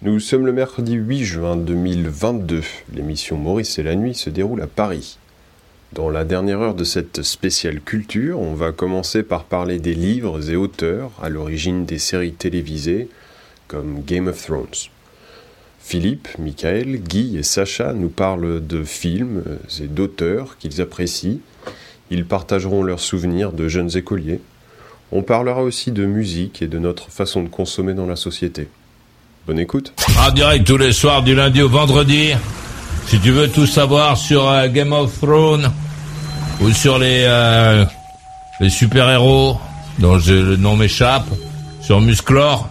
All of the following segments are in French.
Nous sommes le mercredi 8 juin 2022. L'émission Maurice et la nuit se déroule à Paris. Dans la dernière heure de cette spéciale culture, on va commencer par parler des livres et auteurs à l'origine des séries télévisées comme Game of Thrones. Philippe, Michael, Guy et Sacha nous parlent de films et d'auteurs qu'ils apprécient. Ils partageront leurs souvenirs de jeunes écoliers. On parlera aussi de musique et de notre façon de consommer dans la société. Bonne écoute. En direct tous les soirs du lundi au vendredi. Si tu veux tout savoir sur euh, Game of Thrones ou sur les, euh, les super-héros dont je- le nom m'échappe, sur Musclor,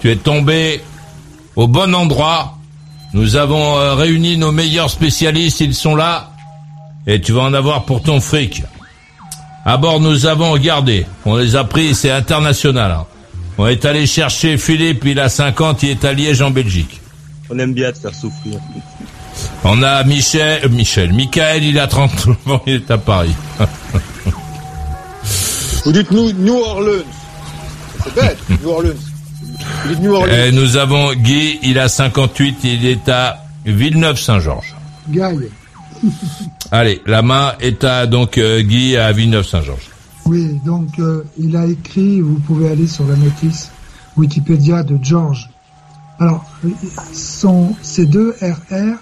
tu es tombé au bon endroit. Nous avons euh, réuni nos meilleurs spécialistes, ils sont là. Et tu vas en avoir pour ton fric. À bord, nous avons regardé. On les a pris, c'est international. hein. On est allé chercher Philippe, il a 50, il est à Liège en Belgique. On aime bien te faire souffrir. On a Michel, euh, Michel, Michael, il a 39 ans, il est à Paris. Vous dites New, New Orleans. C'est bête, New Orleans. Vous dites New Orleans. Et nous avons Guy, il a 58, il est à Villeneuve-Saint-Georges. Gaille. Allez, la main est à donc euh, Guy à Villeneuve-Saint-Georges. Oui, donc euh, il a écrit, vous pouvez aller sur la notice Wikipédia de George. Alors, son, ces deux RR,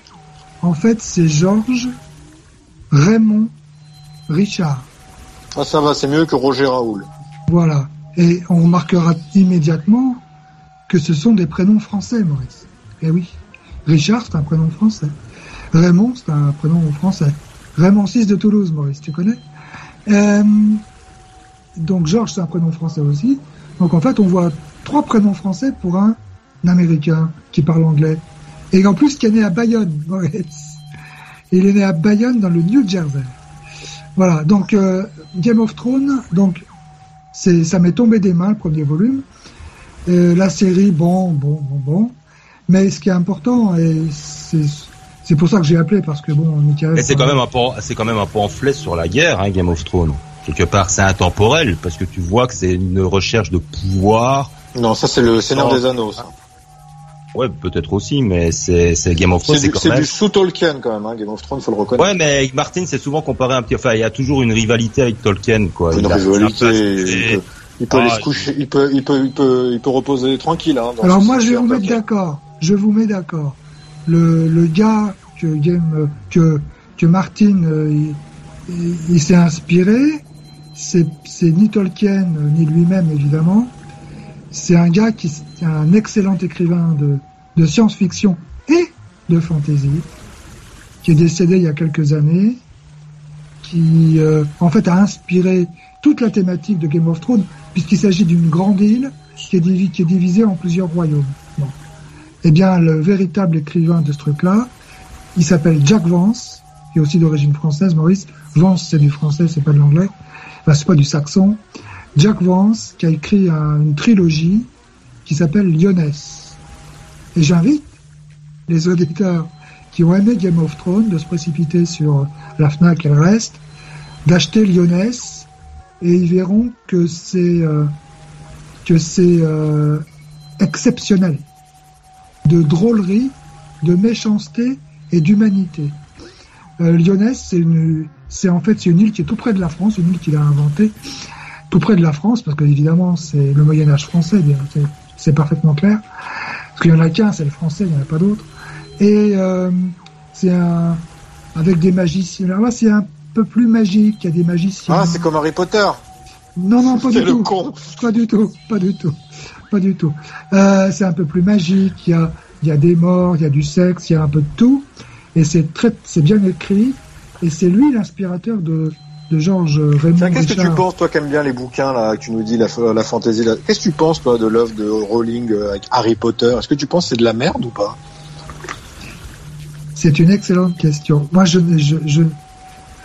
en fait, c'est Georges Raymond Richard. Ah, ça va, c'est mieux que Roger Raoul. Voilà. Et on remarquera immédiatement que ce sont des prénoms français, Maurice. Eh oui. Richard, c'est un prénom français. Raymond, c'est un prénom français. Raymond VI de Toulouse, Maurice, tu connais? Euh, Donc Georges, c'est un prénom français aussi. Donc en fait, on voit trois prénoms français pour un Américain qui parle anglais. Et en plus, qui est né à Bayonne, Maurice. Il est né à Bayonne, dans le New Jersey. Voilà, donc euh, Game of Thrones, donc ça m'est tombé des mains le premier volume. Euh, la série, bon, bon, bon, bon. Mais ce qui est important, et c'est pour ça que j'ai appelé parce que bon, Michael. Et c'est quand même un pan- quand même un pamphlet sur la guerre, hein, Game of Thrones. Quelque part, c'est intemporel parce que tu vois que c'est une recherche de pouvoir. Non, ça c'est le Seigneur des Anneaux. ça. Ouais, peut-être aussi, mais c'est c'est Game of Thrones, C'est du, même. du sous Tolkien quand même, hein, Game of Thrones, faut le reconnaître. Ouais, mais Martin, c'est souvent comparé un petit. Enfin, il y a toujours une rivalité avec Tolkien, quoi. Une Il rivalité, il a- il peut, Ah, aller se coucher, il peut, il peut, il peut, il peut reposer tranquille. Hein, Alors moi, je vais vous mettre d'accord. Je vous mets d'accord. Le, le gars que Game, que que Martin, euh, il, il- il s'est inspiré, c'est ni Tolkien euh, ni lui-même évidemment. C'est un gars qui est un excellent écrivain de de science-fiction et de fantasy, qui est décédé il y a quelques années, qui euh, en fait a inspiré toute la thématique de Game of Thrones, puisqu'il s'agit d'une grande île qui est, qui est divisée en plusieurs royaumes. Bon. Eh bien, le véritable écrivain de ce truc-là, il s'appelle Jack Vance, qui est aussi d'origine française, Maurice. Vance, c'est du français, c'est pas de l'anglais. Enfin, c'est pas du saxon. Jack Vance, qui a écrit un- une trilogie qui s'appelle Lyonesse. Et j'invite les auditeurs qui ont aimé Game of Thrones de se précipiter sur la FNAC et le reste, d'acheter Lyonesse, et ils verront que c'est euh, que c'est euh, exceptionnel de drôlerie, de méchanceté et d'humanité. Euh, Lyonnaise, c'est une, c'est en fait c'est une île qui est tout près de la France, une île qu'il a inventée, tout près de la France, parce que évidemment c'est le Moyen Âge français, bien, c'est, parfaitement clair, parce qu'il y en a qu'un, c'est le français, il n'y en a pas d'autre. Et euh, c'est un avec des magiciens. Alors là, c'est un peu plus magique, il y a des magiciens. Ah, c'est comme Harry Potter. Non, non, pas du le tout. con. Pas du tout, pas du tout, pas du tout. Euh, c'est un peu plus magique. Il y a, il y a des morts, il y a du sexe, il y a un peu de tout. Et c'est très, c'est bien écrit. Et c'est lui l'inspirateur de, de Georges Raymond qu'est-ce que tu penses, toi qui aimes bien les bouquins, là, que tu nous dis, la, la fantasy, là? Qu'est-ce que tu penses, toi, de l'œuvre de Rowling euh, avec Harry Potter? Est-ce que tu penses que c'est de la merde ou pas? C'est une excellente question. Moi, je, je, je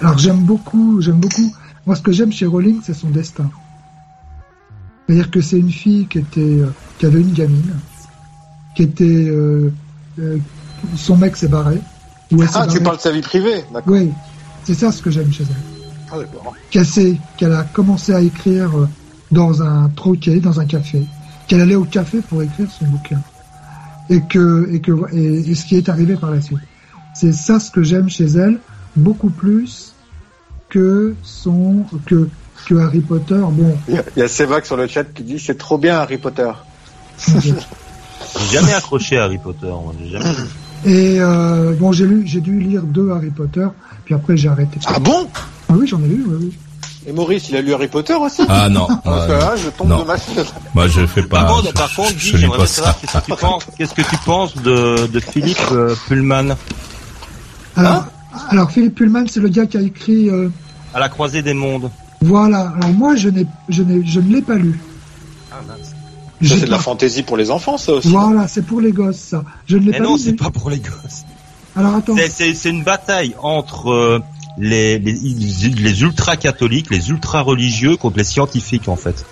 alors j'aime beaucoup, j'aime beaucoup. Moi, ce que j'aime chez Rowling, c'est son destin. C'est-à-dire que c'est une fille qui était, euh, qui avait une gamine, qui était, euh, euh, son mec s'est barré. ou Ah, tu parles de sa vie privée, d'accord. Oui, c'est ça ce que j'aime chez elle. Ah, d'accord. Qu'elle a commencé à écrire euh, dans un troquet, dans un café, qu'elle allait au café pour écrire son bouquin, et que et que et, et ce qui est arrivé par la suite. C'est ça ce que j'aime chez elle, beaucoup plus que son que que Harry Potter. Bon, Il y a- Sévac sur le chat qui dit c'est trop bien Harry Potter. J'ai jamais accroché à Harry Potter. Moi, j'ai jamais. et euh, bon, j'ai lu, j'ai dû lire deux Harry Potter, puis après j'ai arrêté. Ah bon? Ah oui, j'en ai lu. Oui, oui. Et Maurice, il a lu Harry Potter aussi? Ah non, Parce que euh, là, je tombe non. de ma chaise. moi je fais pas. Par contre, je- par contre, Guy, j'aimerais savoir qu'est-ce que tu penses, qu'est-ce que tu penses de, de Philippe euh, Pullman? Alors, alors Philippe Pullman, c'est le gars qui a écrit. euh, à la croisée des mondes. Voilà. Alors moi, je n'ai, je n'ai, je ne l'ai pas lu. Ah, mince. C'est de la fantaisie pour les enfants, ça aussi. Voilà, c'est pour les gosses, ça. Je ne l'ai Mais pas non, c'est pas pour les gosses. Alors attends. C'est- une bataille entre euh, les, les, les ultra-catholiques, les ultra-religieux contre les scientifiques, en fait.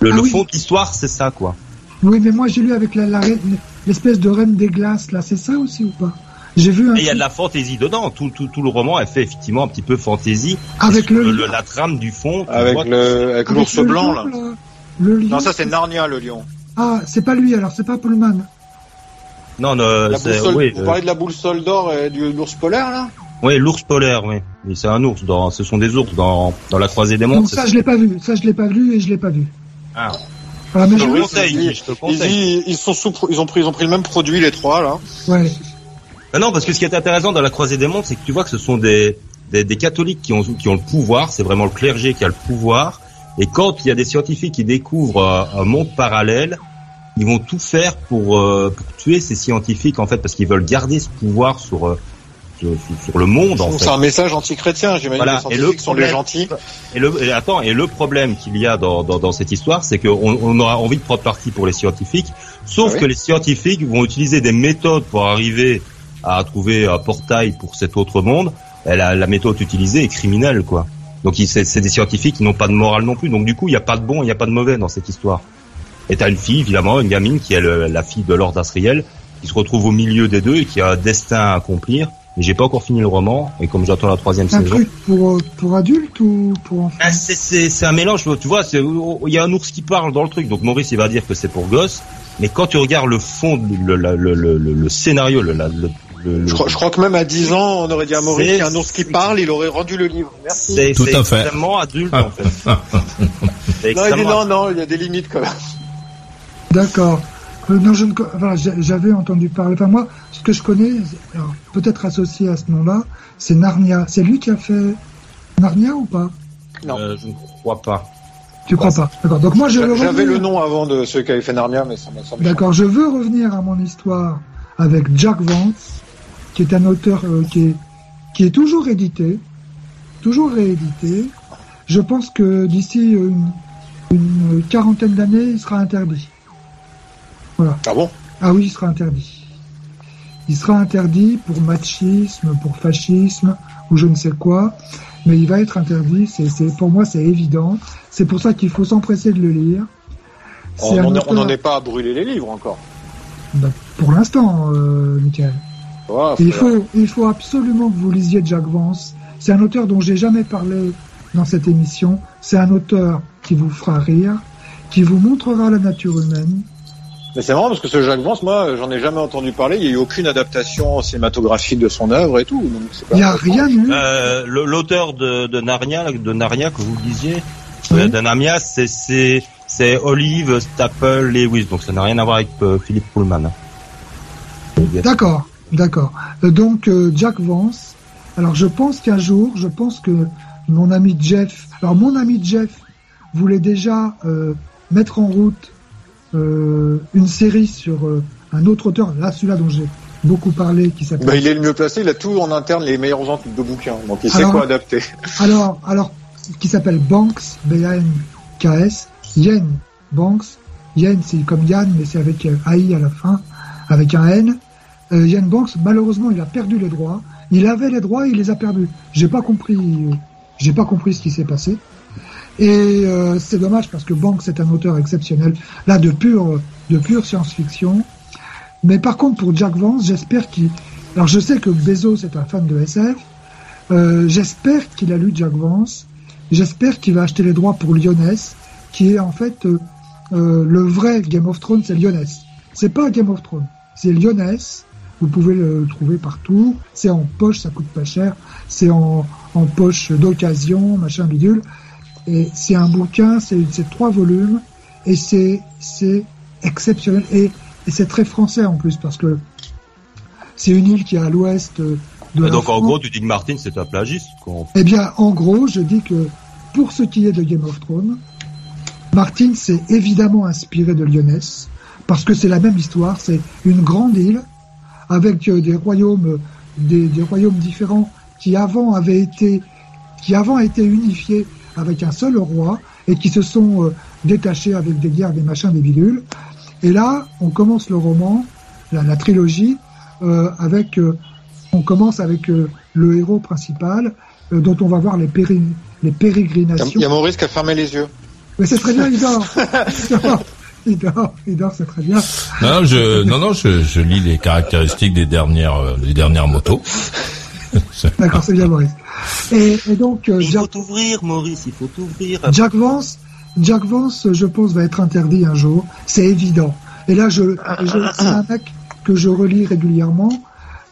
Le, Ah le oui. fond de l'histoire, c'est ça, quoi. Oui, mais moi j'ai lu avec la, la reine- l'espèce de reine des glaces, là. C'est ça aussi ou pas? J'ai vu un Et il y a de la fantaisie dedans. Tout, tout, tout le roman est fait effectivement un petit peu fantaisie. avec le, le- la trame du fond. Avec le, avec l'ours le blanc, là. Le lion. Non, ça, c'est Narnia, le lion. Ah, c'est pas lui alors, c'est pas Pullman. Non, non, La c'est, boussole, oui, vous euh, parlez de la boussole d'or et du, de l'ours polaire, là? Oui, l'ours polaire, oui. Et c'est un ours. Dans, ce sont des ours dans, dans la croisée des mondes. Ça je l'ai pas vu. Ça je l'ai pas vu et je l'ai pas vu. Ah. Voilà, mais Je oui, conseille, je te Ils, conseille. disent- ils sont sous, ils ont pris, ils ont pris le même produit, les trois, là. ouais. Ah non, parce que ce qui est intéressant dans la croisée des mondes, c'est que tu vois que ce sont des, des, des catholiques qui ont, qui ont le pouvoir, c'est vraiment le clergé qui a le pouvoir, et quand il y a des scientifiques qui découvrent euh, un monde parallèle, ils vont tout faire pour, euh, pour tuer ces scientifiques, en fait, parce qu'ils veulent garder ce pouvoir sur, euh, sur, le monde, en fait. C'est un message anti-chrétien, j'imagine. Voilà, les et le scientifiques sont les problème- gentils. Et le, et attends, et le problème qu'il y a dans, dans, dans cette histoire, c'est qu'on on aura envie de prendre parti pour les scientifiques, sauf Ah oui. que les scientifiques vont utiliser des méthodes pour arriver à trouver un portail pour cet autre monde. Et la, la méthode utilisée est criminelle, quoi. Donc c'est des scientifiques qui n'ont pas de morale non plus. Donc du coup, il n'y a pas de bon, il n'y a pas de mauvais dans cette histoire. Et t'as une fille, évidemment, une gamine qui est le- la fille de Lord Asriel, qui se retrouve au milieu des deux et qui a un destin à accomplir. Et j'ai pas encore fini le roman, et comme j'attends la troisième Un saison. truc pour, pour adultes ou pour enfants Ah, c'est, un mélange, tu vois, il y a un ours qui parle dans le truc, donc Maurice il va dire que c'est pour gosses, mais quand tu regardes le fond, le, le, le, scénario, le, la- le, le- Je crois, je crois que même à 10 ans, on aurait dit à a un ours qui parle, il aurait rendu le livre. Merci. c'est, Tout c'est à fait. extrêmement adulte en fait. C'est Non, il dit non, non, il y a des limites quand même. D'accord. Euh, non, je ne, enfin, j'a- j'avais entendu parler. Enfin, moi, ce que je connais, alors, peut-être associé à ce nom-là, c'est Narnia. C'est lui qui a fait Narnia ou pas? Non. Euh, je ne crois pas. Tu crois pas D'accord. Donc moi, je J'avais revenir- le nom avant de ceux qui avaient fait Narnia, mais ça m'a semblé. D'accord. Je veux revenir à mon histoire avec Jack Vance, qui est un auteur euh, qui est qui est toujours édité, toujours réédité. Je pense que d'ici une, une quarantaine d'années, il sera interdit. Ah bon? Ah oui, il sera interdit. Il sera interdit pour machisme, pour fascisme ou je ne sais quoi, mais il va être interdit. C'est, pour moi, c'est évident. C'est pour ça qu'il faut s'empresser de le lire. On C'est un n'en auteur- est pas à brûler les livres encore. Bah, pour l'instant, euh, Michael. Voilà, Il faut- il faut absolument que vous lisiez Jack Vance. C'est un auteur dont j'ai jamais parlé dans cette émission. C'est un auteur qui vous fera rire, qui vous montrera la nature humaine. Mais c'est marrant parce que ce Jacques Vance, moi, j'en ai jamais entendu parler. Il y a eu aucune adaptation cinématographique de son œuvre et tout. Donc c'est pas Il n'y a rien eu. Euh, le- l'auteur de, de Narnia, de Narnia que vous disiez, Oui. euh, de Narnia, c'est, c'est, c'est Olive Staple Lewis, donc ça n'a rien à voir avec euh, Philippe Pullman. D'accord, d'accord. Euh, Donc euh, Jack Vance. Alors je pense qu'un jour, je pense que mon ami Jeff. Alors mon ami Jeff voulait déjà euh, mettre en route euh, une série sur euh, un autre auteur. Là, celui-là dont j'ai beaucoup parlé, qui s'appelle. Bah, il est le mieux placé. Il a tout en interne, les meilleurs ventes de bouquins. Donc il sait quoi adapter. Alors, alors, qui s'appelle Banks, B-A-N-K-S, Yen Banks. Yen, c'est comme Yann, mais c'est avec AI à la fin, avec un N. euh, Ian Banks, malheureusement, il a perdu les droits. Il avait les droits, il les a perdus. J'ai pas compris, j'ai pas compris ce qui s'est passé. Et euh, c'est dommage parce que Banks est un auteur exceptionnel, là de pure, de pure science-fiction. Mais par contre, pour Jack Vance, j'espère qu'il. Alors je sais que Bezos est un fan de SF. Euh, j'espère qu'il a lu Jack Vance. J'espère qu'il va acheter les droits pour Lyoness, qui est en fait euh, le vrai Game of Thrones, c'est Lyoness. C'est pas Game of Thrones, c'est Lyoness. Vous pouvez le trouver partout. C'est en poche, ça coûte pas cher. C'est en, en poche d'occasion, machin bidule. Et c'est un bouquin, c'est trois volumes, et c'est c'est exceptionnel. Et, et c'est très français en plus parce que c'est une île qui est à l'ouest euh, de la donc en gros, tu dis que Martin c'est un plagiste. Quoi. Eh bien, en gros, je dis que pour ce qui est de Game of Thrones, Martin s'est évidemment inspiré de Lyoness, parce que c'est la même histoire, c'est une grande île avec euh, des royaumes, des, des royaumes différents qui avant avaient été, qui avant étaient unifiés avec un seul roi et qui se sont euh, détachés avec des guerres, des machins, des bidules. Et là, on commence le roman, la, la trilogie, euh, avec, euh, on commence avec le héros principal, dont on va voir les, péri- pérégrinations. il y a Maurice qui a fermé les yeux. Mais c'est très bien, il dort. Il dort, il dort, c'est très bien. Non, je, non, non, je, je lis les caractéristiques des dernières, euh, des dernières motos. D'accord, c'est bien, Maurice. Et, et donc, euh, Il Jack, faut t'ouvrir, Maurice, il faut t'ouvrir. Jack Vance, Jack Vance, je pense, va être interdit un jour. C'est évident. Et là, je, je c'est un mec que je relis régulièrement.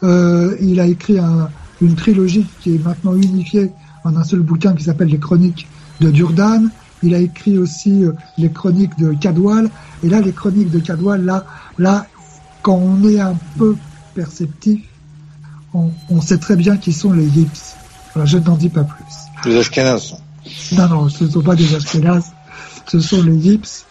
Euh, il a écrit un- une trilogie qui est maintenant unifiée en un seul bouquin qui s'appelle Les Chroniques de Durdan. Il a écrit aussi euh, les Chroniques de Cadwal. Et là, les Chroniques de Cadwal, là, là, quand on est un peu perceptif, on, on sait très bien qui sont les Yips. Voilà, je n'en dis pas plus. Les Ashkenazes. Non, non, ce ne sont pas des Ashkénazes. Ce sont les Yips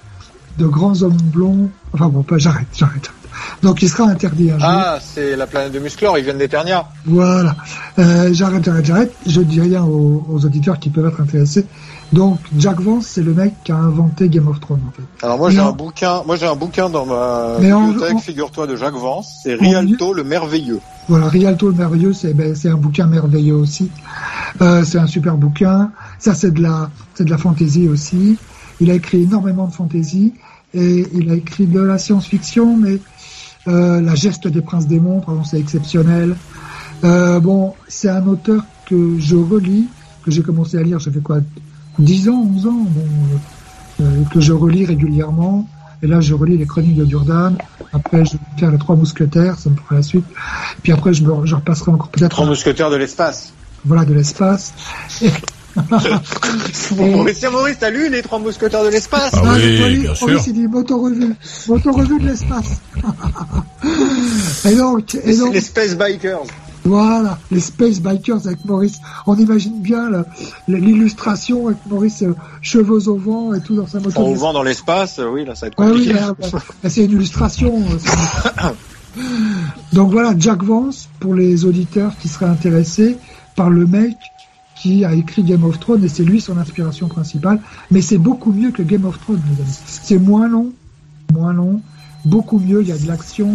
de grands hommes blonds. Enfin bon, pas, j'arrête, j'arrête. j'arrête. Donc il sera interdit un. Ah, c'est la planète de Musclor, ils viennent d'Eternia. Voilà. Euh, j'arrête, j'arrête, j'arrête. Je dis rien aux, aux auditeurs qui peuvent être intéressés. Donc Jack Vance, c'est le mec qui a inventé Game of Thrones en fait. Alors moi j'ai un bouquin, moi j'ai un bouquin dans ma bibliothèque, figure-toi, de Jacques Vance, c'est Rialto le merveilleux. Voilà, Rialto le merveilleux, c'est ben, c'est un bouquin merveilleux aussi. Euh, c'est un super bouquin. Ça, c'est de la c'est de la fantaisie aussi. Il a écrit énormément de fantaisie et il a écrit de la science-fiction, mais euh, la geste des princes par exemple, c'est exceptionnel. Euh, bon, c'est un auteur que je relis, que j'ai commencé à lire, ça fait quoi, 10 ans, 11 ans, bon, euh, euh, que je relis régulièrement. Et là, je relis les chroniques de Durdan. Après, je vais faire les trois mousquetaires, ça me fera la suite. Puis après, je, me, je repasserai encore peut-être Trois mousquetaires de l'espace. voilà, de l'espace. Et- Maurice, Maurice, t'as lu les trois mousquetaires de l'espace? Ah Ah, oui, pas lu. bien Maurice, sûr. il dit moto-revue. Moto-revue de l'espace. et donc, et donc, Les Space Bikers. Voilà, les Space Bikers avec Maurice. On imagine bien l'illustration avec Maurice euh, cheveux au vent et tout dans sa moto. En vent dans l'espace, euh, oui, là ça va être oui, compliqué. là, c'est une illustration. euh, Donc voilà, Jack Vance, pour les auditeurs qui seraient intéressés par le mec qui a écrit Game of Thrones, et c'est lui son inspiration principale, mais c'est beaucoup mieux que Game of Thrones, mes amis. C'est moins long, moins long, beaucoup mieux, il y a de l'action,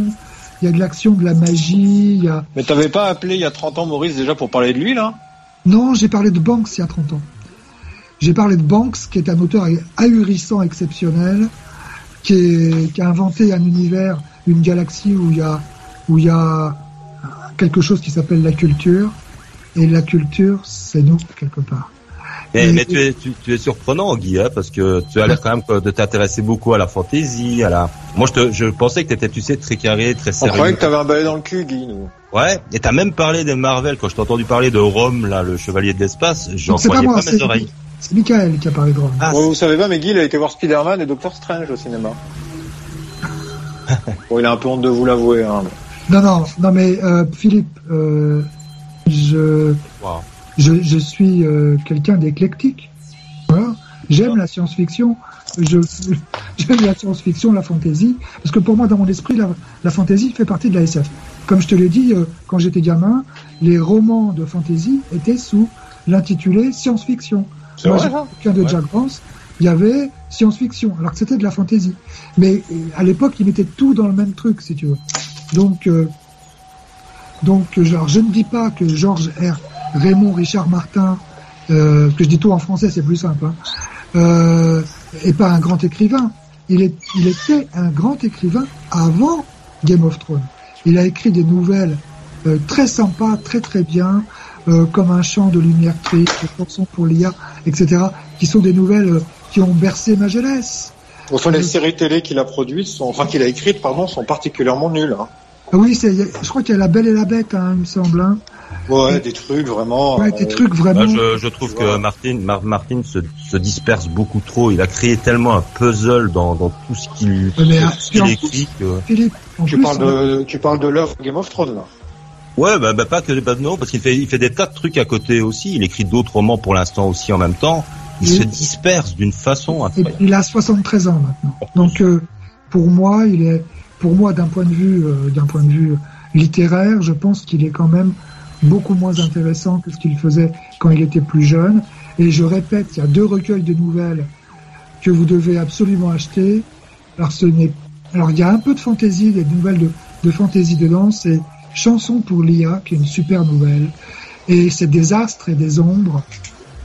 il y a de l'action, de la magie, y a... Mais t'avais pas appelé il y a 30 ans Maurice déjà pour parler de lui là? Non, j'ai parlé de Banks il y a 30 ans. J'ai parlé de Banks, qui est un auteur ahurissant, exceptionnel, qui, est- qui a inventé un univers, une galaxie où il y a, où il y a quelque chose qui s'appelle la culture. Et la culture, c'est nous, quelque part. Mais, Et- mais tu, es, tu, tu es surprenant, Guy, hein, parce que tu as l'air quand même de t'intéresser beaucoup à la fantaisie, à la. Moi, je, te, je pensais que t'étais, tu sais, très carré, très On sérieux. croyait que t'avais un balai dans le cul, Guy, nous. Ouais. Et t'as même parlé des Marvel quand je t'ai entendu parler de Rome, là, le chevalier de l'espace. J'en c'est pas croyais moi, pas, mes c'est oreilles. c'est Michael qui a parlé de Rome. Ah, Ouais, vous savez pas, mais Guy il a été voir Spider-Man et Doctor Strange au cinéma. bon, il a un peu honte de vous l'avouer. Hein. Non, non, non, mais euh, Philippe, euh, je, Wow. Je, je suis euh, quelqu'un d'éclectique. Voilà. J'aime la science-fiction. J'aime la science-fiction, la fantasy, parce que pour moi, dans mon esprit, la, la fantasy fait partie de la SF. Comme je te l'ai dit, euh, quand j'étais gamin, les romans de fantasy étaient sous l'intitulé science-fiction. Moi, j'ai quelqu'un de Ouais. Jack Vance, il y avait science-fiction, alors que c'était de la fantasy. Mais euh, à l'époque, ils mettaient tout dans le même truc, si tu veux. Donc, euh, Donc, genre, je ne dis pas que Georges R. Raymond Richard Martin, euh, que je dis tout en français, c'est plus simple, hein, euh, est pas un grand écrivain. Il, est, il était un grand écrivain avant Game of Thrones. Il a écrit des nouvelles euh, très sympas, très très bien, euh, comme Un chant de lumière triste, Chanson pour l'IA, etc., qui sont des nouvelles euh, qui ont bercé ma jeunesse. Enfin, les séries télé qu'il a produites, sont, enfin qu'il a écrites, pardon, sont particulièrement nulles. Hein. Ah oui, je crois qu'il y a La Belle et la Bête, hein, il me semble. Hein. Ouais, des trucs vraiment. Ouais, des euh, trucs vraiment. Bah, je, je trouve que Martin, Mar- Martin se, se disperse beaucoup trop. Il a créé tellement un puzzle dans, dans tout ce qu'il en écrit que... Philippe, Tu plus, parles de, tu parles de l'œuvre Game of Thrones, là. Ouais, bah, bah, pas que bah, non, parce qu'il fait, il fait des tas de trucs à côté aussi. Il écrit d'autres romans pour l'instant aussi en même temps. Il se disperse d'une façon incroyable. il a 73 ans maintenant. Donc euh, pour moi, il est pour moi d'un point de vue euh, d'un point de vue littéraire, je pense qu'il est quand même beaucoup moins intéressant que ce qu'il faisait quand il était plus jeune. Et je répète, il y a deux recueils de nouvelles que vous devez absolument acheter. Alors ce alors il y a un peu de fantaisie, des nouvelles de, de fantaisie dedans. C'est Chanson pour l'IA, qui est une super nouvelle. Et c'est des astres et des ombres.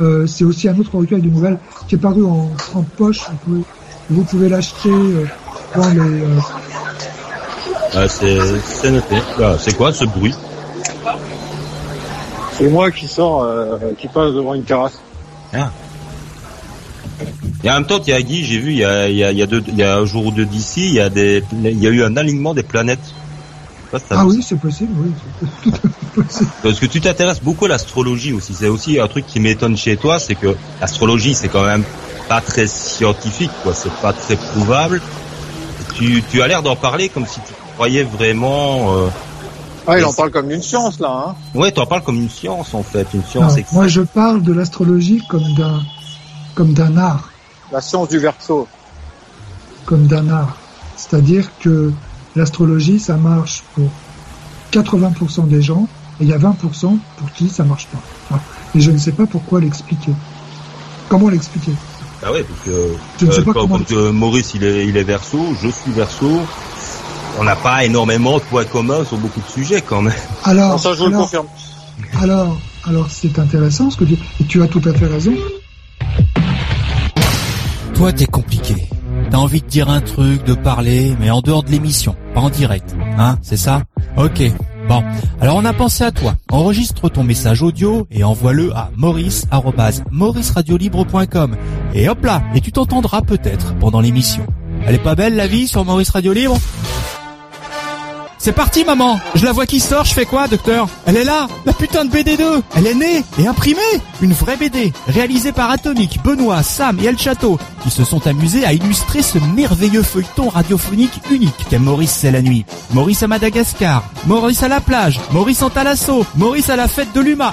Euh, c'est aussi un autre recueil de nouvelles qui est paru en, en poche. Vous pouvez, vous pouvez l'acheter euh, dans les. euh, Ah, c'est, noté. Bah, c'est quoi ce bruit? C'est moi qui sors, euh, qui passe devant une terrasse. Et en même temps, Guy, j'ai vu, il y a, il y a, il y a deux, il y a un jour ou deux d'ici, il y a des, il y a eu un alignement des planètes. Pas Ah oui, c'est possible, oui, possible. Parce que tu t'intéresses beaucoup à l'astrologie aussi. C'est aussi un truc qui m'étonne chez toi, c'est que l'astrologie, c'est quand même pas très scientifique, quoi. C'est pas très prouvable. Tu, tu as l'air d'en parler comme si tu croyais vraiment. Euh... Ah, il en parle comme d'une science, là, hein. Ouais, tu en parles comme une science en fait, une science. moi, je parle de l'astrologie comme d'un comme d'un art, La science du verso. comme d'un art. C'est-à-dire que l'astrologie, ça marche pour 80% des gens, et il y a 20% pour qui ça marche pas. Et je ne sais pas pourquoi l'expliquer. Comment l'expliquer? Ah ouais, parce que Je ne sais euh, pas quand- comment. quand, euh, Maurice il est, il est verso, je suis verso. On n'a pas énormément de points communs sur beaucoup de sujets quand même. Alors, Non, ça, je vous le alors, confirme. alors, alors, c'est intéressant ce que tu et tu as tout à fait raison. Toi, t'es compliqué. T'as envie de dire un truc, de parler, mais en dehors de l'émission, pas en direct. Hein, c'est ça? Ok. Bon, alors on a pensé à toi. Enregistre ton message audio et envoie-le à maurice maurice@mauriceradiolibre.com. Et hop là, et tu t'entendras peut-être pendant l'émission. Elle est pas belle la vie sur Maurice Radio Libre? C'est parti maman Je la vois qui sort, je fais quoi docteur? Elle est là La putain de BD2 Elle est née et imprimée Une vraie BD, réalisée par Atomic, Benoît, Sam et El Chateau, qui se sont amusés à illustrer ce merveilleux feuilleton radiophonique unique qu'est Maurice c'est la nuit. Maurice à Madagascar, Maurice à la plage, Maurice en Thalasso, Maurice à la fête de l'UMA.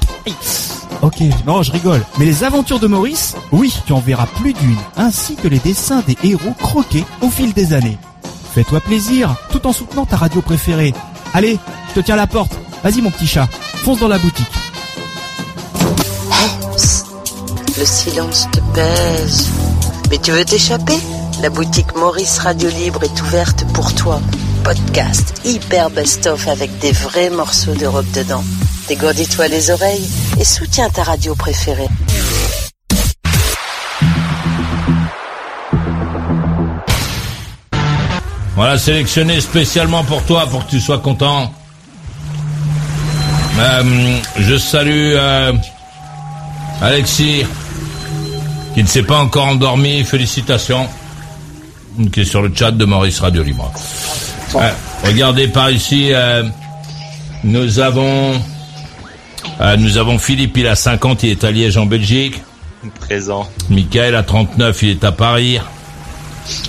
Ok, non, je rigole. Mais les aventures de Maurice, oui, tu en verras plus d'une, ainsi que les dessins des héros croqués au fil des années. Fais-toi plaisir, tout en soutenant ta radio préférée. Allez, je te tiens la porte. Vas-y mon petit chat, fonce dans la boutique. Le silence te pèse. Mais tu veux t'échapper? La boutique Maurice Radio Libre est ouverte pour toi. Podcast hyper best-of avec des vrais morceaux d'Europe dedans. Dégourdis-toi les oreilles et soutiens ta radio préférée. Voilà, sélectionné spécialement pour toi, pour que tu sois content. Euh, je salue euh, Alexis, qui ne s'est pas encore endormi. Félicitations. Qui est sur le chat de Maurice Radio Libre. Euh, regardez par ici, nous avons... nous avons Philippe, il a 50, il est à Liège en Belgique. Présent. Michael à 39, il est à Paris.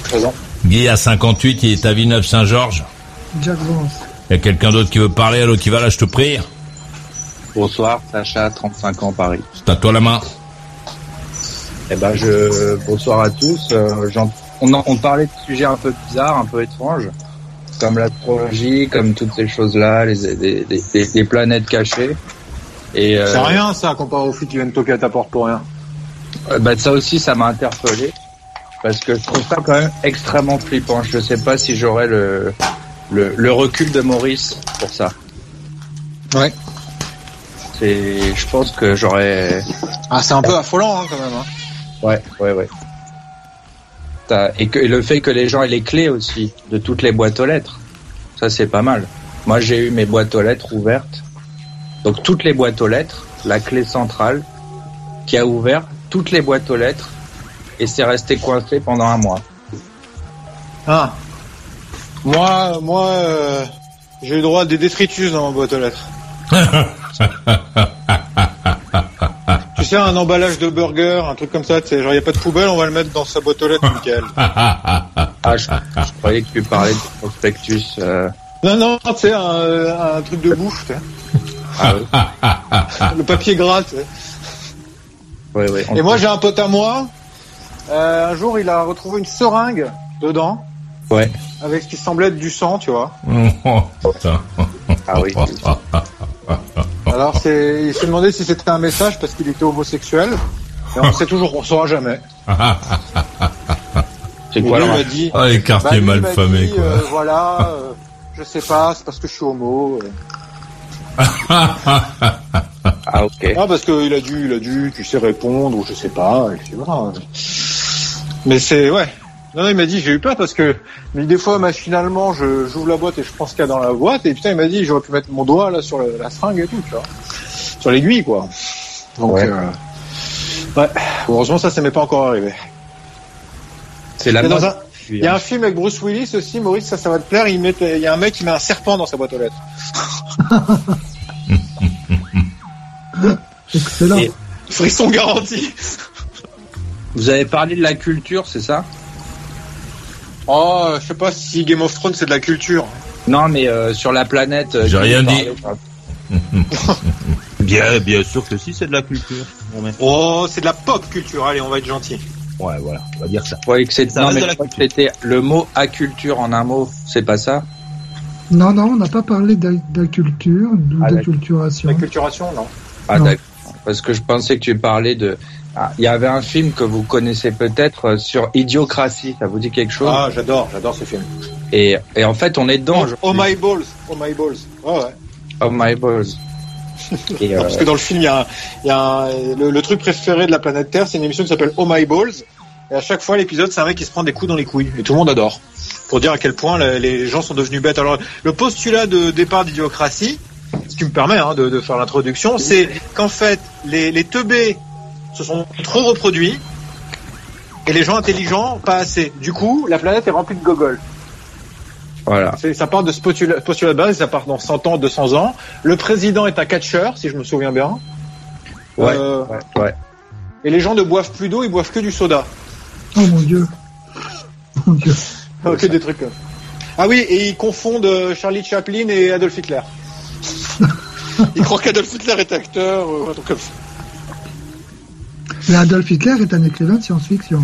Présent. Guy à 58, il est à Villeneuve-Saint-Georges. Jack Vance. Il y a quelqu'un d'autre qui veut parler, allô, qui va là, je te prie? Bonsoir, Sacha, 35 ans, Paris. C'est à toi la main. Eh ben, je, bonsoir à tous. Euh, on, en- on parlait de sujets un peu bizarres, un peu étranges, comme l'astrologie, comme toutes ces choses-là, les, les, les- les- les planètes cachées. Et euh, C'est rien, ça, comparé au foot qui viennent toquer à ta porte pour rien. euh, bah, ça aussi, ça m'a interpellé parce que je trouve ça quand même extrêmement flippant. Je sais pas si j'aurais le, le le recul de Maurice pour ça. Ouais. C'est, je pense que j'aurais. Ah, c'est un peu affolant hein, quand même. Hein. Ouais, ouais, ouais. Et, que, et le fait que les gens aient les clés aussi de toutes les boîtes aux lettres, ça c'est pas mal. Moi j'ai eu mes boîtes aux lettres ouvertes, donc toutes les boîtes aux lettres, la clé centrale qui a ouvert toutes les boîtes aux lettres et c'est resté coincé pendant un mois. Ah. Moi, moi, euh, j'ai eu droit à des détritus dans ma boîte aux lettres. tu sais, un emballage de burger, un truc comme ça, tu sais, genre y a pas de poubelle, on va le mettre dans sa boîte aux lettres, nickel. Ah, je, je croyais que tu parlais de prospectus. euh, Non, non, tu sais, un, un truc de bouffe, tu sais. Ah oui. le papier gras, tu sais. Ouais, ouais. Et moi, j'ai un pote à moi. Euh, un jour, il a retrouvé une seringue dedans, Ouais. avec ce qui semblait être du sang, tu vois. Oh, putain. Ah oui. Alors, c'est, il s'est demandé si c'était un message parce qu'il était homosexuel. Et on sait toujours, on saura jamais. C'est quoi lui, il alors m'a dit, Ah, les bah, quartiers mal famés, dit, quoi. euh, voilà, euh, je sais pas, c'est parce que je suis homo. euh. Ah ok. Ah, parce qu'il a dû, il a dû, tu sais, répondre, ou je sais pas, et puis voilà. Mais c'est, ouais. Non, non, il m'a dit, j'ai eu peur parce que, mais des fois, machinalement, je, j'ouvre la boîte et je pense qu'il y a dans la boîte, et putain, il m'a dit, j'aurais pu mettre mon doigt, là, sur le- la seringue et tout, tu vois. Sur l'aiguille, quoi. Donc, Ouais. euh, ouais. Heureusement, ça, ça m'est pas encore arrivé. C'est la mode. un- Il y a un film avec Bruce Willis aussi, Maurice, ça, ça va te plaire, il, met, il y a un mec qui met un serpent dans sa boîte aux lettres. Excellent. Et- Frisson garanti. Vous avez parlé de la culture, c'est ça? Oh, je sais pas si Game of Thrones c'est de la culture. Non, mais euh, sur la planète. euh, J'ai rien dit. Bien, bien sûr que si, c'est de la culture. Non, mais- Oh, c'est de la pop culture, allez, on va être gentil. Ouais, voilà, on va dire ça. Que c'était Ça non, mais je croyais que c'était le mot aculture en un mot, c'est pas ça? Non, non, on n'a pas parlé d'a- d'acculture, Ah, d'acculturation. La culturation, non. Ah Non. d'accord. Parce que je pensais que tu parlais de. Ah, Il y avait un film que vous connaissez peut-être euh, sur Idiocratie. Ça vous dit quelque chose? Ah, j'adore, j'adore ce film. et, et en fait, on est dedans. Oh, oh my balls, oh my balls. Ouais, ouais. Oh my balls. Et, Non, euh, parce que dans le film, il y a, un- il y a un- le, le truc préféré de la planète Terre, c'est une émission qui s'appelle Oh My Balls. Et à chaque fois, l'épisode, c'est un mec qui se prend des coups dans les couilles. Et tout le monde adore. Pour dire à quel point la- les gens sont devenus bêtes. Alors, le postulat de départ d'idiocratie, ce qui me permet hein, de, de faire l'introduction, c'est qu'en fait, les, les teubés se sont trop reproduits et les gens intelligents, pas assez. Du coup, la planète est remplie de gogoles. voilà. Ça part de ce postula- postulat de base, ça part dans 100 ans, 200 ans. Le président est un catcheur, si je me souviens bien. Ouais, Euh, ouais, ouais. Et les gens ne boivent plus d'eau, ils boivent que du soda. Oh mon dieu. Mon dieu. que des trucs. Ah oui, et ils confondent euh, Charlie Chaplin et Adolf Hitler. ils croient qu'Adolf Hitler est acteur ou un truc comme ça. Mais Adolf Hitler est un écrivain de science-fiction.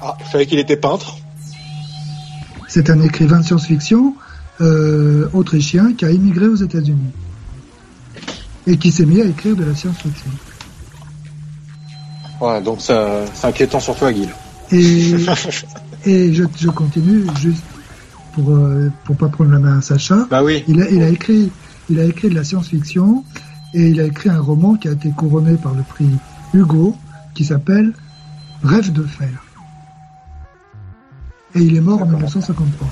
Ah, je savais qu'il était peintre? C'est un écrivain de science-fiction euh, autrichien qui a immigré aux États-Unis et qui s'est mis à écrire de la science-fiction. Ouais, donc ça, c'est inquiétant surtout à Guil. Et, et je, je continue juste pour euh, pour pas prendre la main à Sacha. bah oui. Il a, il a écrit il a écrit de la science-fiction et il a écrit un roman qui a été couronné par le prix Hugo qui s'appelle Rêve de fer. Et il est mort en 1953.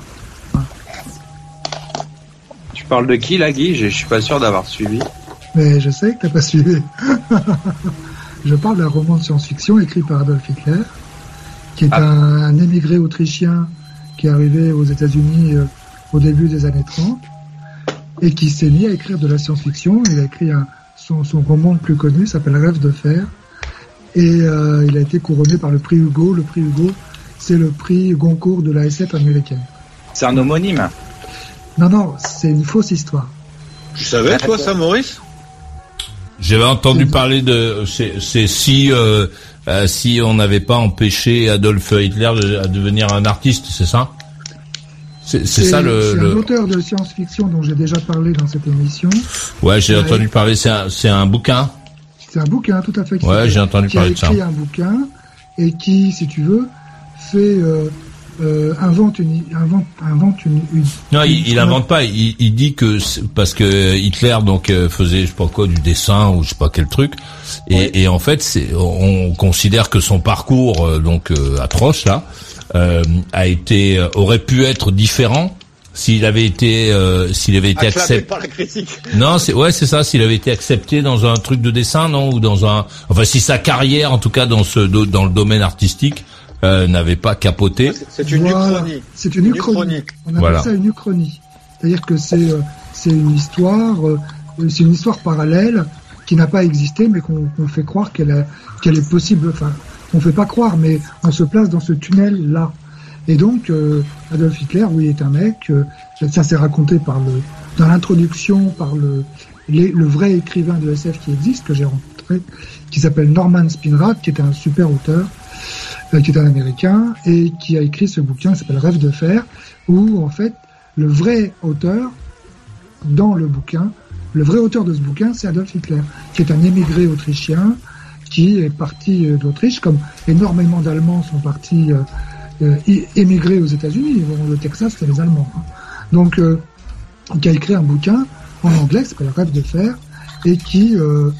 Tu parles de qui là, Guy? Je je suis pas sûr d'avoir suivi. Mais je sais que t'as pas suivi. je parle d'un roman de science-fiction écrit par Adolf Hitler, qui est Ah. un, un émigré autrichien qui est arrivé aux États-Unis euh, au début des années 30 et qui s'est mis à écrire de la science-fiction. Il a écrit un, son, son roman le plus connu s'appelle Rêve de fer et euh, il a été couronné par le prix Hugo. Le prix Hugo, c'est le prix Goncourt de la SF américaine. C'est un homonyme. Non, non, c'est une fausse histoire. Tu savais, toi, ça, Maurice? J'avais entendu parler de c'est si euh, euh, si on n'avait pas empêché Adolf Hitler de, devenir un artiste, c'est ça? C'est ça le, c'est un auteur de science-fiction dont j'ai déjà parlé dans cette émission. ouais j'ai entendu parler c'est un c'est un bouquin C'est un bouquin tout à fait. qui Ouais, j'ai entendu qui a parler de ça. écrit un bouquin et qui, si tu veux, fait euh, euh, invente une invente invente une, une Non, il, il invente pas. Il, il dit que parce que Hitler donc euh, faisait je sais pas quoi du dessin ou je sais pas quel truc. Et, et en fait, c'est on considère que son parcours euh, donc euh, atroce là euh, a été euh, aurait pu être différent s'il avait été euh, s'il avait été accepté. par la critique. Non, c'est ouais, c'est ça. S'il avait été accepté dans un truc de dessin, non, ou dans un, enfin, si sa carrière, en tout cas dans ce dans le domaine artistique, euh, n'avait pas capoté. C'est- une Voilà. uchronie. C'est une uchronie. uchronie. On appelle Voilà. ça une uchronie. C'est-à-dire que c'est c'est une histoire, c'est une histoire parallèle qui n'a pas existé, mais qu'on fait croire qu'elle qu'elle est possible. Enfin, on fait pas croire, mais on se place dans ce tunnel là. Et donc euh, Adolf Hitler, oui, est un mec. euh, ça s'est raconté dans l'introduction par le vrai écrivain de SF qui existe que j'ai rencontré, qui s'appelle Norman Spinrad, qui est un super auteur euh, qui est un Américain et qui a écrit ce bouquin qui s'appelle Rêve de fer, où en fait le vrai auteur dans le bouquin, le vrai auteur de ce bouquin, c'est Adolf Hitler, qui est un émigré autrichien qui est parti euh, d'Autriche, comme énormément d'Allemands sont partis euh, euh, émigrer aux États-Unis. Le Texas, c'est les Allemands. hein. Donc, qui a écrit un bouquin en anglais qui s'appelle Rêve de fer et qui, euh,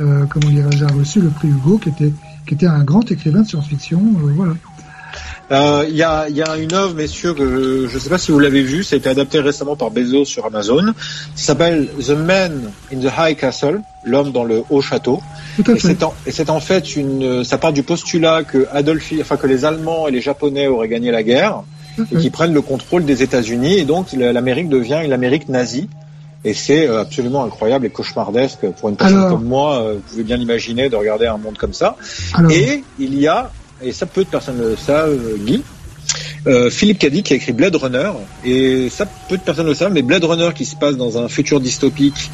euh, comment dirais-je, a reçu le prix Hugo, qui était un grand écrivain de science-fiction. voilà. Euh, Il y, a, y a une œuvre, messieurs, que je ne sais pas si vous l'avez vue, ça a été adapté récemment par Bezos sur Amazon. Ça s'appelle The Man in the High Castle, l'homme dans le haut château. Et c'est en, et c'est en fait une, ça part du postulat que Adolf, enfin que les Allemands et les Japonais auraient gagné la guerre et qui prennent le contrôle des États-Unis et donc la- l'Amérique devient une Amérique nazie. Et c'est euh, absolument incroyable et cauchemardesque pour une personne Alors- comme moi. euh, Vous pouvez bien l'imaginer de regarder un monde comme ça. Alors, Et il y a, et ça peu de personnes le savent, Guy, euh, Philippe Caddy qui a écrit Blade Runner, et ça peu de personnes le savent, mais Blade Runner qui se passe dans un futur dystopique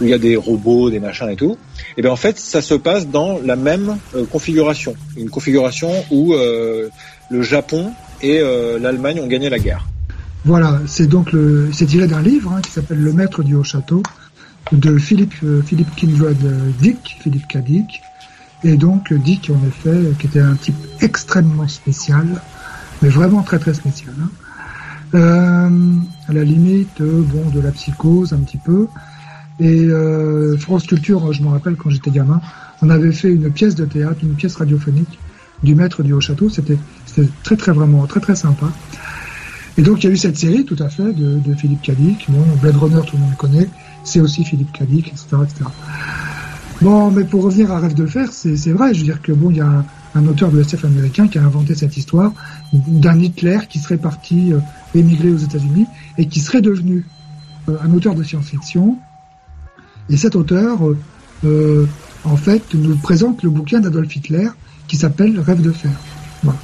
où il y a des robots, des machins et tout, et bien en fait ça se passe dans la même euh, configuration, une configuration où euh, le Japon et euh, l'Allemagne ont gagné la guerre. Voilà, c'est donc le, c'est tiré d'un livre hein, qui s'appelle Le Maître du Haut Château de Philippe euh, Philippe Kindred euh, Dick, Philippe K. et donc Dick en effet, qui était un type extrêmement spécial, mais vraiment très très spécial. hein. Euh, à la limite, euh, bon, de la psychose un petit peu. Et euh, France Culture, je me rappelle quand j'étais gamin, on avait fait une pièce de théâtre, une pièce radiophonique du Maître du Haut Château. C'était c'était très très vraiment très très sympa. Et donc il y a eu cette série tout à fait de, de Philippe Cadic. Bon, Blade Runner, tout le monde le connaît. C'est aussi Philippe Cadic, etc., etc. Bon, mais pour revenir à Rêve de fer, c'est vrai. Je veux dire que bon, il y a un, un auteur de SF américain qui a inventé cette histoire d'un Hitler qui serait parti euh, émigrer aux États-Unis et qui serait devenu euh, un auteur de science-fiction. Et cet auteur, euh, euh, en fait, nous présente le bouquin d'Adolf Hitler qui s'appelle Rêve de fer. Voilà.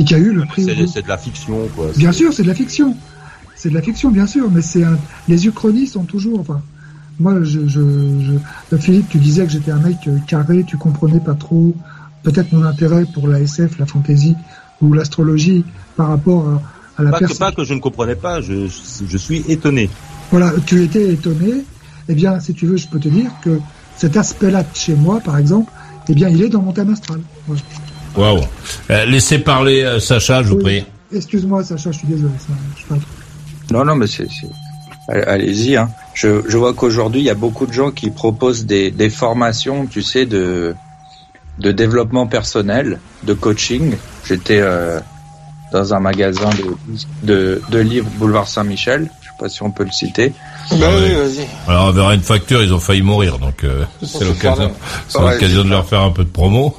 Et qui a eu le prix. C'est de la fiction, quoi. Bien sûr, c'est de la fiction. C'est de la fiction, bien sûr, mais c'est un... les uchronies sont toujours. Enfin, moi, je, je, je... Philippe, tu disais que j'étais un mec euh, carré, tu comprenais pas trop peut-être mon intérêt pour la SF, la fantasy ou l'astrologie par rapport à, à la Pas que, personne. pas que je ne comprenais pas, je, suis étonné. Voilà, tu étais étonné. Eh bien, si tu veux, je peux te dire que cet aspect-là de chez moi, par exemple, eh bien, il est dans mon thème astral. Voilà. Waouh. Euh, laissez parler euh, Sacha, je vous Oui. prie. Excuse-moi, Sacha, je suis désolé. Ça, je parle trop. Non, non, mais c'est, allez-y. Hein. Je, je vois qu'aujourd'hui, il y a beaucoup de gens qui proposent des, des formations, tu sais, de, de développement personnel, de coaching. J'étais euh, dans un magasin de, de, de livres Boulevard Saint-Michel. Je sais pas si on peut le citer. Bah Ah oui, vas-y. Alors, vers une facture, ils ont failli mourir, donc euh, c'est l'occasion, l'occasion de leur faire un peu de promo.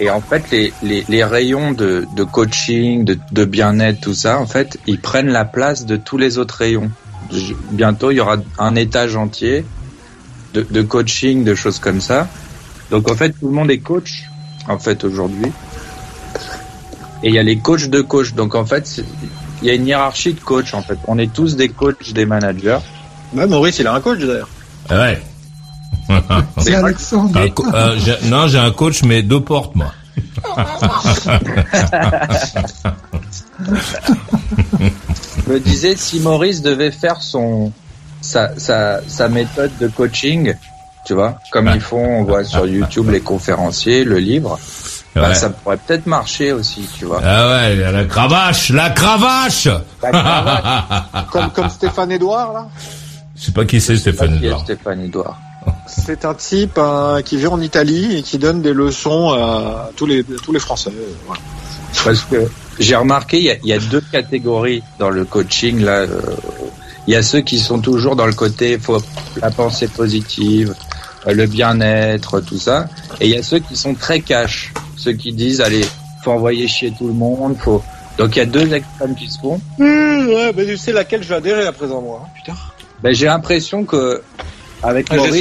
Et en fait, les, les, les rayons de, de coaching, de, de bien-être, tout ça, en fait, ils prennent la place de tous les autres rayons. Bientôt, il y aura un étage entier de, de coaching, de choses comme ça. Donc, en fait, tout le monde est coach, en fait, aujourd'hui. Et il y a les coachs de coach. Donc, en fait, c'est- il y a une hiérarchie de coach, en fait. On est tous des coachs, des managers. Bah, Maurice, il a un coach d'ailleurs. Ah Ouais. C'est Alexandre. Un euh, j'ai- non, j'ai un coach, mais deux portes, moi. Je me disais, si Maurice devait faire son sa, sa, sa méthode de coaching, tu vois, comme ils font, on voit sur YouTube les conférenciers, le livre, Bah, Ouais. ça pourrait peut-être marcher aussi, tu vois. Ah ouais, la cravache, la cravache La cravache, Comme, comme Stéphane Edouard, là. Je sais pas qui c'est Stéphane Edouard. Stéphane Edouard. C'est un type hein, qui vit en Italie et qui donne des leçons à tous les, tous les Français. Voilà. Parce que j'ai remarqué, il y a, il y a deux catégories dans le coaching. Là, euh, il y a ceux qui sont toujours dans le côté faut la pensée positive, euh, le bien-être, tout ça, et il y a ceux qui sont très cash, ceux qui disent allez, faut envoyer chier tout le monde, faut. Donc il y a deux extrêmes qui se font. Mmh, ouais, mais tu sais laquelle je vais adhérer à présent, moi. hein, Putain. Ben, j'ai l'impression que avec Ah, Maurice,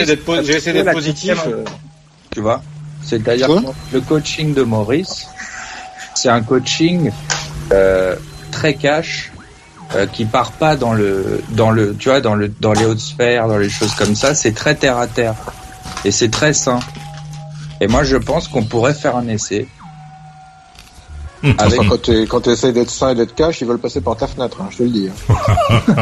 J'essaie d'être po- positif. euh. tu vois? C'est-à-dire le coaching de Maurice, c'est un coaching euh, très cash, euh, qui part pas dans le, dans le, tu vois, dans le, dans les hautes sphères, dans les choses comme ça. C'est très terre à terre et c'est très sain. Et moi, je pense qu'on pourrait faire un essai. Avec, Enfin, quand tu essayes d'être sain et d'être cash, ils veulent passer par ta fenêtre, hein, je te le dis. hein.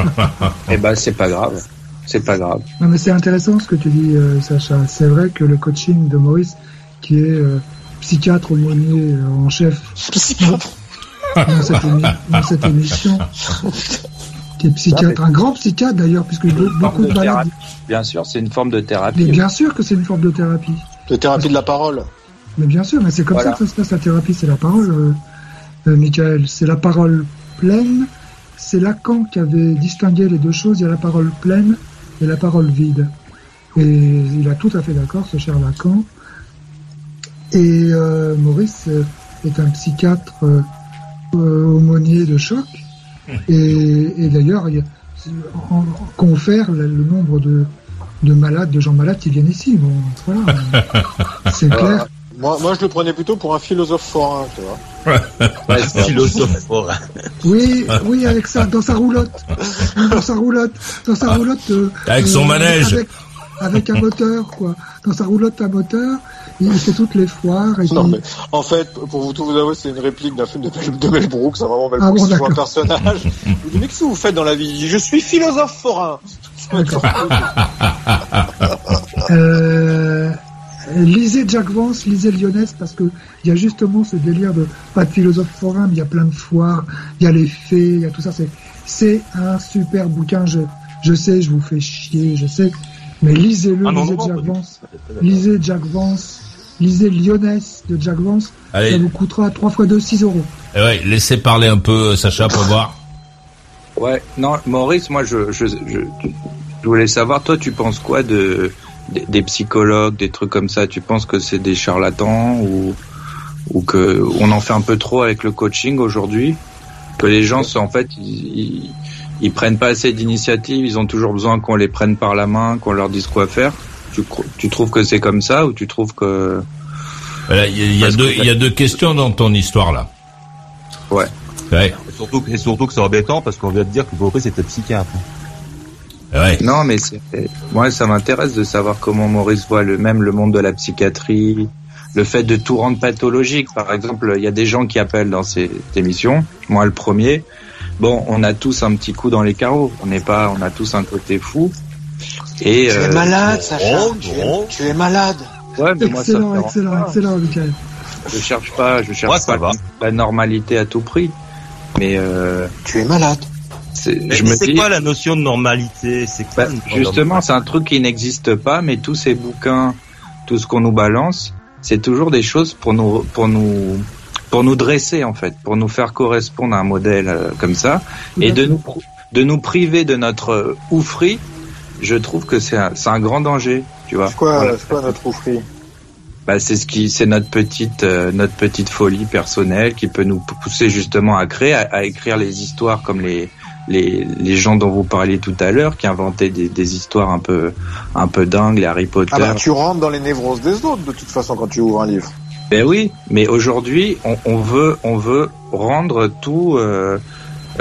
eh ben, c'est pas grave. C'est pas grave. Non, mais c'est intéressant ce que tu dis, euh, Sacha. C'est vrai que le coaching de Maurice, qui est euh, psychiatre aumônier euh, en chef dans cette, émi- dans cette émission, qui est psychiatre, un grand psychiatre d'ailleurs, puisque be- beaucoup Forme de de. Bien sûr, c'est une forme de Mais thérapie. bien sûr que c'est une forme de thérapie. De thérapie de la parole. Mais bien sûr, mais c'est comme Voilà. ça que ça se passe la thérapie, c'est la parole, euh, euh, Michael. C'est la parole pleine. C'est Lacan qui avait distingué les deux choses. Il y a la parole pleine et la parole vide. Et il a tout à fait d'accord, ce cher Lacan. Et euh, Maurice est un psychiatre euh, aumônier de choc. Et, et d'ailleurs, il y a- en- en- confère le, le nombre de, de malades, de gens malades qui viennent ici. Bon, voilà. C'est clair. Moi, moi, je le prenais plutôt pour un philosophe forain, tu vois. Ouais, Philosophe forain. Oui, oui, avec ça, dans sa roulotte, dans sa roulotte, dans sa roulotte. euh, Avec son manège. Avec, avec un moteur, quoi. Dans sa roulotte à moteur, fait toutes les foires. Et Non, puis- mais en fait, pour vous tout vous avouer, c'est une réplique d'un film de Mel, Brooks. C'est vraiment Mel Ah Brooks bon, qui joue un personnage. Il dit, mais qu'est-ce que vous faites dans la vie? Je suis philosophe forain. D'accord. Euh, lisez Jack Vance, lisez Lyonnaise, parce que il y a justement ce délire de pas de philosophe forain, mais il y a plein de foires, il y a les fées, il y a tout ça. C'est c'est un super bouquin. Je je sais, je vous fais chier, je sais, mais lisez-le, Ah lisez Jack Vance, lisez Jack Vance, lisez Lyonnaise de Jack Vance. Ça vous coûtera 3 fois 2, 6 euros. eh ouais, laissez parler un peu euh, Sacha pour voir. Ouais, non, Maurice, moi, je, je, je, je voulais savoir, toi, tu penses quoi de des, des psychologues, des trucs comme ça? Tu penses que c'est des charlatans ou ou que on en fait un peu trop avec le coaching aujourd'hui? Que les gens, sont, en fait, ils, ils, prennent pas assez d'initiative, ils ont toujours besoin qu'on les prenne par la main, qu'on leur dise quoi faire. Tu, tu trouves que c'est comme ça ou tu trouves que Voilà, Il y, a- il y a Parce deux, que- y a deux questions dans ton histoire là. Ouais. Ouais. Et surtout, et surtout que c'est embêtant parce qu'on vient de dire que Boris était psychiatre. Ouais. Non, mais c'est, moi, ça m'intéresse de savoir comment Maurice voit le même le monde de la psychiatrie, le fait de tout rendre pathologique. Par exemple, il y a des gens qui appellent dans ces émissions, moi le premier. Bon, on a tous un petit coup dans les carreaux. On n'est pas, on a tous un côté fou. Et Tu es euh, malade, Sacha. oh, tu, tu es malade. ouais, mais moi ça me Excellent, excellent, excellent, Michael. Je cherche pas, je cherche pas la normalité à tout prix. Mais euh, Tu es malade. c'est, Mais je me c'est dis, quoi la notion de normalité? C'est quoi Bah, justement, c'est un truc qui n'existe pas, mais tous ces bouquins, tout ce qu'on nous balance, c'est toujours des choses pour nous, pour nous, pour nous dresser en fait, pour nous faire correspondre à un modèle euh, comme ça, et de nous, de nous priver de notre euh, oufri. Je trouve que c'est un, c'est un grand danger, tu vois. C'est quoi, Voilà. c'est quoi notre oufri Bah, c'est ce qui, c'est notre petite, euh, notre petite folie personnelle qui peut nous pousser justement à créer, à, à écrire les histoires comme les, les, les gens dont vous parliez tout à l'heure, qui inventaient des, des histoires un peu, un peu dingues, les Harry Potter. Ah bah, tu rentres dans les névroses des autres, de toute façon, quand tu ouvres un livre. Ben oui, mais aujourd'hui, on, on veut, on veut rendre tout euh,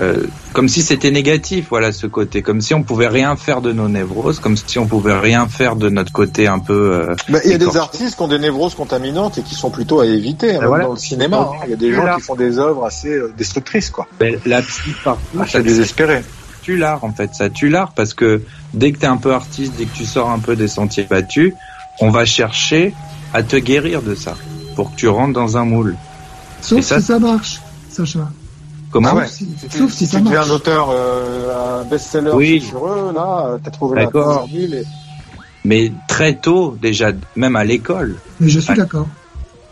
euh, comme si c'était négatif, voilà ce côté, comme si on pouvait rien faire de nos névroses, comme si on pouvait rien faire de notre côté un peu. euh, Bah, il y a des artistes qui ont des névroses contaminantes et qui sont plutôt à éviter, hein, même voilà. dans le cinéma. hein. Il y a des gens Voilà. qui font des œuvres assez euh, destructrices, quoi. ben, la psy partout, Ah, ça c'est désespéré. tue l'art en fait, ça tue l'art parce que dès que t'es un peu artiste, dès que tu sors un peu des sentiers battus, on va chercher à te guérir de ça. Pour que tu rentres dans un moule. Sauf ça, si ça marche, Sacha. Comment Ah ouais. Si, sauf si si ça tu marche. un auteur, euh, un best-seller Oui. sur eux, là, t'as trouvé la formule. Et... Mais très tôt, déjà, même à l'école, Mais je suis d'accord.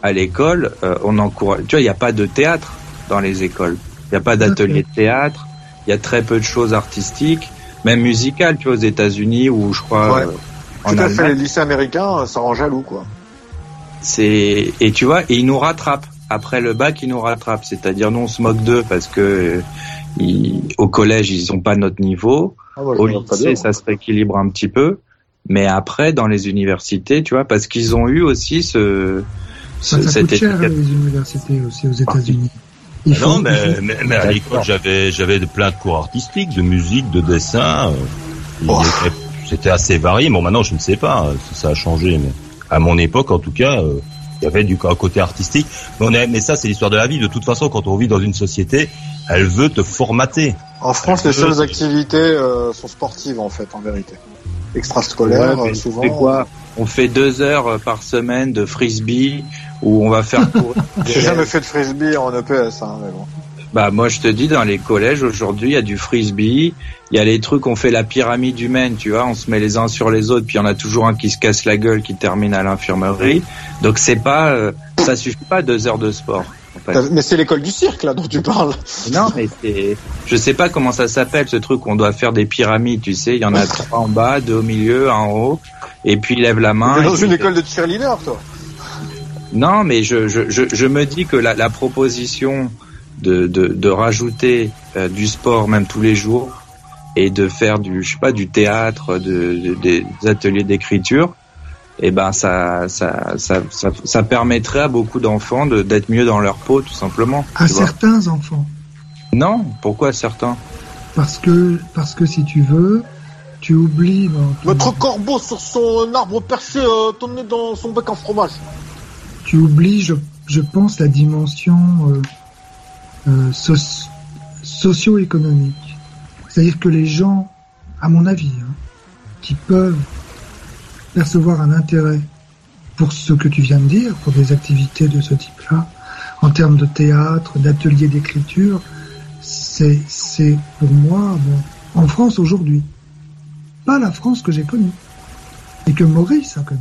à l'école, euh, on encourage. Tu vois, il n'y a pas de théâtre dans les écoles. Il n'y a pas d'atelier de théâtre. Il y a très peu de choses artistiques, même musicales. Tu vois, aux États-Unis ou je crois Ouais. euh, en Tout à fait, les lycées américains, ça rend jaloux, quoi. C'est et tu vois, et ils nous rattrapent. Après le bac, ils nous rattrapent. C'est-à-dire, nous, on se moque d'eux parce que euh, ils- au collège, ils ont pas notre niveau. Ah, ouais, Au lycée, bien, ça se rééquilibre un petit peu. Mais après, dans les universités, tu vois, parce qu'ils ont eu aussi ce, ce- Ça, ça cette coûte cher les universités aussi aux États-Unis. Faut- non, mais, mais, mais à l'école, j'avais, j'avais de- plein de cours artistiques, de musique, de dessin. euh, Oh. C'était assez varié. Bon, maintenant, je ne sais pas si ça a changé, mais à mon époque, en tout cas, euh, il y avait du un côté artistique. Mais, on est, mais ça, c'est l'histoire de la vie. De toute façon, quand on vit dans une société, elle veut te formater. En France, les seules activités euh, sont sportives, en fait, en vérité. Extrascolaires, Ouais, euh, souvent. quoi? On fait deux heures par semaine de frisbee où on va faire courir. J'ai jamais fait de frisbee en EPS, hein, mais bon. Bah moi je te dis dans les collèges aujourd'hui il y a du frisbee, il y a les trucs on fait la pyramide humaine, tu vois, on se met les uns sur les autres puis il y en a toujours un qui se casse la gueule qui termine à l'infirmerie. Donc c'est pas euh, ça suffit pas deux heures de sport. en fait. T'as- Mais c'est l'école du cirque, là, dont tu parles. Non mais c'est je sais pas comment ça s'appelle ce truc on doit faire des pyramides, tu sais, il y en a trois en bas, deux au milieu, un en haut et puis lève la main. T'es dans une école de cheerleader, toi. Non, mais je, je, je, je me dis que la, la proposition de, de, de rajouter euh, du sport même tous les jours et de faire du je sais pas du théâtre, de, de- des ateliers d'écriture, eh ben ça ça, ça ça ça permettrait à beaucoup d'enfants de- d'être mieux dans leur peau tout simplement. à vois. certains enfants. Non, pourquoi certains? Parce que, parce que si tu veux, tu oublies ton- Notre corbeau sur son arbre perché, euh, tourné dans son bec en fromage. tu oublies, je, je pense, la dimension euh, euh, soci- socio-économique. C'est-à-dire que les gens, à mon avis, hein, qui peuvent percevoir un intérêt pour ce que tu viens de dire, pour des activités de ce type-là, en termes de théâtre, d'ateliers d'écriture, c'est, c'est pour moi, bon, en France aujourd'hui, pas la France que j'ai connue et que Maurice a connue,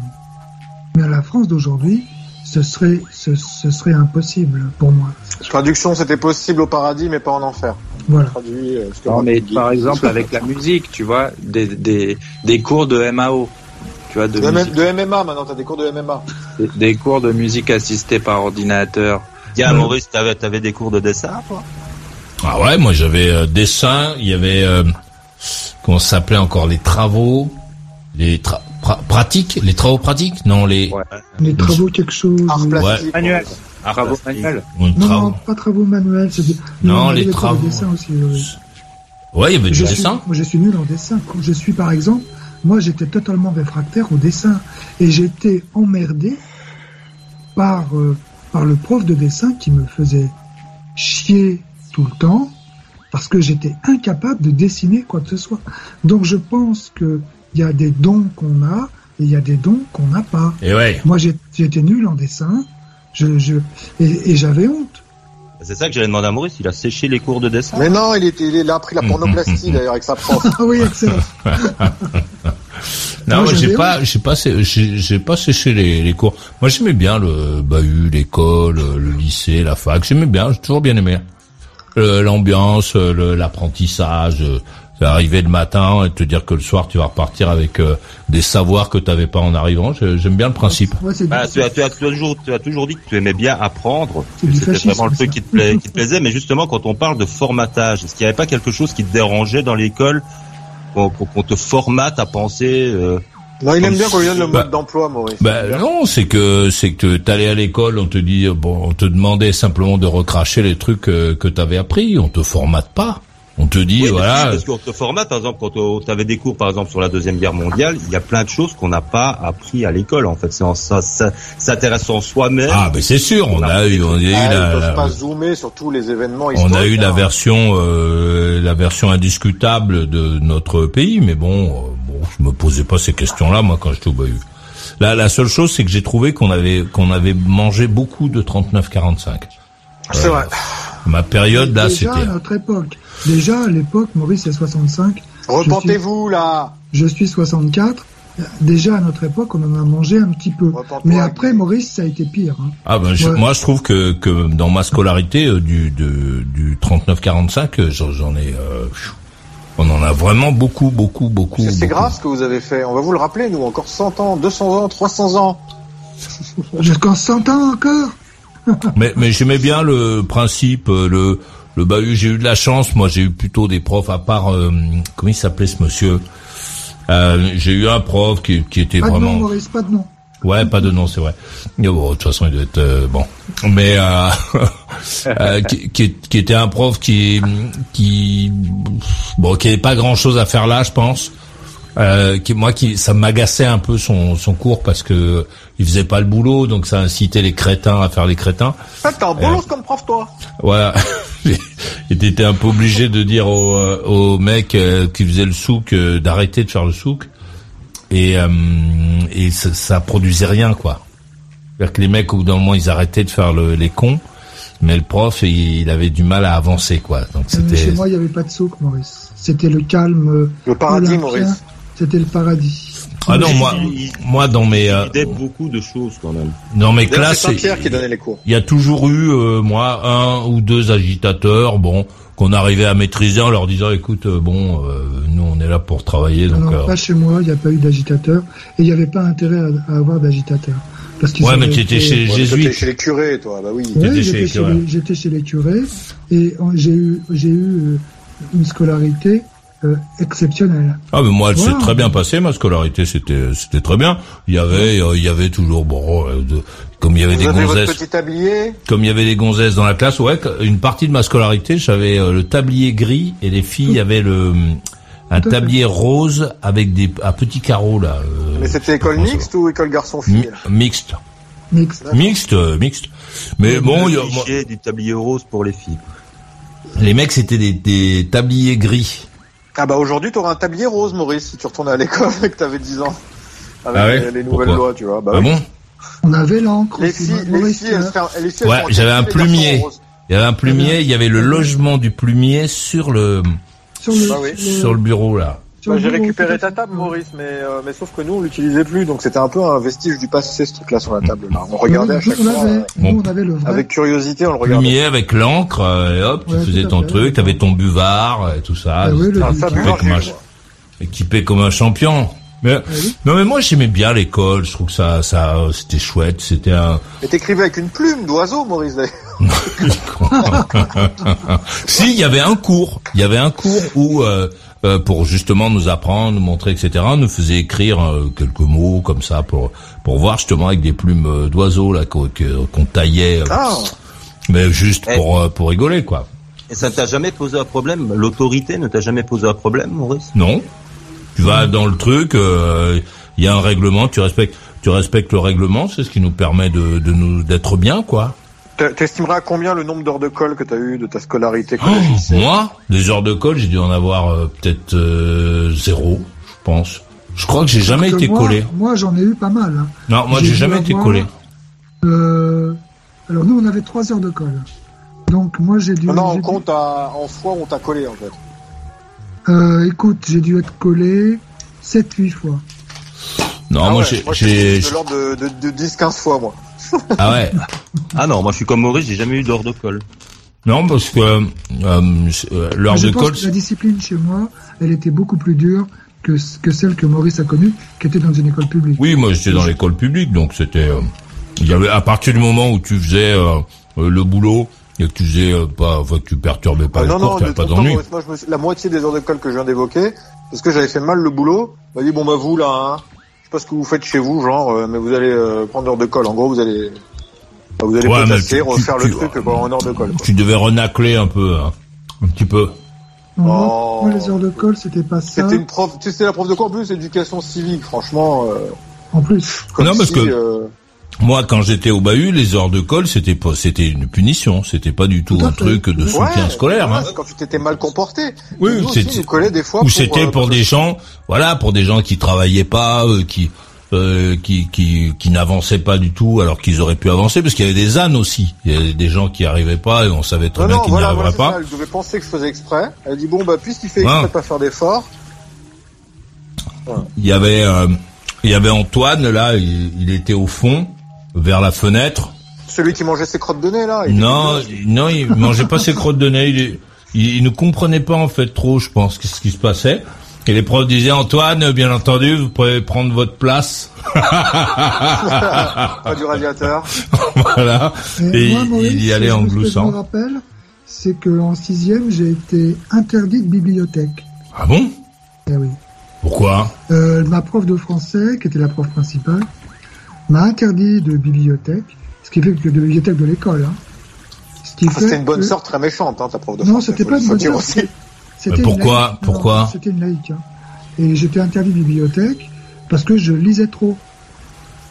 mais la France d'aujourd'hui, ce serait, ce, ce serait impossible pour moi. Traduction, c'était possible au paradis, mais pas en enfer. Voilà. Traduit, euh, ce que Non, mais par exemple avec la musique, tu vois, des, des, des cours de MAO, tu vois, de, De, musique- M- de MMA, maintenant, t'as des cours de MMA. des- des cours de musique assistée par ordinateur. Tiens, Maurice, t'avais, t'avais des cours de dessin, toi? Ah ouais, moi j'avais euh, dessin, il y avait euh, comment ça s'appelait encore les travaux, les tra- pra- pratiques, les travaux pratiques, non les Ouais. Les travaux quelque chose. Art euh, plastique. Manuel. Ah, Travaux manuels. Non, travaux. non, pas travaux manuels. Non, les de travaux. dessin aussi, oui. Ouais, il y avait du je, suis, dessin. moi, je suis nul en dessin. Je suis, par exemple, moi, j'étais totalement réfractaire au dessin. Et j'étais emmerdé par, euh, par le prof de dessin qui me faisait chier tout le temps parce que j'étais incapable de dessiner quoi que ce soit. Donc, je pense que il y a des dons qu'on a et il y a des dons qu'on n'a pas. Et ouais. Moi, j'ai- j'étais nul en dessin. Je, je, et, et j'avais honte. C'est ça que j'allais demander à Maurice, il a séché les cours de dessin. Mais non, il, était, il a appris la pornoplastie, d'ailleurs, avec sa prof. Ah oui, excellent. Non, Moi, j'ai j'avais pas, j'ai pas, j'ai séché les, les cours. Moi, j'aimais bien le bahut, l'école, le lycée, la fac. J'aimais bien, j'ai toujours bien aimé. Euh, L'ambiance, l'apprentissage, euh, arriver le matin et te dire que le soir tu vas repartir avec euh, des savoirs que tu n'avais pas en arrivant. J'aime bien le principe. Ouais, Bah, tu, as, tu, as toujours, tu as toujours dit que tu aimais bien apprendre. C'était vraiment le truc qui te, pla- qui te plaisait. Mais justement, quand on parle de formatage, est-ce qu'il n'y avait pas quelque chose qui te dérangeait dans l'école? Qu'on qu'on- qu'on te formate à penser euh, Non, il aime bien qu'on lui donne le Bah, mode d'emploi, Maurice. Ben non, c'est que c'est que t'allais à l'école, on te dit bon, on te demandait simplement de recracher les trucs euh, que t'avais appris, on te formate pas. On te dit Oui, mais voilà. parce qu'on te formate, par exemple, quand tu avais des cours, par exemple, sur la Deuxième Guerre mondiale, il y a plein de choses qu'on n'a pas appris à l'école, en fait. C'est en ça, ça s'intéresse en soi-même. Ah, ben c'est sûr, on a eu, on a eu Ah, la, la- pas zoomer sur tous les événements on a eu la hein. version, euh, la version indiscutable de notre pays, mais bon, euh, bon, je me posais pas ces questions-là moi quand j'étais au bahut. La, la seule chose, c'est que j'ai trouvé qu'on avait qu'on avait mangé beaucoup de 39-45. C'est vrai. Ma période là, c'était. à notre époque. Déjà à l'époque, Maurice est 65. Repentez-vous là. Je suis 64. Déjà à notre époque, on en a mangé un petit peu. Mais après, Maurice, ça a été pire. hein. Ah ben je- Ouais. moi je trouve que que dans ma scolarité euh, du de, du 39-45, euh, j'en ai. euh, on en a vraiment beaucoup, beaucoup, beaucoup. C'est grave ce que vous avez fait. On va vous le rappeler, nous, encore 100 ans, 200 ans, 300 ans. Jusqu'en 100 ans encore. Mais, mais j'aimais bien le principe, le, le bahut. J'ai eu de la chance. Moi, j'ai eu plutôt des profs, à part, euh, comment il s'appelait ce monsieur Euh, J'ai eu un prof qui, qui était Pas de nom, vraiment... Maurice, pas de nom. Ouais, pas de nom, c'est vrai. Mais bon, de toute façon, il doit être euh, bon. Mais euh, euh, qui, qui, qui était un prof qui qui bon qui avait pas grand chose à faire là, je pense. Euh, qui moi qui ça m'agaçait un peu son son cours parce que il faisait pas le boulot, donc ça incitait les crétins à faire les crétins. Ah, t'es un bolos comme prof, toi. Voilà. T'étais un peu obligé de dire au, euh, au mec euh, qui faisait le souk euh, d'arrêter de faire le souk. Et, euh, et ça, ça produisait rien, quoi. C'est-à-dire que les mecs, au bout d'un moment, ils arrêtaient de faire le- les cons. Mais le prof, il, il avait du mal à avancer, quoi. Donc c'était... Chez moi, il n'y avait pas de souk, Maurice. C'était le calme. Le paradis, olympien. Maurice. C'était le paradis. Ah non, moi, Il- moi dans mes, euh, Il aide beaucoup de choses quand même. dans mes classes, c'est Saint-Pierre qui donnait les cours. il y a toujours eu, euh, moi, un ou deux agitateurs, bon, qu'on arrivait à maîtriser en leur disant, écoute, euh, bon, euh, nous on est là pour travailler, donc. Alors, euh, pas chez moi, il n'y a pas eu d'agitateur. Et il n'y avait pas intérêt à, à avoir d'agitateur. Parce qu'ils Ouais, mais tu étais été- chez les jésuites. Chez les curés, toi. Bah oui. Ouais, chez j'étais les chez, curés. les- j'étais chez les curés et euh, j'ai eu, j'ai eu euh, une scolarité euh, exceptionnelle. Ah mais moi elle s'est très bien passée ma scolarité c'était c'était très bien il y avait euh, il y avait toujours bon euh, de- comme il y avait Vous des avez votre gonzesses petit tablier. comme il y avait des gonzesses dans la classe ouais une partie de ma scolarité j'avais euh, le tablier gris et les filles avaient le un Tout à fait. tablier rose avec des à petits carreaux là euh, Mais c'était école mixte ou école Mi- garçon-fille mixte Mixte. mixte euh, mixte mais bon il y a- cliché du tablier rose pour les filles. les mecs c'était des, des tabliers gris Ah bah aujourd'hui, t'aurais un tablier rose, Maurice, si tu retournais à l'école et que t'avais 10 ans. Avec Ah ouais les, les nouvelles Pourquoi lois, tu vois. Bah ah oui. bon On avait l'encre Les aussi. filles, les filles, elles se elles Ouais, j'avais un plumier. il y avait un plumier il y avait le logement du plumier sur le sur le, Bah oui. sur le bureau là Bah, j'ai bureau, récupéré ta table, Maurice, mais, euh, mais sauf que nous, on l'utilisait plus, donc c'était un peu un vestige du passé, ce truc-là sur la table. Là. On regardait à chaque on fois, avait, euh, nous, on avait le vrai. avec curiosité, on le regardait. plumier avec l'encre euh, et hop tu Ouais, faisais tout à ton fait. truc t'avais ton buvard et tout ça Ah oui, le Ah, ça, équipé buvard, comme un, j'ai eu, moi. équipé comme un champion mais oui. non mais moi j'aimais bien l'école je trouve que ça ça euh, c'était chouette c'était un Et t'écrivais avec une plume d'oiseau, Maurice, d'ailleurs. si il y avait un cours il y avait un cours où euh, euh, pour justement nous apprendre, nous montrer, etc., nous faisait écrire euh, quelques mots comme ça pour pour voir justement avec des plumes euh, d'oiseaux là qu'on taillait, Ah, mais juste Eh. pour pour rigoler quoi. Et ça t'a jamais posé un problème? L'autorité ne t'a jamais posé un problème, Maurice? Non. Tu vas dans le truc, euh, il y a un règlement, tu respectes, tu respectes le règlement, c'est ce qui nous permet de, de nous d'être bien, quoi. T'es- T'estimerais à combien le nombre d'heures de colle que t'as eu de ta scolarité Oh, moi, des heures de colle, j'ai dû en avoir euh, peut-être euh, zéro, je pense. Je crois que j'ai jamais que été moi- collé. Moi, j'en ai eu pas mal. hein. Non, moi j'ai jamais été collé. Euh, alors nous, on avait trois heures de colle. Donc moi, j'ai dû. Non, non, dû- compte à, en fois on t'a collé, en fait. Euh, écoute, j'ai dû être collé 7-8 fois. Non, Ah moi ouais, j'ai, de l'ordre de, de, de 10-15 fois, moi. Ah ouais. Ah non, moi je suis comme Maurice, j'ai jamais eu d'heure de colle. Non, parce que euh, euh, l'heure je de pense colle, la discipline chez moi, elle était beaucoup plus dure que, que celle que Maurice a connue, qui était dans une école publique. Oui, moi j'étais dans l'école publique, donc c'était. euh, il y avait à partir du moment où tu faisais le boulot et que tu faisais pas, enfin que tu perturbais pas Ah, les non, cours, t'avais pas d'ennui. Maurice, moi, je me suis- la moitié des heures de colle que je viens d'évoquer, parce que j'avais fait mal le boulot, m'a dit, bon, bah, vous, là, hein, pas ce que vous faites chez vous, genre, euh, mais vous allez euh, prendre heure de colle. En gros, vous allez, bah, vous allez Ouais, mais potasser, tu- refaire tu- le tu- truc pendant une heure de colle. quoi. Tu devais renacler un peu, hein, un petit peu. Non, moi- Oh. Les heures de colle, c'était pas ça. C'était une prof, tu sais, c'était la prof de quoi en plus Éducation civique, franchement. Euh, En plus, comme Non, parce si, que- euh, Moi, quand j'étais au bahut, les heures de colle, c'était pas, c'était une punition. C'était pas du tout, un fait. truc de soutien ouais, scolaire. Hein. Quand tu t'étais mal comporté. Oui, c'était-. Ou pour, c'était euh, pour des gens, voilà, pour des gens qui travaillaient pas, euh, qui euh, qui qui, qui n'avançaient pas du tout alors qu'ils auraient pu avancer parce qu'il y avait des ânes aussi. Il y avait des gens qui arrivaient pas et on savait très Non, bien qu'ils voilà, n'y arriveraient voilà, pas. ça, Elle devait penser que je faisais exprès. Elle dit bon bah puisqu'il fait exprès Ouais. de pas faire d'efforts. Il y avait euh, il y avait Antoine là, il, il était au fond vers la fenêtre. Celui qui mangeait ses crottes de nez là. il Non, non, il mangeait pas ses crottes de nez. Il, il, il ne comprenait pas en fait trop, je pense, ce qui se passait. Et les profs disaient Antoine, bien entendu, vous pouvez prendre votre place. Pas du radiateur. voilà. Et moi, Maurice, il y allait ce en que Je gloussant. me rappelle, c'est qu'en sixième, j'ai été interdit de bibliothèque. Ah bon? Eh oui. Pourquoi? Euh, ma prof de français, qui était la prof principale, m'a interdit de bibliothèque, ce qui fait que de bibliothèque de l'école. Hein. Ce qui Enfin, fait C'était une bonne que- sœur très méchante, hein, ta prof de Non, c'était pas une bonne aussi. Une pourquoi laïque. Pourquoi C'était une laïque. hein. Et j'étais interdit de bibliothèque parce que je lisais trop.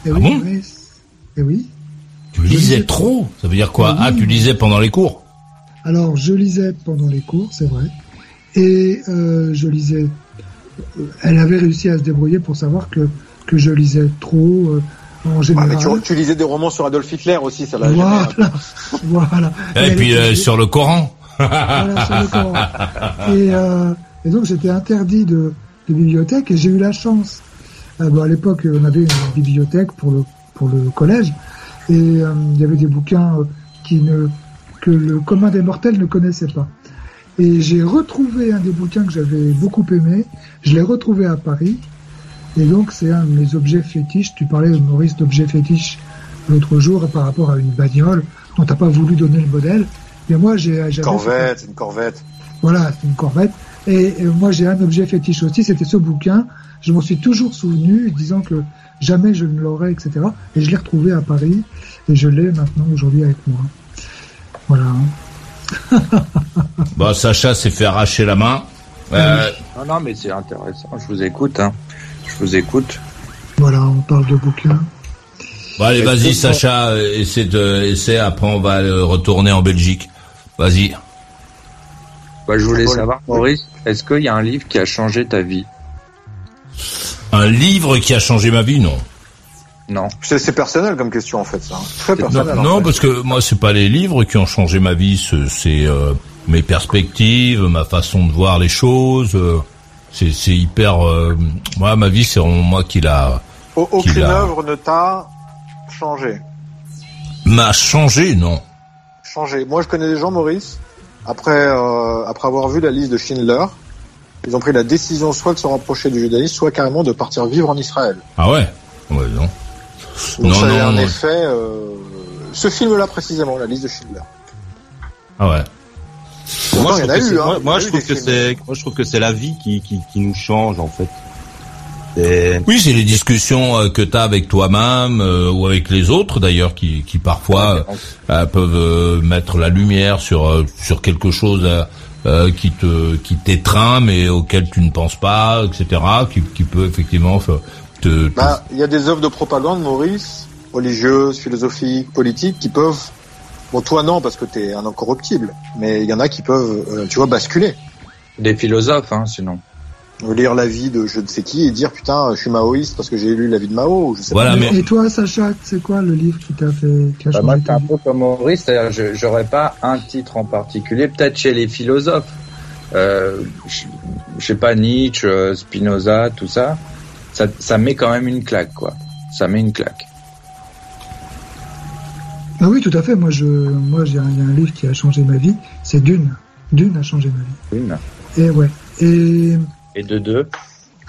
Et Ah oui, bon. Et oui. Tu lisais trop Ça veut dire quoi Oui. Ah, tu lisais pendant les cours Alors, je lisais pendant les cours, c'est vrai. Et euh, je lisais. euh, Elle avait réussi à se débrouiller pour savoir que, que je lisais trop euh, en Ah, mais tu, tu lisais des romans sur Adolf Hitler aussi, ça l'a. Voilà, voilà. Et puis euh, sur le Coran voilà, sur le Coran. Et, euh, et donc j'étais interdit de, de bibliothèque et j'ai eu la chance. Euh, bon, à l'époque, on avait une bibliothèque pour le pour le collège et euh, il y avait des bouquins euh, qui ne que le commun des mortels ne connaissait pas. Et j'ai retrouvé un des bouquins que j'avais beaucoup aimé. Je l'ai retrouvé à Paris. Et donc c'est un de mes objets fétiches. Tu parlais, Maurice, d'objets fétiches l'autre jour par rapport à une bagnole dont t'as pas voulu donner le modèle. Mais moi, j'ai Une corvette, une corvette. voilà, c'est une corvette. Et, moi, j'ai un objet fétiche aussi, c'était ce bouquin. Je m'en suis toujours souvenu, disant que jamais je ne l'aurais, etc. Et je l'ai retrouvé à Paris, et je l'ai maintenant aujourd'hui avec moi. Voilà. Bah, Sacha s'est fait arracher la main. Euh, Non, non, mais c'est intéressant. Je vous écoute. Hein. Je vous écoute. Voilà, on parle de bouquins. bon, allez, vas-y, Sacha, essaie de, essaie. Après, on va euh, retourner en Belgique. Vas-y. Bah, je voulais savoir, Maurice, est-ce qu'il y a un livre qui a changé ta vie? Un livre qui a changé ma vie, non. Non. C'est c'est personnel comme question en fait, ça. hein. Très Non, personnel. non, fait. parce que moi, c'est pas les livres qui ont changé ma vie, c'est- c'est euh, mes perspectives, ma façon de voir les choses. euh, c'est c'est hyper. euh, moi, ma vie, c'est moi qui l'a Au- Aucune a- œuvre ne t'a changé. m'a changé, non. Changé. Moi, je connais des gens, Maurice, après, euh, après avoir vu la liste de Schindler, ils ont pris la décision soit de se rapprocher du judaïsme, soit carrément de partir vivre en Israël. Ah ouais? Ouais, non. Donc Non, ça a non, un non. effet. euh, ce film-là précisément, la liste de Schindler. Ah ouais. Moi, je trouve que films. c'est, moi, je trouve que c'est la vie qui, qui, qui nous change en fait. Et Oui, c'est les discussions euh, que tu as avec toi-même euh, ou avec les autres d'ailleurs qui, qui parfois euh, peuvent euh, mettre la lumière sur euh, sur quelque chose euh, euh, qui te qui t'étreint mais auquel tu ne penses pas, etc. Qui, qui peut effectivement te- Bah, il y a des œuvres de propagande, Maurice, religieuses, philosophiques, politiques, qui peuvent. Bon, toi non, parce que t'es un incorruptible, mais il y en a qui peuvent, euh, tu vois, basculer. Des philosophes, hein, sinon. Lire la vie de je ne sais qui et dire putain, je suis maoïste parce que j'ai lu la vie de Mao. Ou je sais Voilà, pas. mais Et toi, Sacha, c'est quoi le livre qui t'a fait, qui a Bah, moi, ta un peu comme Maurice, c'est-à-dire je j'aurais pas un titre en particulier, peut-être chez les philosophes. Euh, je, je sais pas, Nietzsche, Spinoza, tout ça, ça, ça met quand même une claque, quoi. Ça met une claque. Ah oui, tout à fait. Moi, je, moi, j'ai un, il y a un livre qui a changé ma vie. C'est Dune. Dune a changé ma vie. Une. Et ouais. Et Et de deux.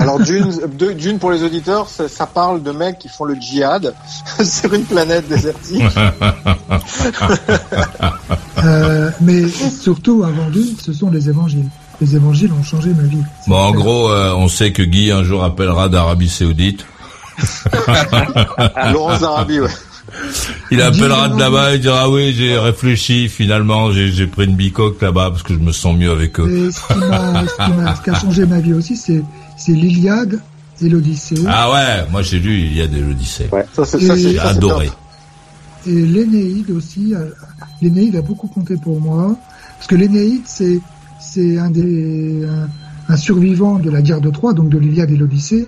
Alors Dune, Dune pour les auditeurs, ça, ça parle de mecs qui font le djihad sur une planète désertique. euh, mais surtout avant Dune, ce sont les évangiles. Les évangiles ont changé ma vie. bon en gros euh, on sait que Guy un jour appellera d'Arabie Saoudite. Laurent Zarabi, ouais. Il appellera de là-bas et dira oui j'ai réfléchi finalement j'ai pris une bicoque là-bas parce que je me sens mieux avec eux. Et ce qui, ce, a changé ma vie aussi, c'est, c'est l'Iliade et l'Odyssée. Ah ouais moi j'ai lu il y a des l'Odyssée. Ça, c'est, adoré. Et l'Énéide aussi. euh, L'Énéide a beaucoup compté pour moi. Parce que l'Énéide, c'est, c'est un des, un, un survivant de la guerre de Troie, donc de l'Iliade et l'Odyssée,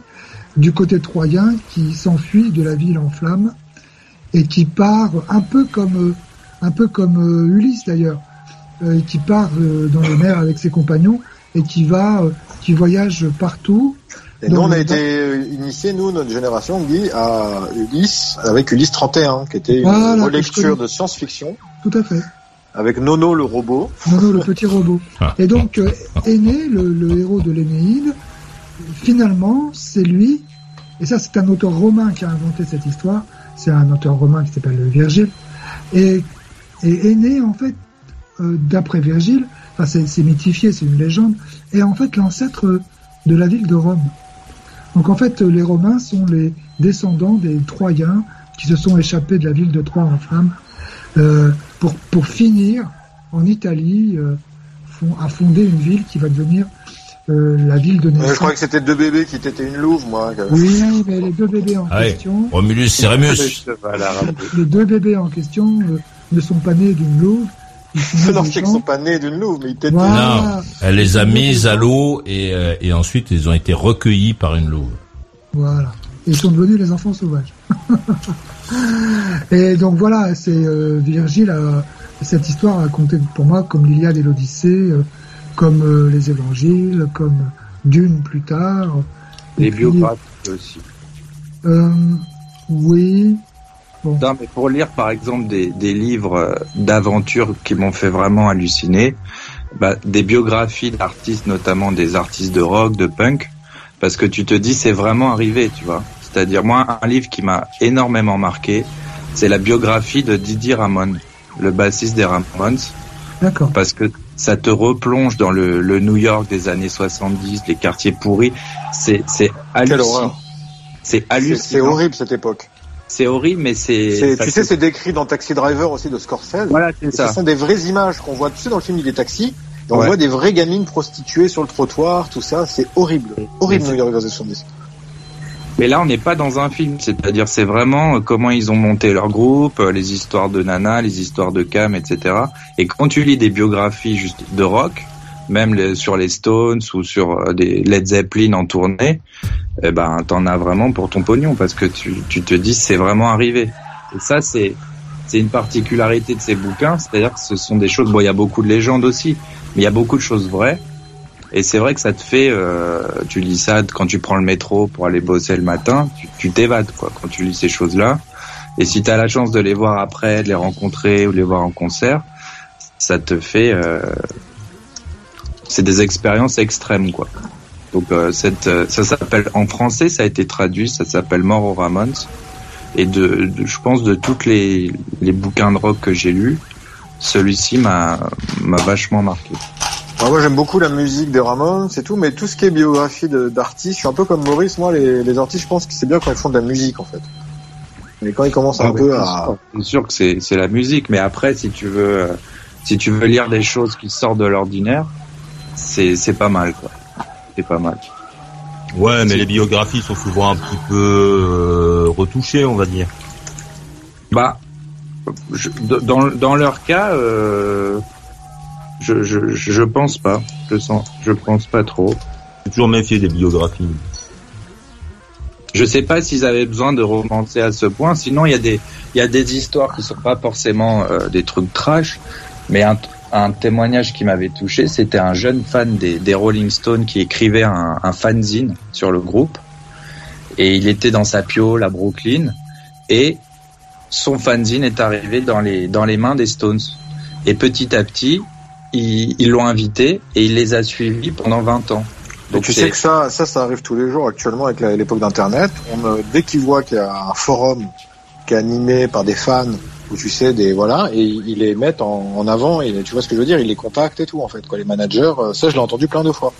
du côté troyen qui s'enfuit de la ville en flammes et qui part un peu comme un peu comme Ulysse d'ailleurs, qui part dans les mers avec ses compagnons et qui va qui voyage partout et nous, on a été initiés, nous, notre génération, Guy, à Ulysse, avec Ulysse 31, qui était une relecture de science-fiction. Tout à fait. Avec Nono le robot. Nono le petit robot. Ah. Et donc, euh, Aîné, le, héros de l'Énéide, finalement, c'est lui, et ça c'est un auteur romain qui a inventé cette histoire, c'est un auteur romain qui s'appelle Virgile, et, et Aîné, en fait, euh, d'après Virgile, enfin c'est mythifié, c'est une légende, est en fait l'ancêtre de la ville de Rome. Donc en fait, les Romains sont les descendants des Troyens qui se sont échappés de la ville de Troie en flammes euh, pour, pour finir en Italie euh, à fonder une ville qui va devenir euh, la ville de naissance. je crois que c'était deux bébés qui étaient une louve, moi. Oui, mais les deux bébés en ah question. Romulus et Rémus. les deux bébés en question euh, ne sont pas nés d'une louve, non, qu'ils sont pas nés d'une louve, mais ils étaient. Non, elle les a mises à l'eau et, euh, et ensuite ils ont été recueillis par une louve. Voilà. ils sont devenus les enfants sauvages. et donc voilà, c'est euh, Virgile a cette histoire a compté pour moi comme l'Iliade et l'Odyssée, euh, comme les Évangiles, comme Dune plus tard. Les biographies aussi. oui, non, mais pour lire par exemple des, des livres euh, d'aventure qui m'ont fait vraiment halluciner, bah, des biographies d'artistes, notamment des artistes de rock, de punk, parce que tu te dis c'est vraiment arrivé, tu vois. C'est-à-dire moi un livre qui m'a énormément marqué, c'est la biographie de Didier Ramon, le bassiste des Ramones. D'accord. Parce que ça te replonge dans le, le, New York des années 70, les quartiers pourris. C'est c'est hallucinant. C'est hallucinant. C'est horrible cette époque c'est horrible, mais c'est. Tu sais, c'est décrit dans Taxi Driver aussi de Scorsese. Voilà, c'est ça. Ce sont des vraies images qu'on voit. Tu sais, dans le film, il est taxi. on voit des vraies gamines prostituées sur le trottoir, tout ça. C'est horrible. Horrible, New York dans 70. Mais là, on n'est pas dans un film, c'est-à-dire c'est vraiment euh, comment ils ont monté leur groupe, euh, les histoires de Nana, les histoires de Cam, etc. Et quand tu lis des biographies juste de rock, même sur les Stones ou sur euh, des Led Zeppelin en tournée, eh ben t'en as vraiment pour ton pognon parce que tu, te dis c'est vraiment arrivé. Et ça c'est c'est une particularité de ces bouquins, c'est-à-dire que ce sont des choses. Bon, il y a beaucoup de légendes aussi, mais il y a beaucoup de choses vraies. Et c'est vrai que ça te fait, euh, tu lis ça quand tu prends le métro pour aller bosser le matin, tu t'évades quoi quand tu lis ces choses-là. Et si tu as la chance de les voir après, de les rencontrer ou de les voir en concert, ça te fait, euh, c'est des expériences extrêmes quoi. Donc euh, cette, euh, ça s'appelle en français, ça a été traduit, ça s'appelle Mort aux Ramones. Et de, je pense de toutes les, les bouquins de rock que j'ai lus, celui-ci m'a m'a vachement marqué. Moi j'aime beaucoup la musique des Ramones, c'est tout, mais tout ce qui est biographie d'artistes, je suis un peu comme Maurice, moi les, les artistes, je pense que c'est bien quand ils font de la musique en fait. Mais quand ils commencent un ah, peu à... C'est sûr que c'est la musique, mais après si tu veux euh, si tu veux lire des choses qui sortent de l'ordinaire, c'est pas mal quoi c'est pas mal. Ouais, mais les biographies sont souvent un petit peu euh, retouchées, on va dire. Bah, dans, dans leur cas, euh, je, je, je pense pas. Je sens, je pense pas trop. J'ai toujours méfié des biographies. Je sais pas s'ils avaient besoin de romancer à ce point. Sinon, il y a des, il y a des histoires qui sont pas forcément euh, des trucs trash, mais un, un témoignage qui m'avait touché, c'était un jeune fan des, Rolling Stones qui écrivait un, un, fanzine sur le groupe. Et il était dans sa piole à Brooklyn. Et son fanzine est arrivé dans les, dans les mains des Stones. Et petit à petit, ils l'ont invité et il les a suivis pendant 20 ans. Donc tu sais que ça, ça, ça arrive tous les jours actuellement avec l'époque d'Internet. dès qu'ils voient qu'il y a un forum qui est animé par des fans tu sais des voilà et ils les mettent en, avant et tu vois ce que je veux dire, ils les contactent et tout en fait quoi. Les managers, euh, ça je l'ai entendu plein de fois.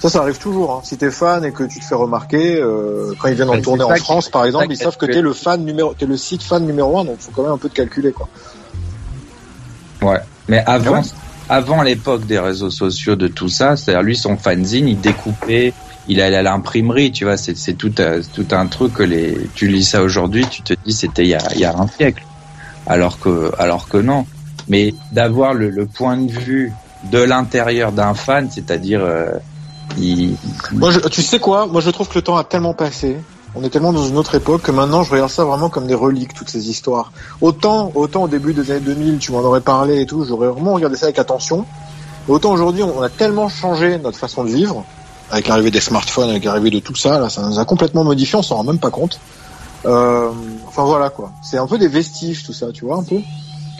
Ça, ça arrive toujours. Hein. Si t'es fan et que tu te fais remarquer, euh, quand ils viennent en tournée en France, par exemple, ils savent que t'es le fan numéro, t'es le site fan numéro un, donc faut quand même un peu de calculer, quoi. Ouais. Mais avant, avant l'époque des réseaux sociaux, de tout ça, c'est-à-dire lui, son fanzine, il découpait, il allait à l'imprimerie, tu vois, c'est tout, euh, tout un truc que les, tu lis ça aujourd'hui, tu te dis c'était il y a, il y a un siècle alors que, alors que non. Mais d'avoir le, point de vue de l'intérieur d'un fan, c'est-à-dire euh, il- Moi, je- tu sais quoi? Moi, je trouve que le temps a tellement passé. On est tellement dans une autre époque que maintenant, je regarde ça vraiment comme des reliques, toutes ces histoires. Autant, autant au début des années 2000, tu m'en aurais parlé et tout, j'aurais vraiment regardé ça avec attention. Autant aujourd'hui, on a tellement changé notre façon de vivre, avec l'arrivée des smartphones, avec l'arrivée de tout ça, là, ça nous a complètement modifié, on s'en rend même pas compte. Euh, enfin voilà quoi. C'est un peu des vestiges tout ça, tu vois un peu.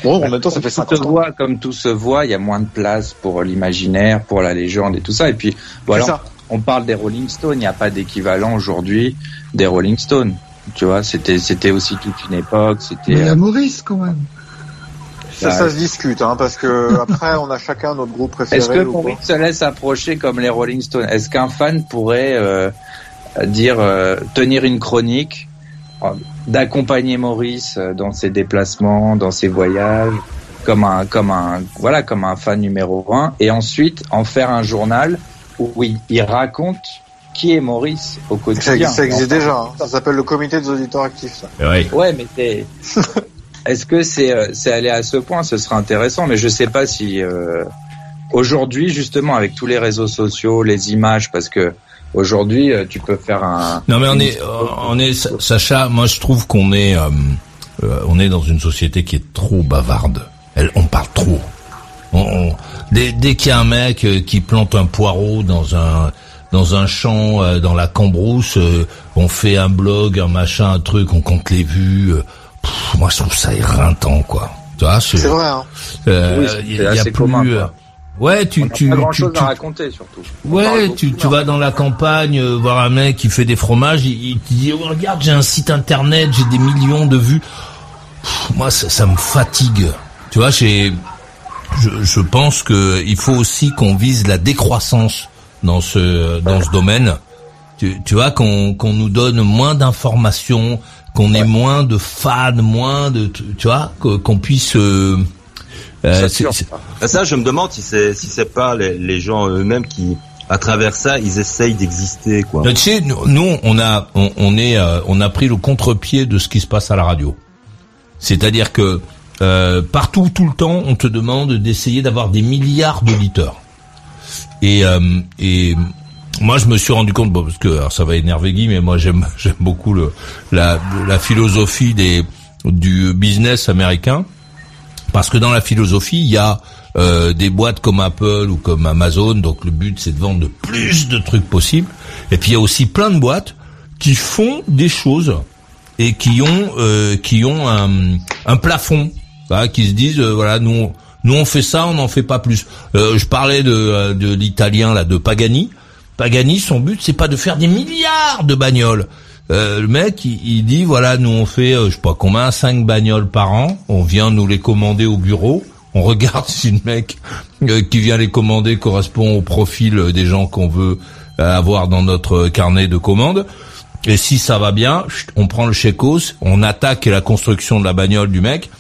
Bon, en même temps, ça fait tout se 50 ans. voit, comme tout se voit, il y a moins de place pour l'imaginaire, pour la légende et tout ça. Et puis, voilà, ça. On parle des Rolling Stones, il n'y a pas d'équivalent aujourd'hui des Rolling Stones. Tu vois, c'était c'était aussi toute une époque, Mais c'était il y a Maurice quand même. Ça, ça se discute, hein, parce que après, on a chacun notre groupe préféré. Est-ce que. Maurice se laisse approcher comme les Rolling Stones? Est-ce qu'un fan pourrait euh, dire euh, tenir une chronique, euh, d'accompagner Maurice euh, dans ses déplacements, dans ses voyages, comme un comme un voilà comme un fan numéro un, et ensuite en faire un journal où il, raconte qui est Maurice au quotidien. ça existe déjà. hein. Ça s'appelle le comité des auditeurs actifs. Ça. Ouais. Ouais, mais c'est. Est-ce que c'est euh, c'est allé à ce point? Ce serait intéressant, mais je sais pas si euh, aujourd'hui justement avec tous les réseaux sociaux, les images, parce que aujourd'hui euh, tu peux faire un. Non mais on est, on est, Sacha. Moi, je trouve qu'on est, euh, euh, on est dans une société qui est trop bavarde. Elle, on parle trop. On, on- dès dès qu'il y a un mec euh, qui plante un poireau dans un dans un champ, euh, dans la cambrousse, euh, on fait un blog, un machin, un truc, on compte les vues. euh, pff, moi, je trouve ça éreintant, quoi. Tu vois, C'est vrai. Hein. euh, Oui, il y a plus, commun, quoi. euh, Ouais, tu on a tu pas grand tu, chose tu- à raconter surtout. On Ouais, tu, tu vas dans la campagne euh, voir un mec qui fait des fromages, il, il te dit oh, regarde j'ai un site internet, j'ai des millions de vues. Pff, moi ça, ça me fatigue. Tu vois, j'ai, je, je pense que il faut aussi qu'on vise la décroissance dans ce dans ce domaine. Tu, tu vois qu'on qu'on nous donne moins d'informations, qu'on ait moins de fans, moins de tu vois qu'on puisse euh, euh, c'est- ça. Ça, je me demande si c'est si c'est pas les, les gens eux-mêmes qui, à travers ça, ils essayent d'exister, quoi. Tu sais, nous, nous, on a, on, on est, euh, on a pris le contre-pied de ce qui se passe à la radio. C'est-à-dire que euh, partout, tout le temps, on te demande d'essayer d'avoir des milliards d'auditeurs. Et, euh, et moi, je me suis rendu compte, bon, parce que alors, ça va énerver Guy, mais moi, j'aime, j'aime beaucoup la, philosophie du business américain, parce que dans la philosophie, il y a euh, des boîtes comme Apple ou comme Amazon, donc le but c'est de vendre le plus de trucs possible. Et puis il y a aussi plein de boîtes qui font des choses et qui ont euh, qui ont un plafond, voilà, qui se disent euh, voilà nous nous on fait ça, on n'en fait pas plus. Euh, je parlais de euh, de l'italien là de Pagani. Pagani, son but c'est pas de faire des milliards de bagnoles. Euh, le mec, il, il dit voilà, nous on fait, euh, je sais pas combien, cinq bagnoles par an. On vient nous les commander au bureau. On regarde si le mec euh, qui vient les commander correspond au profil des gens qu'on veut avoir dans notre carnet de commandes. Et si ça va bien, on prend le chécos, on attaque la construction de la bagnole du mec.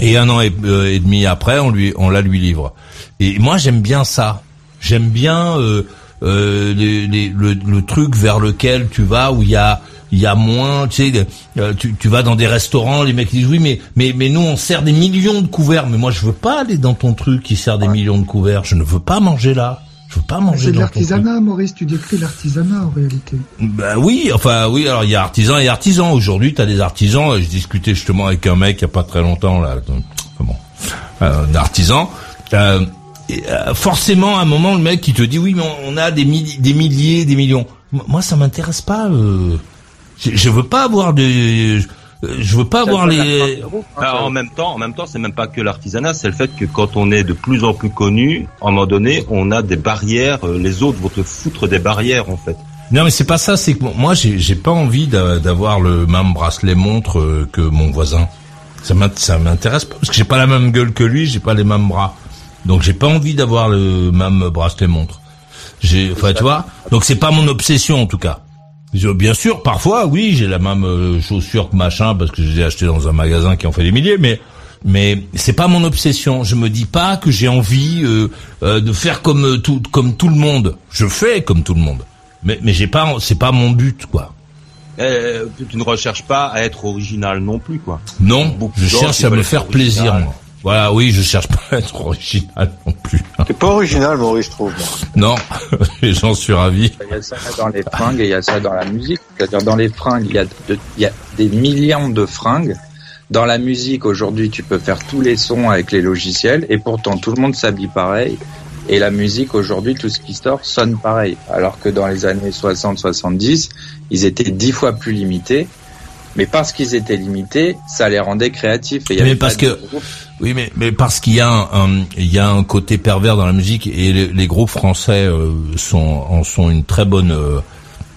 Et un an et, euh, et demi après, on lui, on la lui livre. Et moi, j'aime bien ça. J'aime bien euh, euh, les- les- le, le truc vers lequel tu vas où il y a, il y a moins. Tu sais, euh, tu, tu vas dans des restaurants, les mecs disent oui, mais mais mais nous on sert des millions de couverts. Mais moi, je veux pas aller dans ton truc qui sert des millions de couverts. Je ne veux pas manger là. Je veux pas manger C'est de l'artisanat, Maurice. Tu décris l'artisanat en réalité. Ben oui, enfin oui, alors il y a artisans et artisans. Aujourd'hui, tu as des artisans. Je discutais justement avec un mec il y a pas très longtemps là, donc, bon, euh, un artisan. Euh, et, euh, forcément, à un moment, le mec qui te dit oui, mais on, a des, milli- des milliers, des millions. Moi, ça m'intéresse pas. Euh, je, je veux pas avoir des, je veux pas avoir les. Alors, en même temps, en même temps, c'est même pas que l'artisanat, c'est le fait que quand on est de plus en plus connu, à un moment donné, on a des barrières. euh, Les autres vont te foutre des barrières, en fait. Non, mais c'est pas ça. C'est que moi, j'ai pas envie d'a- d'avoir le même bracelet montre euh, que mon voisin. Ça m'intéresse pas parce que j'ai pas la même gueule que lui, j'ai pas les mêmes bras. Donc j'ai pas envie d'avoir le même bracelet montre. J'ai, enfin, tu vois. Donc c'est pas mon obsession en tout cas. Bien sûr, parfois, oui, j'ai la même euh, chaussure que machin parce que je les ai acheté dans un magasin qui en fait des milliers, mais mais c'est pas mon obsession. Je me dis pas que j'ai envie euh, euh, de faire comme tout comme tout le monde. Je fais comme tout le monde, mais mais j'ai pas, c'est pas mon but quoi. Euh, tu ne recherches pas à être original non plus, quoi. Non, Beaucoup je cherche à me faire plaisir. moi. Voilà, oui, je cherche pas à être original non plus. T'es pas original, Maurice, je trouve. Non, j'en suis ravi. Il y a ça dans les fringues et il y a ça dans la musique. C'est-à-dire dans les fringues, il y a, de- il y a des millions de fringues. Dans la musique, aujourd'hui, tu peux faire tous les sons avec les logiciels et pourtant tout le monde s'habille pareil. Et la musique, aujourd'hui, tout ce qui sort sonne pareil. Alors que dans les années 60-70, ils étaient dix fois plus limités. Mais parce qu'ils étaient limités, ça les rendait créatifs. Et il y Mais parce que-. Oui, mais, mais parce qu'il y a un, un- il y a un côté pervers dans la musique et les, les groupes français euh, sont en sont une très bonne euh,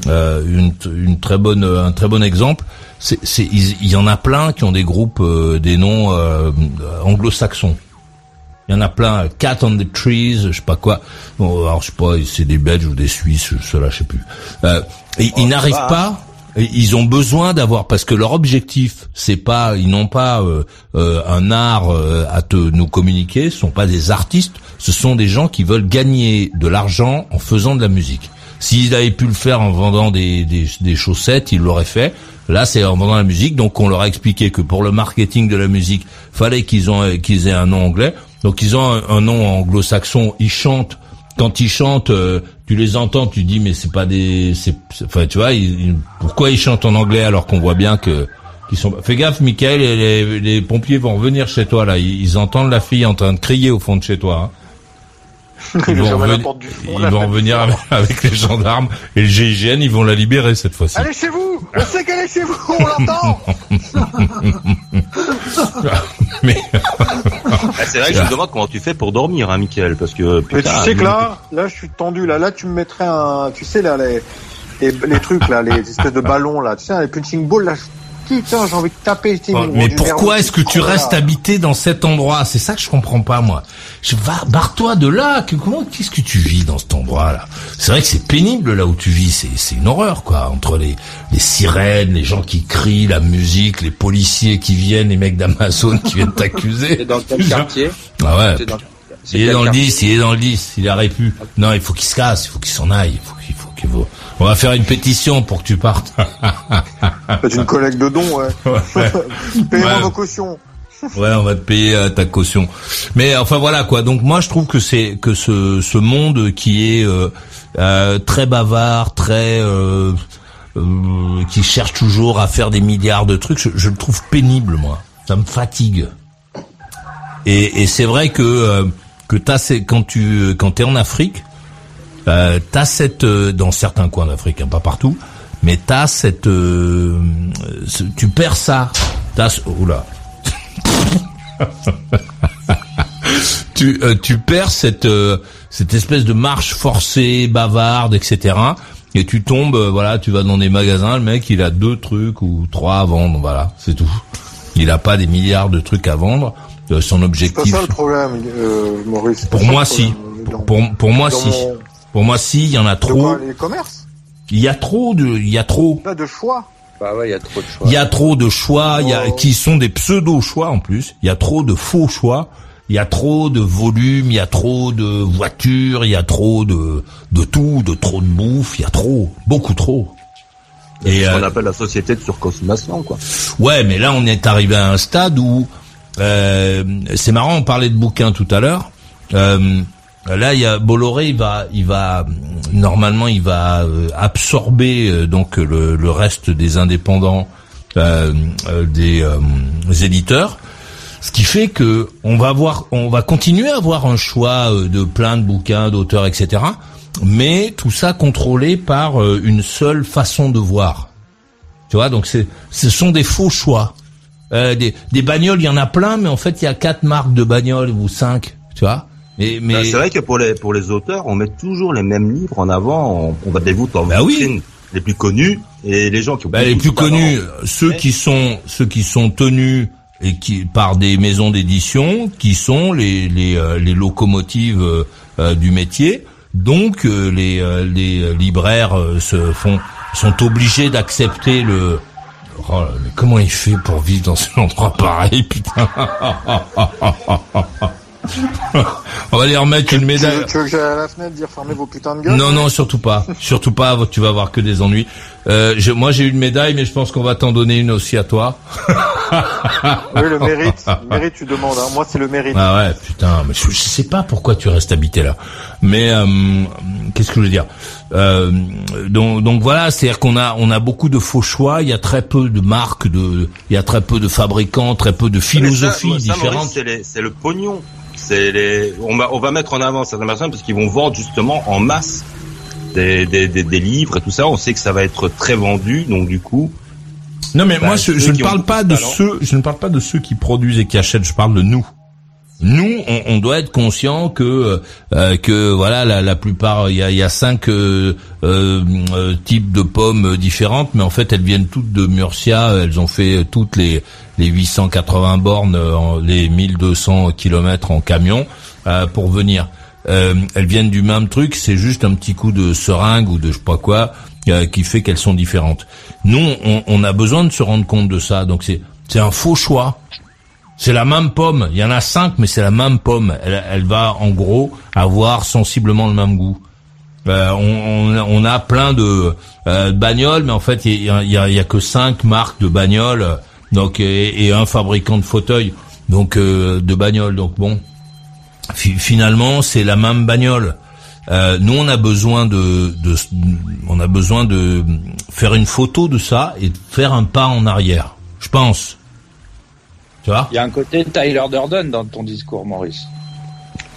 euh, une, une très bonne euh, un très bon exemple. C'est c'est il y en a plein qui ont des groupes euh, des noms euh, anglo-saxons. Il y en a plein, Cat on the Trees, je sais pas quoi. Bon, alors je sais pas, c'est des Belges ou des Suisses, cela je sais plus. Euh, et ils n'arrivent pas. Ils ont besoin d'avoir parce que leur objectif, c'est pas, ils n'ont pas euh, euh, un art euh, à te nous communiquer. Ce sont pas des artistes. Ce sont des gens qui veulent gagner de l'argent en faisant de la musique. S'ils avaient pu le faire en vendant des, des, des chaussettes, ils l'auraient fait. Là, c'est en vendant la musique. Donc, on leur a expliqué que pour le marketing de la musique, fallait qu'ils ont qu'ils aient un nom anglais. Donc, ils ont un nom anglo-saxon. Ils chantent. Quand ils chantent, euh, tu les entends, tu dis mais c'est pas des, c'est, enfin tu vois, ils- ils- pourquoi ils chantent en anglais alors qu'on voit bien que qu'ils sont. Fais gaffe, Michael, les, les, pompiers vont revenir chez toi là. Ils, ils entendent la fille en train de crier au fond de chez toi. hein. Ils vont, du fond, ils vont revenir avec, avec les gendarmes et le GIGN, ils vont la libérer cette fois-ci. Allez chez vous On sait qu'elle est chez vous, on l'entend Mais Ah, c'est vrai que je me demande comment tu fais pour dormir, hein, Michael, parce que Mais tu sais que là, là, je suis tendu. Là, là, tu me mettrais un, tu sais là, les, les, les trucs là, les espèces de ballons là, tu sais, les punching balls là. je- Putain, j'ai envie de taper. tu sais, ils mais pourquoi est-ce que tu là. restes habité dans cet endroit? C'est ça que je comprends pas moi. Je va barre-toi de là. Que, comment qu'est-ce que tu vis dans cet endroit-là? C'est vrai que c'est pénible là où tu vis. C'est c'est une horreur quoi. Entre les les sirènes, les gens qui crient, la musique, les policiers qui viennent, les mecs d'Amazon qui viennent t'accuser. C'est dans quel quartier? Ah ouais. C'est dans- c'est Il est dans le quartier? 10, il est dans le 10, il aurait pu. Non, il faut qu'il se casse, il faut qu'il s'en aille, il faut qu'il faut On va faire une pétition pour que tu partes. Faites une collecte de dons, ouais. Ouais. Payez-moi Ouais. vos cautions. Ouais, on va te payer euh, ta caution. Mais enfin voilà quoi. Donc moi je trouve que c'est que ce ce monde qui est euh, euh, très bavard, très euh, euh, qui cherche toujours à faire des milliards de trucs, je, je le trouve pénible moi. Ça me fatigue. Et, et c'est vrai que euh, que t'as quand tu quand t'es en Afrique, euh, t'as cette euh, dans certains coins d'Afrique, hein, pas partout, mais t'as cette euh, ce- tu perds ça. T'as ce- oula. tu euh, tu perds cette euh, cette espèce de marche forcée, bavarde, etc. Et tu tombes, euh, voilà, tu vas dans des magasins, le mec il a deux trucs ou trois à vendre, voilà, c'est tout. Il a pas des milliards de trucs à vendre. Euh, son C'est pas objectif, ça le problème, euh, Maurice. pour moi si, pour, Dans- pour, pour moi dans si, mon- pour moi si, il y en a de trop. quoi, les commerces Il y a trop de, il y a trop. Pas de choix. Bah ouais, il y a trop de choix. Il y a trop de choix, il y a Oh. qui sont des pseudo choix en plus. Il y a trop de faux choix. Il y a trop de volume, il y a trop de voitures, il y a trop de de tout, de trop de bouffe, il y a trop, beaucoup trop. Et ce qu'on euh, appelle la société de surconsommation, quoi. ouais, mais là on est arrivé à un stade où euh, c'est marrant. On parlait de bouquins tout à l'heure. Euh, là, il y a Bolloré, il va, il va normalement, il va euh, absorber euh, donc le, le reste des indépendants, euh, euh, des, euh, éditeurs. Ce qui fait que on va avoir, on va continuer à avoir un choix de plein de bouquins, d'auteurs, etc. Mais tout ça contrôlé par une seule façon de voir. Tu vois, donc c'est, ce sont des faux choix. Euh, des, des bagnoles, il y en a plein, mais en fait, il y a quatre marques de bagnoles ou cinq. Tu vois. Mais, mais Bah, c'est vrai que pour les pour les auteurs, on met toujours les mêmes livres en avant. On, on va des en Bah oui. les plus connus et les gens qui ont Bah, les plus connus, ceux qui sont ceux qui sont tenus et qui par des maisons d'édition, qui sont les les, euh, les locomotives euh, euh, du métier. Donc euh, les euh, les libraires euh, se font sont obligés d'accepter le Oh, mais comment il fait pour vivre dans un endroit pareil, putain? On va les remettre une médaille. Tu veux que j'aille à la fenêtre dire fermez vos putains de gueules Non, non, surtout pas. Surtout pas, tu vas avoir que des ennuis. Euh, je, moi, j'ai une médaille, mais je pense qu'on va t'en donner une aussi à toi. Oui, le mérite. Le mérite, tu demandes. Hein. Moi, c'est le mérite. Ah ouais, putain, mais je, je sais pas pourquoi tu restes habité là. Mais euh, qu'est-ce que je veux dire? Euh, donc, donc voilà, c'est-à-dire qu'on a on a beaucoup de faux choix. Il y a très peu de marques, de il y a très peu de fabricants, très peu de philosophies différentes. C'est les- c'est le pognon. C'est les, on va, on va mettre en avant certaines personnes parce qu'ils vont vendre justement en masse des, des, des, des livres et tout ça. On sait que ça va être très vendu, donc du coup. Non mais Bah, moi je, je ne parle pas de talent. ceux, je ne parle pas de ceux qui produisent et qui achètent. Je parle de nous. Nous, on, on doit être conscient que euh, que voilà la, la plupart il y a, y a cinq euh, euh, euh, types de pommes différentes, mais en fait elles viennent toutes de Murcia. Elles ont fait toutes les les 880 bornes, euh, les 1200 kilomètres en camion euh, pour venir. Euh, elles viennent du même truc, c'est juste un petit coup de seringue ou de je sais pas quoi euh, qui fait qu'elles sont différentes. Nous, on, on a besoin de se rendre compte de ça. Donc c'est c'est un faux choix. C'est la même pomme. Il y en a cinq, mais c'est la même pomme. Elle, elle va en gros avoir sensiblement le même goût. Euh, on, on, a plein de, euh, de bagnoles, mais en fait il y a, y y a que cinq marques de bagnoles, donc et, et un fabricant de fauteuils, donc euh, de bagnoles. Donc bon, finalement c'est la même bagnole. Euh, nous on a besoin de, de, on a besoin de faire une photo de ça et de faire un pas en arrière. Je pense. Tu vois Il y a un côté Tyler Durden dans ton discours, Maurice.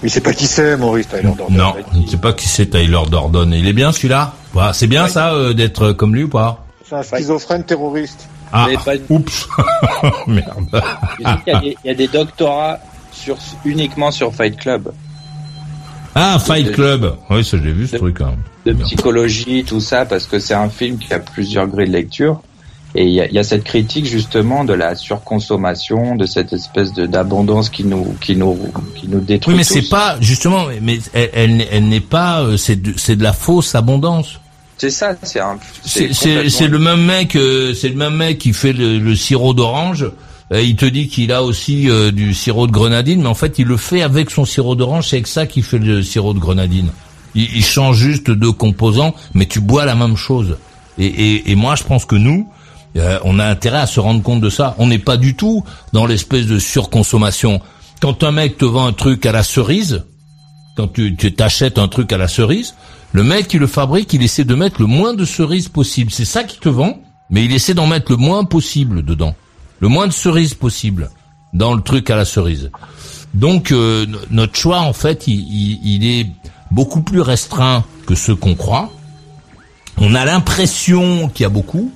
Il sait pas qui c'est, Maurice Tyler Durden. Non, je ne sais pas qui c'est Tyler Dordon. Il est bien celui-là Voilà, C'est bien ça euh, d'être comme lui ou pas C'est un schizophrène terroriste. Ah, Mais pas- oups Merde. Il y, a des, il y a des doctorats sur, uniquement sur Fight Club, Ah, Fight Club Oui, ça j'ai vu ce truc. Hein. de psychologie, tout ça, parce que c'est un film qui a plusieurs grilles de lecture. Et il y a, il y a cette critique justement de la surconsommation, de cette espèce de d'abondance qui nous qui nous qui nous détruit. Oui, mais c'est pas justement, mais elle, elle, elle n'est pas, euh, c'est de, c'est de la fausse abondance. C'est ça, c'est un. C'est c'est complètement- c'est le même mec, euh, c'est le même mec qui fait le, le sirop d'orange. Euh, il te dit qu'il a aussi euh, du sirop de grenadine, mais en fait, il le fait avec son sirop d'orange. C'est avec ça qu'il fait le sirop de grenadine. Il, il change juste deux composants, mais tu bois la même chose. Et, et, et moi, je pense que nous, euh, on a intérêt à se rendre compte de ça. On n'est pas du tout dans l'espèce de surconsommation. Quand un mec te vend un truc à la cerise, quand tu t'achètes un truc à la cerise, le mec qui le fabrique, il essaie de mettre le moins de cerises possible. C'est ça qu'il te vend, mais il essaie d'en mettre le moins possible dedans. Le moins de cerises possible dans le truc à la cerise. Donc euh, no- notre choix, en fait, il, il- il est beaucoup plus restreint que ce qu'on croit. On a l'impression qu'il y a beaucoup,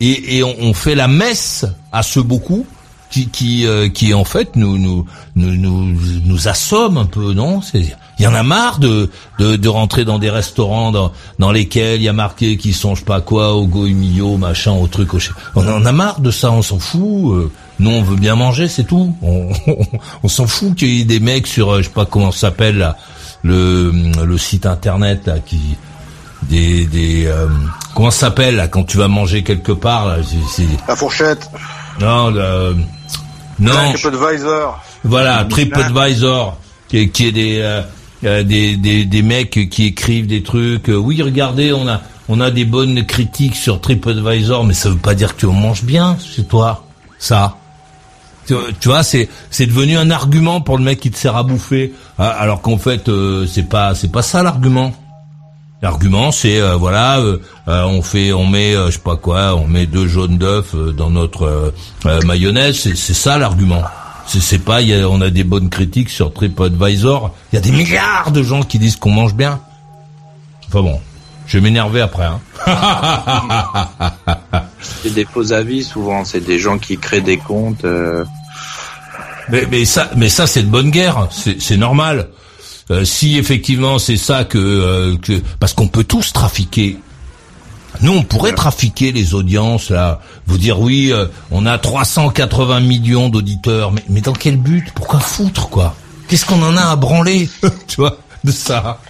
et, et on, on fait la messe à ce beaucoup qui qui euh, qui en fait nous nous nous nous, nous assomme un peu non? C'est il y en a marre de, de de rentrer dans des restaurants dans dans lesquels il y a marqué qu'ils sont je sais pas quoi au goemio machin au truc au on en a marre de ça on s'en fout euh, nous on veut bien manger c'est tout on, on, s'en fout qu'il y ait des mecs sur euh, je sais pas comment ça s'appelle le le site internet là qui des des euh, comment ça s'appelle là quand tu vas manger quelque part là c'est- La fourchette. non, le- non, TripAdvisor. voilà, TripAdvisor, qui est, qui est des, euh, euh, des, des, des mecs qui écrivent des trucs. euh, oui, regardez, on a, on a des bonnes critiques sur TripAdvisor, mais ça veut pas dire que tu en manges bien chez toi, ça. Tu, vois, c'est, c'est devenu un argument pour le mec qui te sert à bouffer, Ah, alors qu'en fait, euh, c'est pas, c'est pas ça l'argument. L'argument, c'est euh, voilà, euh, euh, on fait, on met, euh, je sais pas quoi, on met deux jaunes d'œufs euh, dans notre euh, euh, mayonnaise. C'est ça l'argument. C'est, pas, y a- on a des bonnes critiques sur TripAdvisor. Il y a des milliards de gens qui disent qu'on mange bien. Enfin bon, je vais m'énerver après. Hein. C'est des faux avis souvent. C'est des gens qui créent des comptes. euh, Mais, mais ça, mais ça, c'est de bonne guerre. C'est, c'est normal. Euh, si effectivement c'est ça que, euh, que parce qu'on peut tous trafiquer. Nous, on pourrait trafiquer les audiences là, vous dire oui, euh, on a 380 millions d'auditeurs, mais, mais dans quel but? Pourquoi foutre quoi? Qu'est-ce qu'on en a à branler, tu vois, de ça?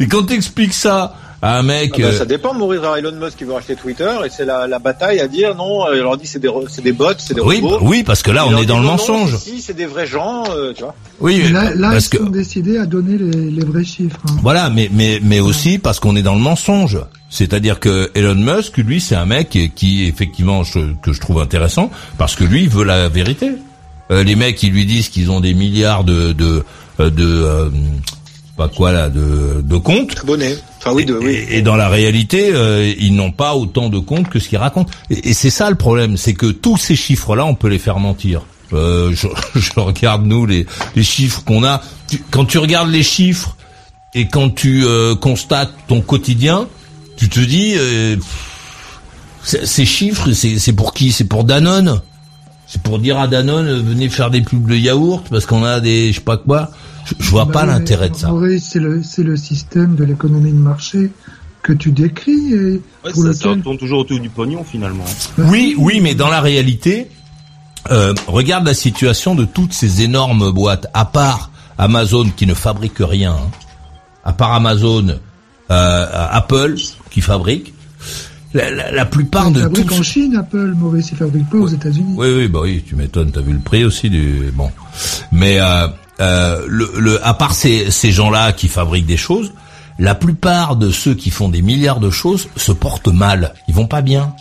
Et quand t'expliques ça à un mec. Ah bah, euh, ça dépend, mourir à Elon Musk qui veut racheter Twitter et c'est la, la bataille à dire non, euh, il leur dit c'est des, c'est des bots, c'est des oui, robots. bah oui, parce que là, on est dans le non, mensonge. Si, c'est des vrais gens, euh, tu vois. Oui, Et là, là parce ils que sont décidés à donner les, les vrais chiffres. hein. Voilà, mais mais mais aussi parce qu'on est dans le mensonge. C'est-à-dire que Elon Musk, lui, c'est un mec qui, qui, effectivement je- que je trouve intéressant parce que lui il veut la vérité. Euh, les mecs, ils lui disent qu'ils ont des milliards de de euh, de euh, pas quoi là de de comptes. Abonnés. Enfin oui, de, oui. Et, et dans la réalité, euh, ils n'ont pas autant de comptes que ce qu'ils racontent. Et, et c'est ça le problème, c'est que tous ces chiffres-là, on peut les faire mentir. Euh, je, je regarde nous les, les chiffres qu'on a. Tu- quand tu regardes les chiffres et quand tu euh, constates ton quotidien, tu te dis, pff, ces chiffres, c'est pour qui? C'est pour Danone? C'est pour dire à Danone, venez faire des pubs de yaourt parce qu'on a des, je sais pas quoi. Je, je vois Bah pas oui, l'intérêt de ça. Maurice, c'est le, c'est le système de l'économie de marché que tu décris et Ouais, pour ça, ça lequel tourne toujours autour du pognon finalement. Oui, oui, mais dans la réalité, euh, regarde la situation de toutes ces énormes boîtes, à part Amazon qui ne fabrique rien, hein. à part Amazon, euh, Apple qui fabrique, la, la- la plupart de fabrique toutes... en Chine, Apple, Maurice, il fabrique pas aux États-Unis. Oui, oui, bah oui, tu m'étonnes, t'as vu le prix aussi du bon. Mais euh, euh, à part ces, ces gens-là qui fabriquent des choses, la plupart de ceux qui font des milliards de choses se portent mal. Ils vont pas bien.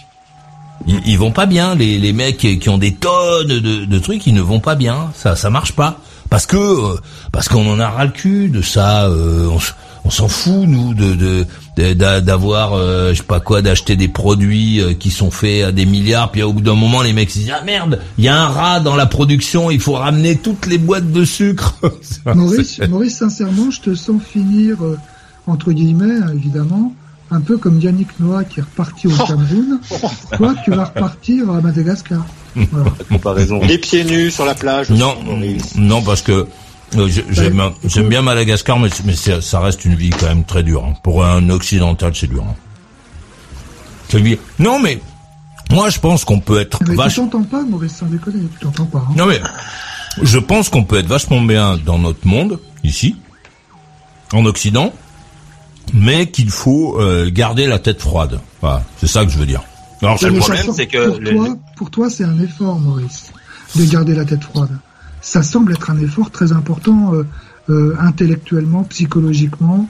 Ils, vont pas bien. Les, les mecs qui ont des tonnes de, de trucs, ils ne vont pas bien. Ça, ça marche pas. Parce que euh, parce qu'on en a ras le cul de ça. euh, on, on s'en fout nous de de- d'avoir euh, je sais pas quoi d'acheter des produits euh, qui sont faits à des milliards. Puis au bout d'un moment, les mecs se disent ah merde, il y a un rat dans la production. Il faut ramener toutes les boîtes de sucre. Maurice, Maurice, sincèrement, je te sens finir, euh, entre guillemets, hein, évidemment, un peu comme Yannick Noah qui est reparti au Cameroun. Toi, tu vas repartir à Madagascar. Voilà. Comparaison. Les pieds nus sur la plage. Non, Maurice. non, parce que euh, j'aime j'aime bien Madagascar, mais, ça reste une vie quand même très dure. hein. Pour un occidental, c'est dur. hein. Vie- Non, mais moi, je pense qu'on peut être Mais tu t'entends pas, Maurice, sans déconner, tu t'entends pas. hein. Non, mais je pense qu'on peut être vachement bien dans notre monde ici, en Occident, mais qu'il faut euh, garder la tête froide. Voilà, c'est ça que je veux dire. Alors, Le Mais problème, c'est que pour les- toi, pour toi, c'est un effort, Maurice, de garder la tête froide. Ça semble être un effort très important euh, euh, intellectuellement, psychologiquement.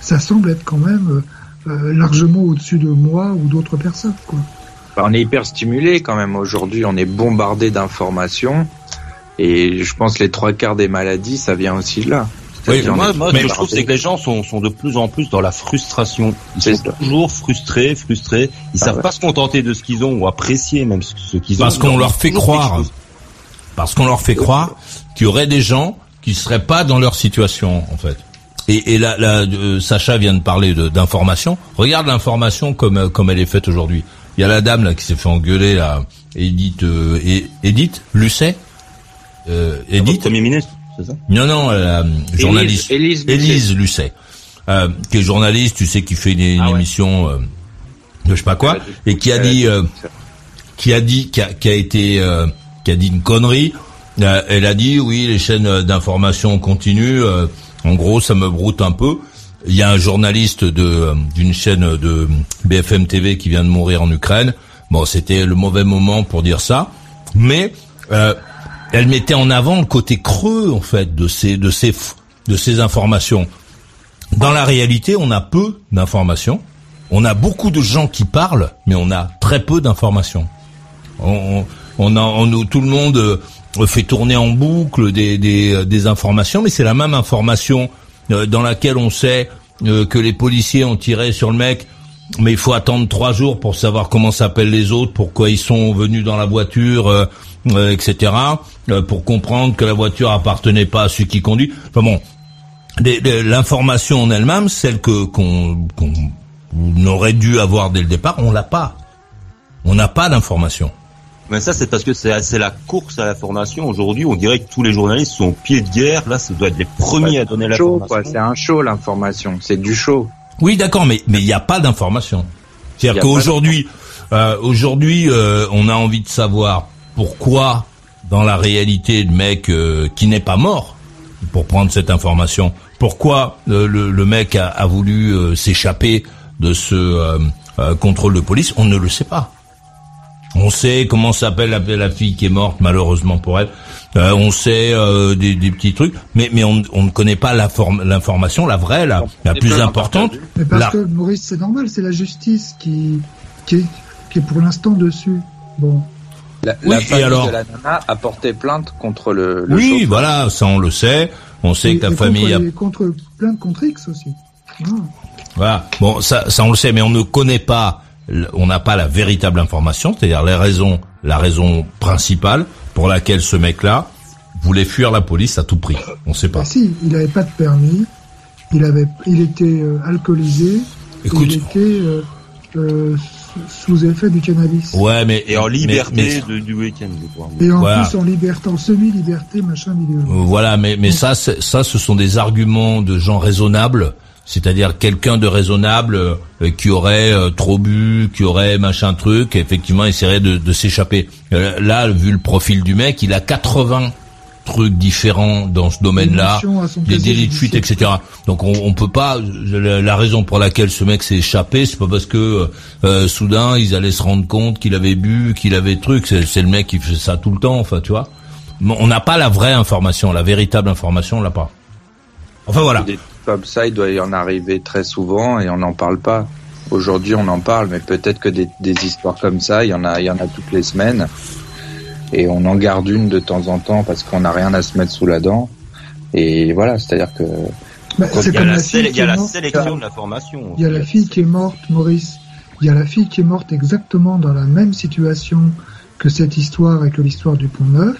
Ça semble être quand même euh, largement au-dessus de moi ou d'autres personnes. Quoi. Bah, on est hyper stimulé quand même aujourd'hui. On est bombardé d'informations. Et je pense que les trois quarts des maladies, ça vient aussi de là. Oui, Moi, moi, ce que je trouve, c'est que les gens sont, sont de plus en plus dans la frustration. Ils sont ça. toujours frustrés, frustrés. Ils Ah savent ouais. pas se contenter de ce qu'ils ont ou apprécier même ce qu'ils ont. Parce qu'on leur fait croire. parce qu'on leur fait croire qu'il y aurait des gens qui seraient pas dans leur situation en fait. Et, et là, là euh, Sacha vient de parler de- d'information. Regarde l'information comme euh, comme elle est faite aujourd'hui. Il y a la dame là qui s'est fait engueuler là, Edith euh, et- Edith Lucet. Euh, Votre Edith. Premier ministre, c'est ça? Non non, la journaliste. Élise Lucet. Élise Lucet, euh, qui est journaliste, tu sais, qui fait une, une Ah ouais. émission euh, de je sais pas quoi, et qui a dit, euh, qui a dit, qui a, qui a été, euh, qui a dit une connerie. Euh, elle a dit oui, les chaînes euh, d'information continuent. euh, en gros, ça me broute un peu. Il y a un journaliste de d'une chaîne de BFM TV qui vient de mourir en Ukraine. Bon, c'était le mauvais moment pour dire ça, mais euh, elle mettait en avant le côté creux en fait de ces de ces de ces informations. Dans la réalité, on a peu d'informations. On a beaucoup de gens qui parlent, mais on a très peu d'informations. On, on a, on- tout le monde fait tourner en boucle des, des, euh, des informations, mais c'est la même information euh, dans laquelle on sait euh, que les policiers ont tiré sur le mec, mais il faut attendre trois jours pour savoir comment s'appellent les autres, pourquoi ils sont venus dans la voiture, euh, euh, etc., euh, pour comprendre que la voiture appartenait pas à celui qui conduit. Enfin bon, l'information en elle-même, celle que qu'on qu'on aurait dû avoir dès le départ, on l'a pas. On n'a pas d'information. Mais ça, c'est parce que c'est c'est la course à l'information. Aujourd'hui, on dirait que tous les journalistes sont au pied de guerre. Là, ça doit être les premiers à donner show, l'information. C'est un show, l'information. C'est du show. Oui, d'accord, mais mais il n'y a pas d'information. C'est-à-dire qu'aujourd'hui, euh, aujourd'hui, euh, on a envie de savoir pourquoi, dans la réalité, le mec euh, qui n'est pas mort, pour prendre cette information, pourquoi euh, le, le mec a, a voulu euh, s'échapper de ce euh, euh, contrôle de police On ne le sait pas. On sait comment s'appelle la, la, fille qui est morte, malheureusement pour elle. Euh, on sait euh, des, des, petits trucs, mais, mais on, on ne connaît pas l'information, la vraie, la, la plus importante. Mais parce que Maurice, c'est normal, c'est la justice qui, qui, est, qui est pour l'instant dessus. Bon. La, oui, la famille alors de la nana a porté plainte contre le. le oui, chauffeur. voilà, ça on le sait. On sait et, que la famille contre, a. et contre plainte contre X aussi. Ah. Voilà. Bon, ça, ça on le sait, mais on ne connaît pas, on n'a pas la véritable information, c'est-à-dire les raisons, la raison principale pour laquelle ce mec-là voulait fuir la police à tout prix. On ne sait pas. Ah si, il avait pas de permis, il avait, il était euh, alcoolisé, Écoute. il était euh, euh, sous effet du cannabis. Ouais, mais Et en liberté mais- de- du week-end, je crois. Et en Voilà. plus en liberté, en semi-liberté, machin, vidéo. Voilà, mais mais ça, ça, ce sont des arguments de gens raisonnables, c'est-à-dire quelqu'un de raisonnable euh, qui aurait euh, trop bu, qui aurait machin truc, et effectivement essaierait de, de s'échapper. Euh, là, vu le profil du mec, il a 80 trucs différents dans ce domaine-là, son des délits de fuite, etc. Donc on, on peut pas. La, la raison pour laquelle ce mec s'est échappé, c'est pas parce que euh, soudain ils allaient se rendre compte qu'il avait bu, qu'il avait truc. C'est c'est le mec qui fait ça tout le temps. Enfin, tu vois. Mais On n'a pas la vraie information, la véritable information, on l'a pas. Enfin voilà. Comme ça, il doit y en arriver très souvent et on n'en parle pas. Aujourd'hui, on en parle, mais peut-être que des, des histoires comme ça, il y en a, il y en a toutes les semaines. Et on en garde une de temps en temps parce qu'on n'a rien à se mettre sous la dent. Et voilà, c'est-à-dire que Bah, Il c'est y a comme la, la sé- y a la sélection de l'information. Il y a la fille qui est morte, Maurice. Il y a la fille qui est morte exactement dans la même situation que cette histoire et que l'histoire du Pont Neuf.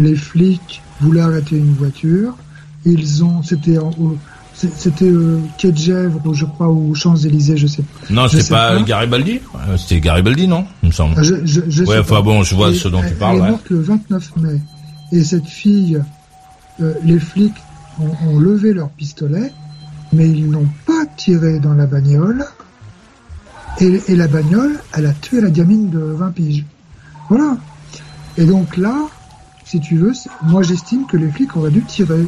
Les flics voulaient arrêter une voiture. Ils ont, c'était en- c'était euh, Quai de Gèvres, ou je crois, ou Champs-Élysées, je sais pas. Non, c'était pas pas. Garibaldi Euh, C'était Garibaldi, non Il me semble. Ah, je, je, je Ouais, enfin bon, je vois Et ce dont tu parles. Elle est ouais. morte le 29 mai. Et cette fille, euh, les flics ont, ont levé leur pistolet, mais ils n'ont pas tiré dans la bagnole. Et, et la bagnole, elle a tué la gamine de 20 piges. Voilà. Et donc là, si tu veux, moi j'estime que les flics auraient dû tirer.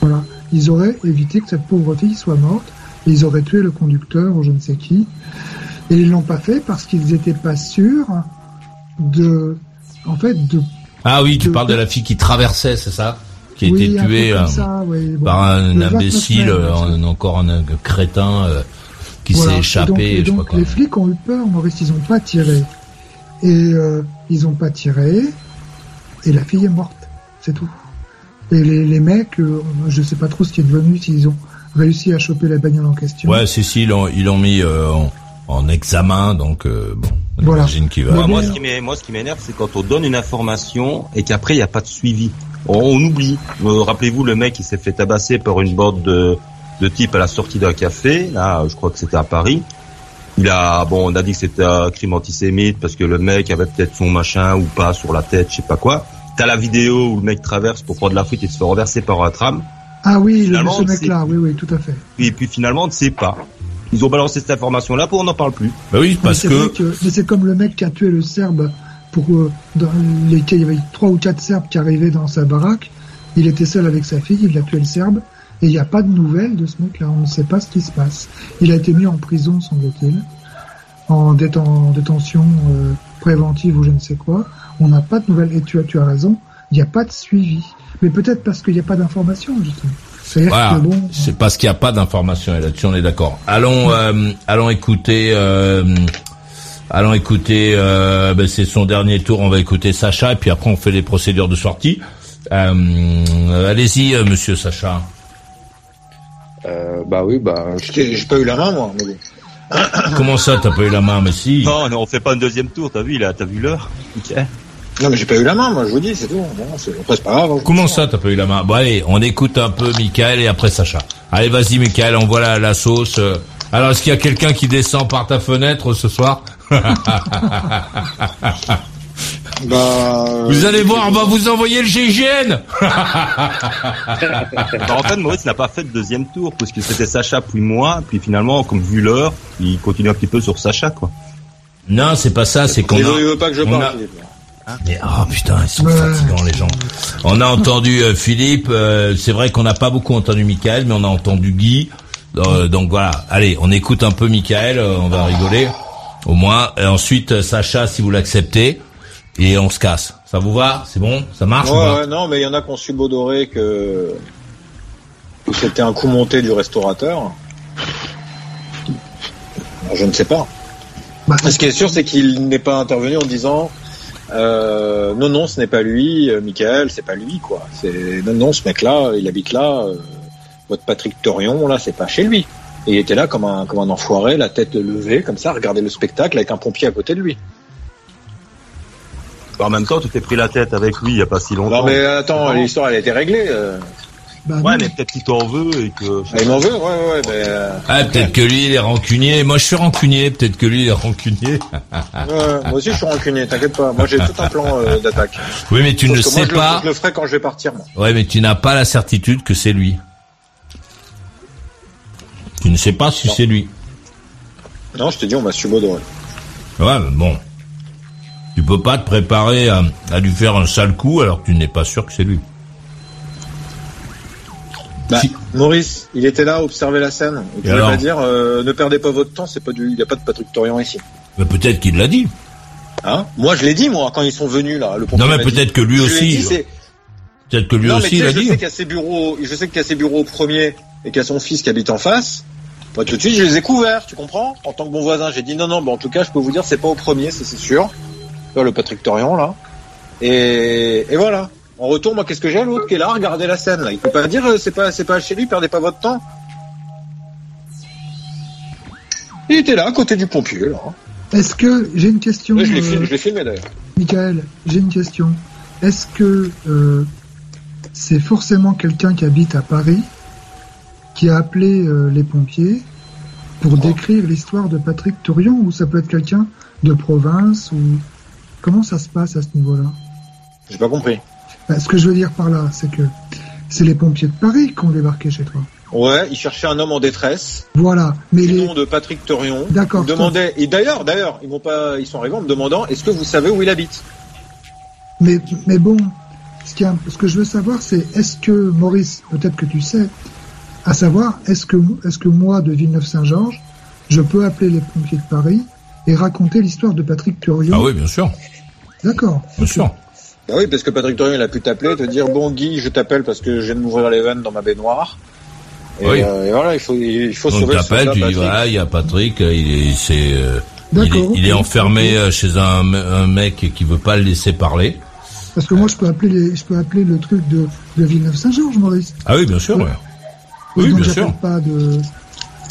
Voilà. Ils auraient évité que cette pauvre fille soit morte. Et ils auraient tué le conducteur ou je ne sais qui. Et ils l'ont pas fait parce qu'ils n'étaient pas sûrs de, en fait, de Ah oui, tu de- parles de la fille qui traversait, c'est ça? Qui a oui, été tuée euh, ça, oui, bon. par un Le 29 imbécile, euh, encore un, un crétin euh, qui Voilà. s'est Et échappé, donc, et je les flics ont eu peur, Maurice, ils ont pas tiré. Et euh, ils ont pas tiré, et la fille est morte, c'est tout. Et les, les mecs, euh, je sais pas trop ce qui est devenu, s'ils ont réussi à choper la bagnole en question. Ouais, si, si, ils l'ont ils l'ont mis euh, en, en examen, donc euh, bon, on Voilà. imagine qu'il va... Moi, ce qui m'é- moi, ce qui m'énerve, c'est quand on donne une information et qu'après il n'y a pas de suivi. On, on oublie. Euh, Rappelez-vous le mec qui s'est fait tabasser par une bande de, de type à la sortie d'un café. Là, je crois que c'était à Paris. Il a, bon, on a dit que c'était un crime antisémite parce que le mec avait peut-être son machin ou pas sur la tête, je sais pas quoi. T'as la vidéo où le mec traverse pour prendre la fuite et se fait renverser par un tram. Ah oui, le- Finalement, ce mec-là, oui, oui, tout à fait. Et puis finalement, on ne sait pas. Ils ont balancé cette information-là pour on n'en parle plus. Bah oui, Mais parce c'est que... mais c'est comme le mec qui a tué le Serbe pour euh, dans les il y avait trois ou quatre Serbes qui arrivaient dans sa baraque. Il était seul avec sa fille, il a tué le Serbe et il n'y a pas de nouvelles de ce mec-là. On ne sait pas ce qui se passe. Il a été mis en prison, semble-t-il, en, déten- en détention euh, préventive ou je ne sais quoi. On n'a pas de nouvelles. Et tu as, tu as raison, il n'y a pas de suivi. Mais peut-être parce qu'il n'y a pas d'information, justement. C'est-à-dire Voilà, bon, c'est parce qu'il n'y a pas d'information et là-dessus on est d'accord. Allons, euh, allons écouter, euh, allons écouter. Euh, ben, c'est son dernier tour. On va écouter Sacha et puis après on fait les procédures de sortie. Euh, allez-y, euh, Monsieur Sacha. euh, bah oui, bah J'ai pas eu la main, moi. mais bon. Comment ça, t'as pas eu la main, mais si. Non, non, on fait pas un deuxième tour. T'as vu, là, t'as vu l'heure. Non, mais j'ai pas eu la main, moi, je vous dis, c'est tout. Bon, c'est après, c'est pas grave. hein. Comment ça, t'as pas eu la main? Bon allez, on écoute un peu Michael et après Sacha. Allez, vas-y, Michael, envoie la, la sauce. Euh, Alors, est-ce qu'il y a quelqu'un qui descend par ta fenêtre ce soir? Bah, euh, Vous allez voir, on va vous envoyer le GIGN en fait, Maurice n'a pas fait de deuxième tour, parce que c'était Sacha puis moi, puis finalement, comme vu l'heure, il continue un petit peu sur Sacha, quoi. Non, c'est pas ça, c'est qu'on veut, il a... veut pas que je on parle. a-. Mais, oh putain, ils sont Ouais. fatigants les gens. On a entendu euh, Philippe, euh, c'est vrai qu'on n'a pas beaucoup entendu Michael, mais on a entendu Guy. Euh, donc voilà, allez, on écoute un peu Michael, euh, on va rigoler, au moins. Et ensuite, Sacha, si vous l'acceptez, et on se casse. Ça vous va? C'est bon? Ça marche ou Ouais, pas? ouais, non, mais il y en a qui ont subodoré que, que c'était un coup monté du restaurateur. Je ne sais pas. Bah, Ce qui est sûr, c'est qu'il n'est pas intervenu en disant euh, non, non, ce n'est pas lui, euh, Michael, c'est pas lui, quoi. C'est non, non, ce mec-là, il habite là. euh, votre Patrick Torion, là, c'est pas chez lui. Et il était là comme un comme un enfoiré, la tête levée, comme ça, regarder le spectacle avec un pompier à côté de lui. En même temps, tu t'es pris la tête avec lui il y a pas si longtemps. Non, mais attends, l'histoire, elle a été réglée. Bah, Ouais, non. mais peut-être qu'il t'en veut et que. Ah, il m'en veut, ouais, ouais, ouais. mais, euh, Ah, peut-être que lui, il est rancunier. Moi, je suis rancunier. Peut-être que lui, il est rancunier. ouais, moi aussi, je suis rancunier, t'inquiète pas. Moi, j'ai tout un plan euh, d'attaque. Oui, mais tu Sauf ne moi, sais je le- pas. je le ferai quand je vais partir, moi. Ouais, mais tu n'as pas la certitude que c'est lui. Tu ne sais pas si c'est lui. Non, je te dis, on m'a subodoré. Ouais, mais bon. Tu peux pas te préparer à, à lui faire un sale coup alors que tu n'es pas sûr que c'est lui. Bah, Maurice, il était là, observer la scène. Il pouvait pas dire, euh, ne perdez pas votre temps, c'est pas du, il y a pas de Patrick Torian ici. Mais peut-être qu'il l'a dit. Hein? Moi, je l'ai dit, moi, quand ils sont venus, là. Le Non, mais peut-être que lui Je aussi. dit, c'est- Peut-être que lui non, aussi sais, l'a je dit. sais qu'il y a ses bureaux, je sais qu'il y a ses bureaux au premier et qu'il y a son fils qui habite en face. Moi, tout de suite, je les ai couverts, tu comprends? En tant que bon voisin, j'ai dit non, non, mais en tout cas, je peux vous dire, c'est pas au premier, c'est sûr. Là, le Patrick Torian, là. Et, et voilà. En retour, moi, qu'est-ce que j'ai l'autre qui est là, regardez la scène, là. Il peut pas dire, euh, c'est pas, c'est pas chez lui, perdez pas votre temps. Il était là, à côté du pompier, là. Est-ce que j'ai une question, je l'ai euh, filmé, je l'ai filmé, d'ailleurs. Michael J'ai une question. Est-ce que euh, c'est forcément quelqu'un qui habite à Paris qui a appelé euh, les pompiers pour décrire l'histoire de Patrick Tourion ou ça peut être quelqu'un de province ou comment ça se passe à ce niveau-là? J'ai pas compris. Ben, Ce que je veux dire par là, c'est que c'est les pompiers de Paris qui ont débarqué chez toi. Ouais, il cherchait un homme en détresse. Voilà. Mais du les... nom de Patrick Torion. D'accord. Ils demandaient, et d'ailleurs, d'ailleurs, ils m'ont pas, ils sont arrivés en me demandant, est-ce que vous savez où il habite? Mais, mais bon, ce, qui que je veux savoir, c'est est-ce que, Maurice, peut-être que tu sais, à savoir, est-ce que, est-ce que moi, de Villeneuve-Saint-Georges, je peux appeler les pompiers de Paris et raconter l'histoire de Patrick Turion Ah oui, bien sûr. D'accord. Bien sûr. Bah oui, parce que Patrick Torion, il a pu t'appeler, te dire, bon Guy, je t'appelle parce que je viens de m'ouvrir les veines dans ma baignoire. Et, Oui. euh, et voilà, il faut, il faut Donc sauver le t'appelles, tu dis voilà, il y a Patrick, euh, il est, c'est, euh, il est, D'accord, il est ok. enfermé chez un, un mec qui veut pas le laisser parler. Parce que moi, je peux appeler, les, je peux appeler le truc de, de Villeneuve-Saint-Georges, Maurice. Ah oui, bien sûr. Ouais. Oui, donc, bien sûr. pas de,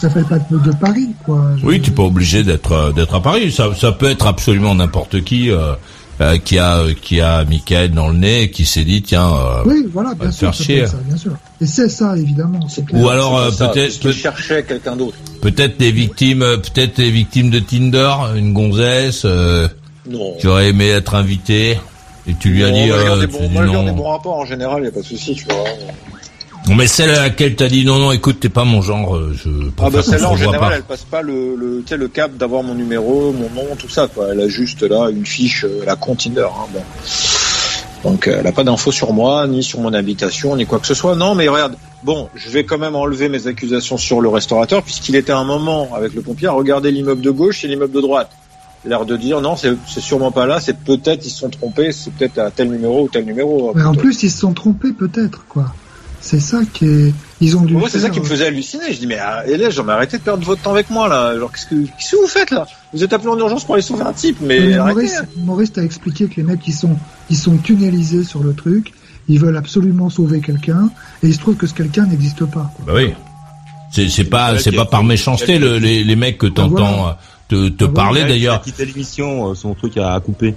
j'appelle pas de, de Paris, quoi. Je- Oui, tu n'es pas obligé d'être d'être à Paris. Ça, ça peut être absolument n'importe qui euh, euh, qui a qui a Michael dans le nez et qui s'est dit tiens. euh, Oui, voilà, bien sûr, faire ça peut chier. ça, bien sûr. Et c'est ça, évidemment. c'est clair. Ou alors euh, peut-être qu'il cherchait quelqu'un d'autre. peut-être des victimes euh, peut-être des victimes de Tinder, une gonzesse euh, Non. qui aurait aimé être invitée et tu lui as Non, dit, moi, je euh, garde des tu bons- dis moi, je garde des bons rapports en général, il a pas de souci, tu vois. Mais celle à laquelle t'as dit non non écoute t'es pas mon genre euh, je Ah bah celle-là en général pas. elle passe pas le, le, le cap d'avoir mon numéro, mon nom, tout ça quoi. Elle a juste là une fiche, euh, la compte Tinder. Hein, bon. Donc euh, elle a pas d'infos sur moi, ni sur mon habitation, ni quoi que ce soit. Non mais regarde, bon, je vais quand même enlever mes accusations sur le restaurateur puisqu'il était un moment avec le pompier à regarder l'immeuble de gauche et l'immeuble de droite. L'air de dire non, c'est c'est sûrement pas là, c'est peut-être ils se sont trompés, c'est peut-être à tel numéro ou tel numéro. Mais en plus, ils se sont trompés, peut-être, quoi. C'est ça qui est, ils ont dû Moi, c'est ça qui me faisait halluciner. Je dis, mais ah, Hélène, j'en ai arrêté de perdre votre temps avec moi, là. Genre, qu'est-ce que, qu'est-ce que vous faites, là? Vous êtes appelé en urgence pour aller sauver un type, mais, Mais arrêtez. Maurice, Maurice t'a expliqué que les mecs ils sont ils sont tunnelisés sur le truc, ils veulent absolument sauver quelqu'un et il se trouve que ce quelqu'un n'existe pas. Bah oui. C'est c'est pas c'est pas par méchanceté le- les les mecs que t'entends voilà. euh, te te Ah, parler Il a d'ailleurs. quitté l'émission, euh, son truc a coupé.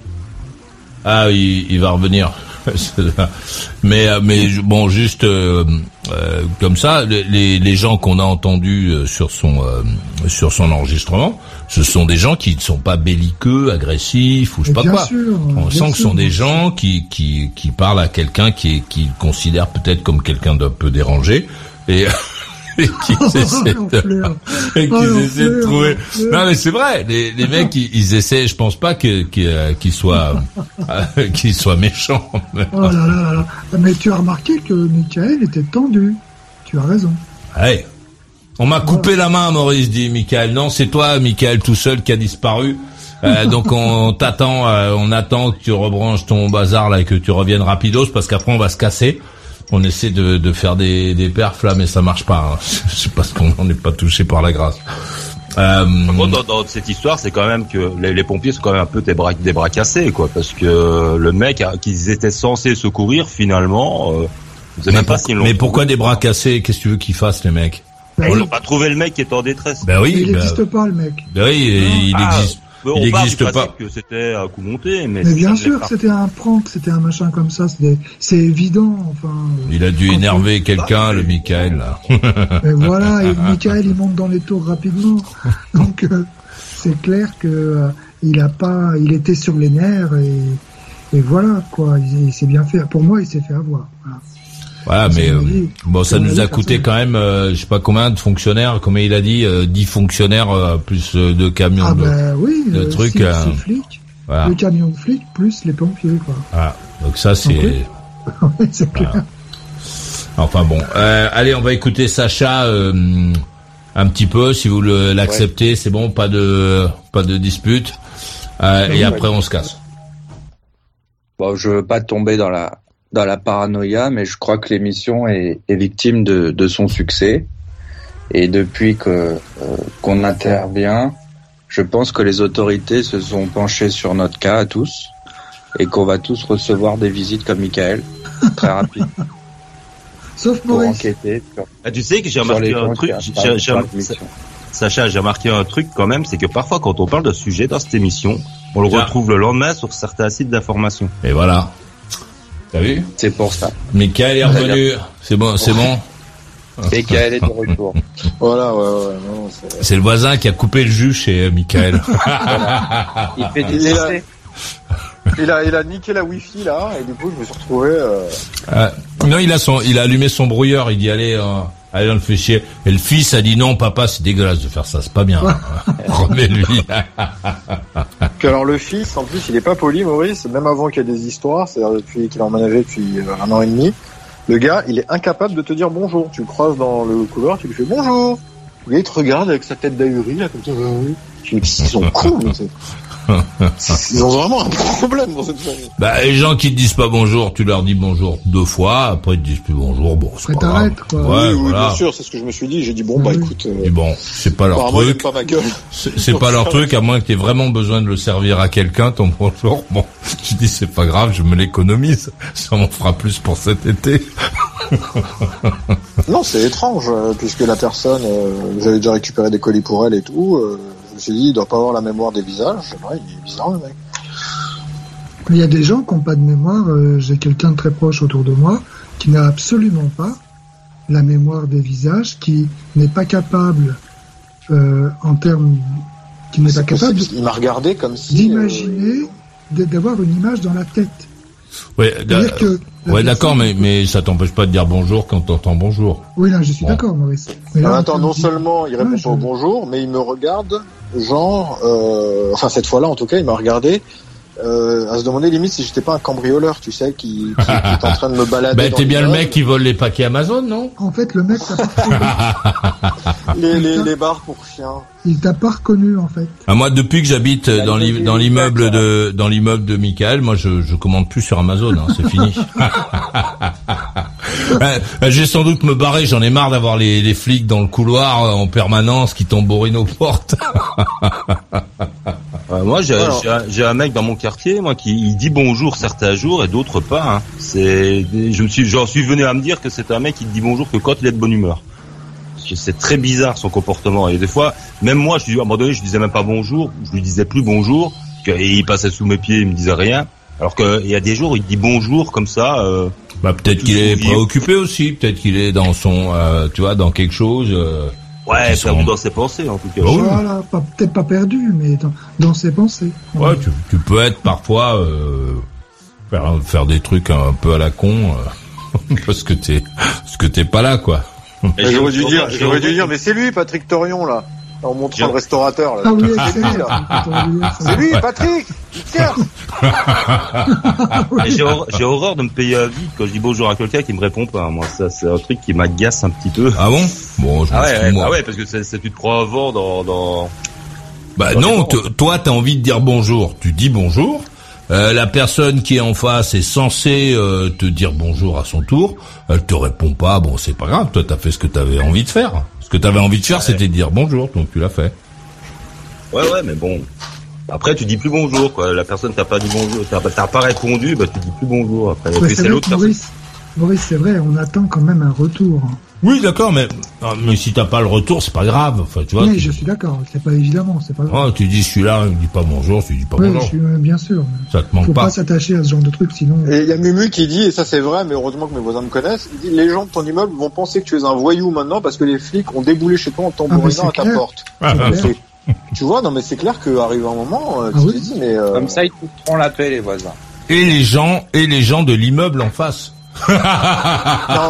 Ah, il, il va revenir. mais euh, mais bon, juste euh, euh, comme ça, les- les, gens qu'on a entendus euh, sur son euh, sur son enregistrement, ce sont des gens qui ne sont pas belliqueux, agressifs ou je sais pas bien quoi. sûr, On sent que ce sont des gens qui qui qui parlent à quelqu'un qui qui considère peut-être comme quelqu'un d'un peu dérangé et, et qui essaie de, L'enfleur. et qu'ils Oh, essaient de trouver. Non mais c'est vrai, les, les mecs ils, ils essaient. Je pense pas que qu'ils euh, qu'ils soient euh, qu'ils soient méchants. Oh là là là là. Mais tu as remarqué que Michael était tendu. Tu as raison. Ouais. On m'a coupé la main, Maurice, dit Michael. Non, c'est toi, Michael, tout seul, qui a disparu. Euh, donc on t'attend, euh, on attend que tu rebranches ton bazar là et que tu reviennes rapidos parce qu'après on va se casser. On essaie de, de faire des, des perfs là, mais ça marche pas. Hein. C'est parce qu'on n'est pas touché par la grâce. Euh, Bon, dans, dans cette histoire, c'est quand même que les, les pompiers sont quand même un peu des bras, des bras cassés, quoi, parce que le mec a- qu'ils étaient censés secourir, finalement, euh, mais, même pas pour- s'ils l'ont. mais pourquoi des bras cassés? Qu'est-ce que tu veux qu'ils fassent, les mecs? Bah On oui, n'a pas trouvé le mec qui est en détresse. Ben oui, il ben- n'existe pas, le mec. ben oui, il Ah, existe. Mais il on part du existe principe pas. que c'était un coup monté, mais, Mais bien sûr que c'était un prank, c'était un machin comme ça, c'est évident, enfin. euh, Il a dû énerver quelqu'un, le Michael. Là. Et voilà, et Michael il monte dans les tours rapidement. Donc euh, c'est clair que euh, il a pas, il était sur les nerfs et, et voilà quoi. Il, il s'est bien fait. Pour moi, il s'est fait avoir. Voilà. Voilà, mais euh, bon, ça nous a coûté quand même, euh, je sais pas combien de fonctionnaires, comme il a dit, euh, 10 fonctionnaires euh, plus euh, deux camions. Ah de- ben oui, le euh, truc, six, euh, six flics, Voilà, le camion de flics plus les pompiers quoi. voilà. Donc ça c'est. C'est clair. Enfin bon, euh, allez, on va écouter Sacha euh, un petit peu, si vous l'acceptez, c'est bon, pas de pas de dispute. Euh, et après on se casse. Bon, je veux pas tomber dans la dans la paranoïa, mais je crois que l'émission est, est victime de, de son succès. Et depuis que euh, qu'on intervient, je pense que les autorités se sont penchées sur notre cas à tous et qu'on va tous recevoir des visites comme Michael très rapide Sauf pour Maurice. enquêter sur, Ah, tu sais que j'ai remarqué un truc. Sacha, j'ai remarqué un truc quand même, c'est que parfois quand on parle de sujet dans cette émission, on le retrouve le lendemain sur certains sites d'information. Et voilà. T'as vu C'est pour ça. Michael est revenu. C'est bon, c'est bon. Michael est de retour. Voilà, ouais, ouais, non, c'est- C'est le voisin qui a coupé le jus chez euh, Michael. Il fait des essais. il a, il a niqué la wifi là, et du coup je me suis retrouvé. Euh... Euh, non, il a son, il a allumé son brouilleur. Il dit allez, euh, allez, on le fait chier. Et le fils a dit non, papa, c'est dégueulasse de faire ça, c'est pas bien. Remets-lui. Puis alors le fils, en plus, il est pas poli, Maurice, même avant qu'il y ait des histoires, c'est-à-dire depuis qu'il a emménagé depuis euh, un an et demi. Le gars, il est incapable de te dire bonjour. Tu le croises dans le couloir, tu lui fais bonjour. Le gars, il te regarde avec sa tête d'ahuri, là, comme ça. euh, oui. Tu dis, ils sont cons, Ils ont vraiment un problème dans cette famille. bah, les gens qui te disent pas bonjour, tu leur dis bonjour deux fois. Après, ils te disent plus bonjour. Bon, c'est pas grave. t'arrêtes, quoi. Ouais, oui, oui, voilà. bien sûr, c'est ce que je me suis dit. J'ai dit, bon, bah écoute, euh, Et bon, c'est pas leur truc. pas ma gueule. C'est pas leur truc, à moins que t'aies vraiment besoin de le servir à quelqu'un, ton bonjour. Bon, je dis c'est pas grave, je me l'économise. Ça m'en fera plus pour cet été. Non, c'est étrange, euh, puisque la personne, euh, j'avais déjà récupéré des colis pour elle et tout. euh, je me suis dit, il doit pas avoir la mémoire des visages. Ouais, il est bizarre, le mec. Mais il y a des gens qui n'ont pas de mémoire. euh, J'ai quelqu'un de très proche autour de moi qui n'a absolument pas la mémoire des visages, qui n'est pas capable, euh, en termes, qui n'est pas capable Il m'a regardé comme si. d'imaginer, d- d'avoir une image dans la tête. Ouais, ouais, d'accord, mais mais ça t'empêche pas de dire bonjour quand t'entends bonjour. Oui, là, je suis Bon. d'accord, Maurice. Mais Ah, là, attends, on non seulement il répond pas je- au bonjour, mais il me regarde, genre, euh, enfin cette fois-là en tout cas, il m'a regardé euh, à se demander limite si j'étais pas un cambrioleur, tu sais, qui, qui, qui est en train de me balader. Ben t'es bien le mec qui vole les paquets Amazon, non? En fait, le mec, t'a pas, les, les, les bars pour chiens. il t'a pas reconnu, en fait. ah, Moi, depuis que j'habite a dans l'immeuble de dans l'immeuble de Michael, moi je je commande plus sur Amazon, hein, c'est fini. Euh, J'ai sans doute me barrer, j'en ai marre d'avoir les, les flics dans le couloir euh, en permanence qui tambourine aux portes. Euh, moi, j'ai Alors. j'ai un, j'ai un mec dans mon quartier, moi, qui il dit bonjour certains jours et d'autres pas. Hein. C'est, je me suis, j'en suis venu à me dire que c'est un mec qui te dit bonjour que quand il est de bonne humeur. C'est très bizarre son comportement. Et des fois, même moi, je, à un moment donné, je disais même pas bonjour, je lui disais plus bonjour, que, et il passait sous mes pieds, il me disait rien. Alors qu'il y a des jours, il dit bonjour comme ça. Euh, Bah peut-être qu'il est préoccupé aussi, peut-être qu'il est dans son, euh, tu vois, dans quelque chose. euh, ouais, sont- dans ses pensées en tout cas. Bah oui. Voilà, pas- peut-être pas perdu, mais dans, dans ses pensées. Ouais, tu, tu peux être parfois euh, faire, faire des trucs un peu à la con euh, parce que t'es parce que t'es pas là quoi. J'aurais dû dire, j'aurais dû dire, mais c'est lui, Patrick Torion là. En montrant le restaurateur, là. Ah oui, C'est lui, là. C'est lui, Patrick Tiens J'ai horreur, j'ai horreur de me payer à vide quand je dis bonjour à quelqu'un qui me répond pas. Moi, ça, c'est un truc qui m'agace un petit peu. Ah bon? Bon, je m'en Ah ouais, fous, ouais, moi. ouais, parce que c'est, c'est- tu te crois avant dans, dans... Bah non, toi t'as envie de dire bonjour, tu dis bonjour. Euh, la personne qui est en face est censée euh, te dire bonjour à son tour. Elle te répond pas, bon c'est pas grave. Toi t'as fait ce que t'avais envie de faire. Ce que t'avais envie de faire, c'était de dire bonjour, donc tu l'as fait. Ouais, ouais, mais bon. Après, tu dis plus bonjour, quoi. La personne t'a pas dit bonjour, t'as, t'as pas répondu, bah tu dis plus bonjour. Après, Ouais, c'est l'autre personne. Maurice, Maurice, c'est vrai, on attend quand même un retour. Oui, d'accord, mais ah, mais si t'as pas le retour, c'est pas grave. Enfin, tu vois. oui, tu, je suis d'accord. C'est pas évidemment, c'est pas grave. Ah, tu dis je suis là, il me dit pas bonjour, tu dis pas oui, bonjour. suis euh, bien sûr. Ça te manque Faut pas, pas. s'attacher à ce genre de truc, sinon. Et il y a Mumu qui dit, et ça c'est vrai, mais heureusement que mes voisins me connaissent, il dit les gens de ton immeuble vont penser que tu es un voyou maintenant parce que les flics ont déboulé chez toi en Ah, tambourinant c'est à ta clair. porte. Ah, tu vois, non mais c'est clair qu'arrive un moment, euh, Ah tu oui. te dis, mais... euh, Comme ça, ils te foutront la paix, les voisins. Et les gens, et les gens de l'immeuble en face. non,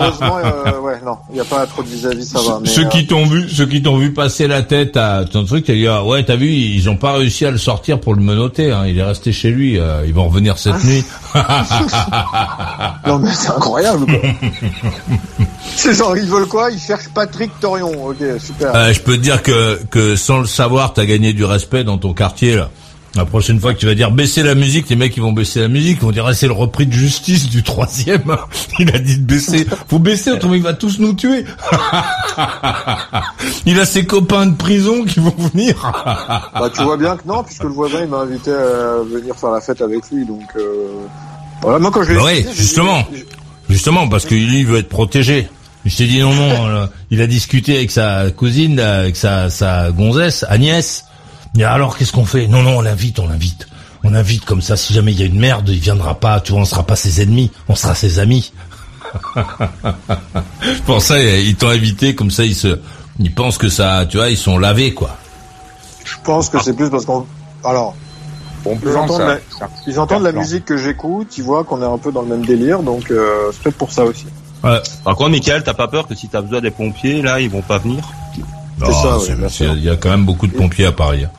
heureusement, euh, ouais, non, il n'y a pas trop de vis-à-vis, ça va. Mais, ceux euh, qui t'ont vu, ceux qui t'ont vu passer la tête à ton truc, t'as dit ah, ouais, t'as vu, ils ont pas réussi à le sortir pour le menotter. Hein. Il est resté chez lui. euh, ils vont revenir cette nuit. Non mais c'est incroyable quoi. c'est genre, ils veulent quoi? Ils cherchent Patrick Torion, ok, super. Euh, je peux te dire que que sans le savoir, t'as gagné du respect dans ton quartier là. La prochaine fois que tu vas dire baisser la musique, les mecs ils vont baisser la musique, ils vont dire ah, c'est le repris de justice du troisième. Il a dit de baisser. Faut baisser, autrement il va tous nous tuer. il a ses copains de prison qui vont venir. Bah tu vois bien que non, puisque le voisin il m'a invité à venir faire la fête avec lui, donc... Euh... Voilà, moi quand je l'ai Bah oui, dit- justement. Justement, parce que lui il veut être protégé. Je t'ai dit non, non, euh, il a discuté avec sa cousine, avec sa, sa gonzesse, Agnès. Dit, alors qu'est-ce qu'on fait? Non, non, on l'invite, on l'invite. On l'invite comme ça, si jamais il y a une merde, il viendra pas, tu vois, on sera pas ses ennemis, on sera ses amis. Pour ça, ils t'ont invité, comme ça, ils se, ils pensent que ça, tu vois, ils sont lavés, quoi. Je pense que c'est plus parce qu'on... Alors, Bon ils plan, entendent, ça. la... ça. ils entendent la plan. musique que j'écoute, ils voient qu'on est un peu dans le même délire, donc euh, c'est peut-être pour ça aussi. Par contre, Michael, t'as pas peur que si t'as besoin des pompiers, là, ils vont pas venir? C'est ça, oui. Il y a quand même beaucoup de pompiers à Paris. hein.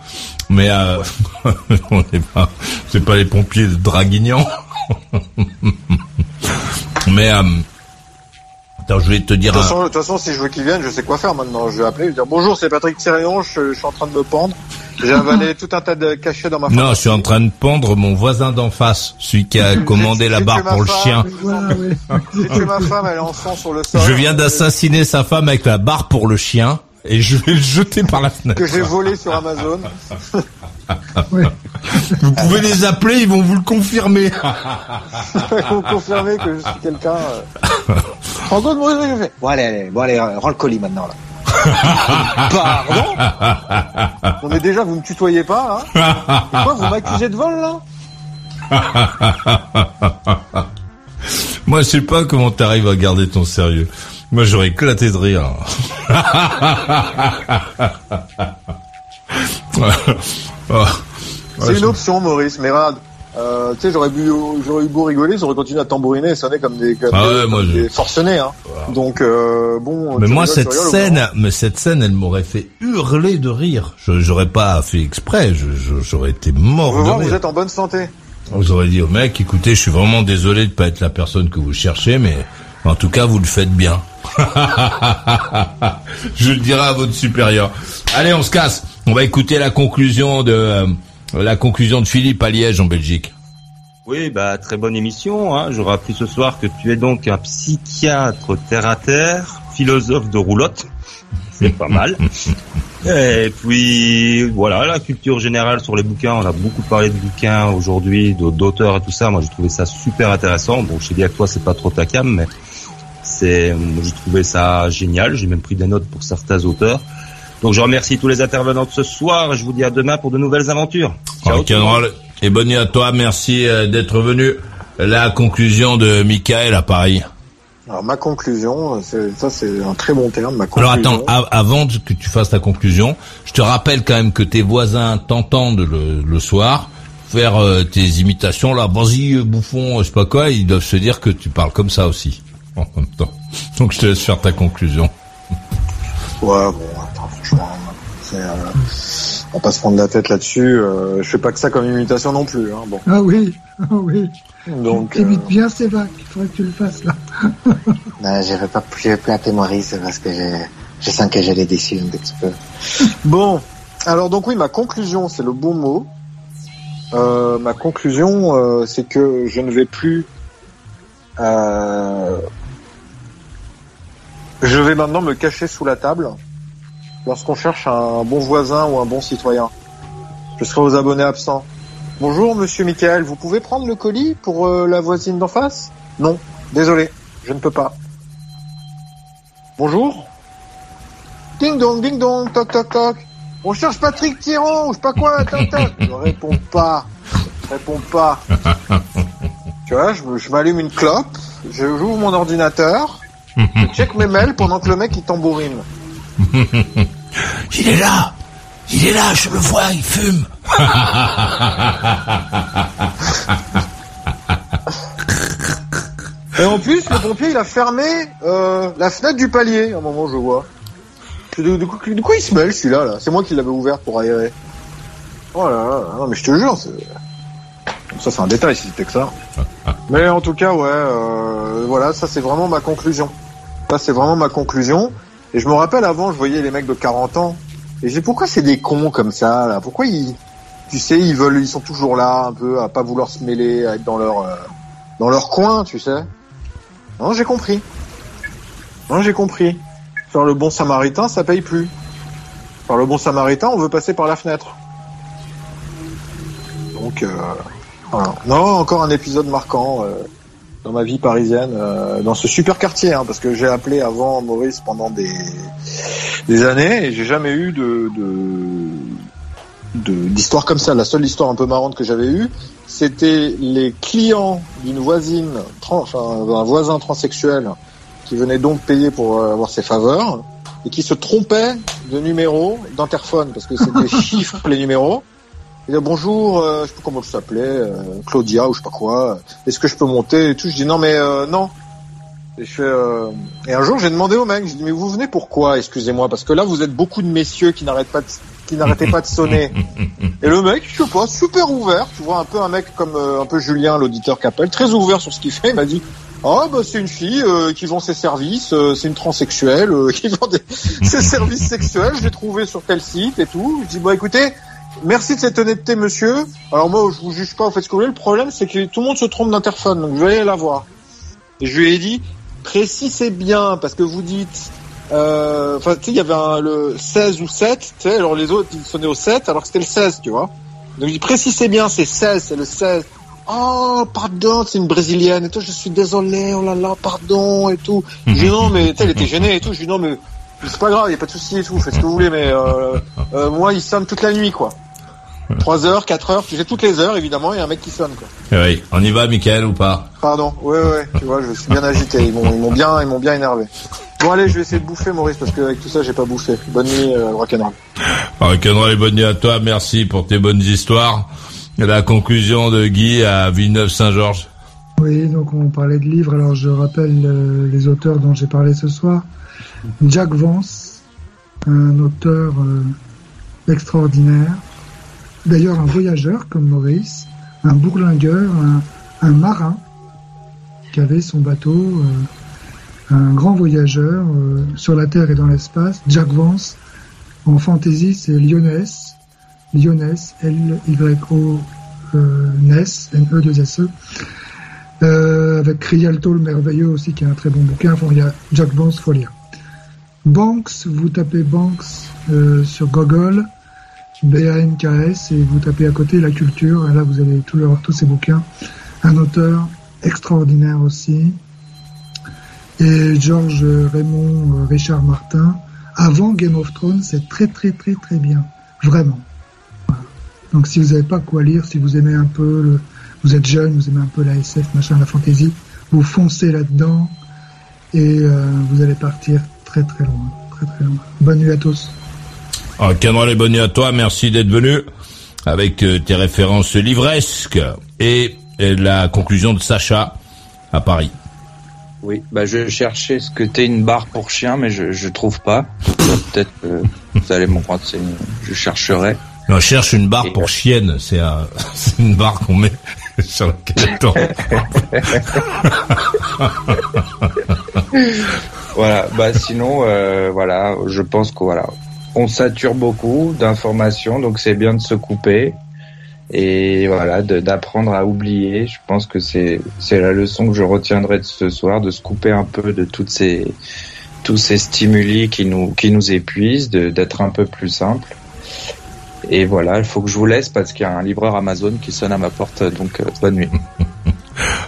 Mais euh, on n'est pas, c'est pas les pompiers de Draguignan. Mais euh, attends, je vais te dire. De toute façon, si je veux qu'ils viennent, je sais quoi faire maintenant. Je vais appeler, je vais dire bonjour, c'est Patrick Thirion, je, je suis en train de me pendre. J'ai avalé tout un tas de cachets dans ma Non, je suis en train de pendre mon voisin d'en face, celui qui a commandé la barre pour le chien. Tué ma femme, elle est en sang sur le sol. Je viens d'assassiner sa femme avec la barre pour le chien et je vais le jeter par la fenêtre. Que j'ai volé sur Amazon. Ouais. Vous pouvez les appeler, ils vont vous le confirmer. Il faut confirmer que je suis quelqu'un. Euh... En gros, je fais. Bon, allez, allez, bon, allez, euh, rends le colis maintenant, là. Pardon Non, mais déjà, vous me tutoyez pas, hein Et quoi, vous m'accusez de vol, là Moi, je sais pas comment t'arrives à garder ton sérieux. Moi, j'aurais éclaté de rire. Oh. C'est une option, Maurice, mais regarde. Euh, tu sais, j'aurais bu, j'aurais eu beau rigoler, j'aurais continué à tambouriner et sonner comme des, comme Ah des, ouais, moi, comme je- des forcenés, hein. Donc, euh, bon. Mais moi, rigoles, cette rigoles, scène, mais cette scène, elle m'aurait fait hurler de rire. Je, j'aurais pas fait exprès. J'aurais été mort de voir, vous rire. êtes en bonne santé. Vous aurez dit au mec, écoutez, je suis vraiment désolé de pas être la personne que vous cherchez, mais en tout cas, vous le faites bien. je le dirai à votre supérieur. Allez, on se casse. On va écouter la conclusion de euh, la conclusion de Philippe à Liège en Belgique. Oui, bah très bonne émission. Hein. J'aurais appris ce soir que tu es donc un psychiatre terre à terre, philosophe de roulotte. C'est pas mal. Et puis voilà, la culture générale sur les bouquins. On a beaucoup parlé de bouquins aujourd'hui, d'auteurs et tout ça. Moi, j'ai trouvé ça super intéressant. Bon, je sais bien que toi, c'est pas trop ta cam, mais c'est, j'ai trouvé ça génial. J'ai même pris des notes pour certains auteurs. Donc, je remercie tous les intervenants de ce soir. et Je vous dis à demain pour de nouvelles aventures. Ciao. Et bonne nuit à toi. Merci euh, d'être venu. La conclusion de Michael à Paris. Alors, ma conclusion, c'est, ça, c'est un très bon terme, ma Alors attends, avant que tu fasses ta conclusion, je te rappelle quand même que tes voisins t'entendent le, le soir faire euh, tes imitations là, vas-y euh, bouffon, euh, je sais pas quoi, ils doivent se dire que tu parles comme ça aussi en même temps. Donc je te laisse faire ta conclusion. Ouais, bon, attends, franchement, euh, on va pas se prendre la tête là-dessus. Euh, je fais pas que ça comme imitation non plus. Hein, bon. Ah oui, ah oui. Donc, imites euh, bien ces vagues, il faudrait que tu le fasses là. Non, je vais pas plus appeler Maurice parce que je, je sens que je l'ai déçu un petit peu. Bon, alors donc oui, ma conclusion, c'est le bon mot. Euh, ma conclusion, euh, c'est que je ne vais plus. euh, je vais maintenant me cacher sous la table lorsqu'on cherche un bon voisin ou un bon citoyen. Je serai aux abonnés absents. Bonjour, Monsieur Michael, vous pouvez prendre le colis pour euh, la voisine d'en face? Non, désolé, je ne peux pas. Bonjour. Ding dong, ding dong, toc toc toc. On cherche Patrick Thiron, ou je sais pas quoi, toc toc. Je réponds pas. Je réponds pas. tu vois, je m'allume une clope, je j'ouvre mon ordinateur, je check mes mails pendant que le mec il tambourine. Il est là Il est là, je le vois, il fume Et en plus, le pompier il a fermé euh, la fenêtre du palier à un moment je vois. Dis, Du coup, du coup il se mêle celui-là là. C'est moi qui l'avais ouvert pour aérer. Oh là là, non mais je te jure, c'est... ça c'est un détail si c'était que ça. Mais en tout cas ouais, euh, voilà, ça c'est vraiment ma conclusion. Ça c'est vraiment ma conclusion. Et je me rappelle avant, je voyais les mecs de 40 ans. Et dis pourquoi c'est des cons comme ça là? Pourquoi ils, tu sais, ils veulent, ils sont toujours là un peu à pas vouloir se mêler, à être dans leur euh, dans leur coin, tu sais? Non, j'ai compris. Non, j'ai compris. Faire le bon samaritain, ça paye plus. Faire le bon samaritain, on veut passer par la fenêtre. Donc, euh, voilà. Non, encore un épisode marquant euh, dans ma vie parisienne, euh, dans ce super quartier, hein, parce que j'ai appelé avant Maurice pendant des, des années et j'ai jamais eu de, de de- d'histoire comme ça. La seule histoire un peu marrante que j'avais eue, c'était les clients d'une voisine, trans, enfin d'un voisin transsexuel qui venait donc payer pour euh, avoir ses faveurs et qui se trompait de numéro d'interphone parce que c'est des chiffres les numéros. Il dit bonjour, euh, je sais pas comment elle s'appelait, euh, Claudia ou je sais pas quoi. Est-ce que je peux monter et tout? Je dis non mais euh, non. Et, je fais, euh, et un jour j'ai demandé au mec, je dis mais vous venez pourquoi Excusez-moi parce que là vous êtes beaucoup de messieurs qui n'arrêtent pas de, qui n'arrêtaient pas de sonner. Et le mec, je sais pas, super ouvert, tu vois, un peu un mec comme euh, un peu Julien, l'auditeur qui appelle, très ouvert sur ce qu'il fait. Il m'a dit, ah bah c'est une fille euh, qui vend ses services, euh, c'est une transsexuelle euh, qui vend des- ses services sexuels. Je l'ai trouvé sur tel site et tout. Je dis bon écoutez, merci de cette honnêteté, monsieur. Alors moi, je vous juge pas, vous faites ce que vous voulez. Le problème, c'est que tout le monde se trompe d'interphone, donc je vais aller la voir. Et je lui ai dit, précisez bien, parce que vous dites, euh, enfin, tu sais, il y avait un, le 16 ou 7, tu sais, alors les autres, ils sonnaient au 7, alors que c'était le 16, tu vois. Donc je dis, précisez bien, c'est 16, c'est le 16. Oh, pardon, c'est une brésilienne et tout, je suis désolé, oh là là, pardon et tout. Je dis non, mais tu sais, elle était gênée et tout, je dis non, mais c'est pas grave, y a pas de souci et tout, faites ce que vous voulez, mais euh, euh, moi, il sonne toute la nuit, quoi. 3 heures, 4 heures, tu sais, toutes les heures, évidemment, il y a un mec qui sonne, quoi. Oui, on y va, Michael, ou pas? Pardon, ouais, ouais, tu vois, je suis bien agité, ils m'ont, ils m'ont bien, ils m'ont bien énervé. Bon, allez, je vais essayer de bouffer, Maurice, parce qu'avec tout ça, j'ai pas bouffé. Bonne nuit, euh, rock'n'roll. Rock'n'roll et bonne nuit à toi, merci pour tes bonnes histoires. La conclusion de Guy à Villeneuve-Saint-Georges. Oui, donc on parlait de livres, alors je rappelle euh, les auteurs dont j'ai parlé ce soir. Jack Vance, un auteur euh, extraordinaire, d'ailleurs un voyageur comme Maurice, un bourlingueur, un, marin qui avait son bateau, euh, un grand voyageur euh, sur la Terre et dans l'espace. Jack Vance, en fantasy, c'est Lyonès, Lyonès, L-Y-O, euh, Ness, N-E-2-S-E. Euh, avec Rialto le merveilleux aussi qui est un très bon bouquin. Enfin, il y a Jack Vance, faut lire. Banks, vous tapez Banks sur Google, B-A-N-K-S, et vous tapez à côté la culture, et là vous avez tous leurs- tous ces bouquins. Un auteur extraordinaire aussi. Et Georges Raymond euh, Richard Martin, avant Game of Thrones, c'est très très très très bien. Vraiment. Donc si vous n'avez pas quoi lire, si vous aimez un peu vous êtes jeune, vous aimez un peu la SF, machin, la fantasy, vous foncez là-dedans et euh, vous allez partir très très loin, très très loin. Bonne nuit à tous. Rock'n'roll et bonne nuit à toi, merci d'être venu avec euh, tes références livresques et, la conclusion de Sacha à Paris. Oui, bah je cherchais ce que t'es une barre pour chien, mais je je trouve pas. Peut-être que vous allez me renseigner. Je chercherai. On cherche une barre pour chienne. C'est un- c'est une barre qu'on met sur laquelle on- Voilà. Bah sinon, euh, voilà, je pense que voilà, on sature beaucoup d'informations, donc c'est bien de se couper et voilà, d'apprendre à oublier. Je pense que c'est la leçon que je retiendrai de ce soir, de se couper un peu de toutes ces tous ces stimuli qui nous qui nous épuisent, d'être un peu plus simple. Et voilà, il faut que je vous laisse parce qu'il y a un livreur Amazon qui sonne à ma porte, donc euh, bonne nuit.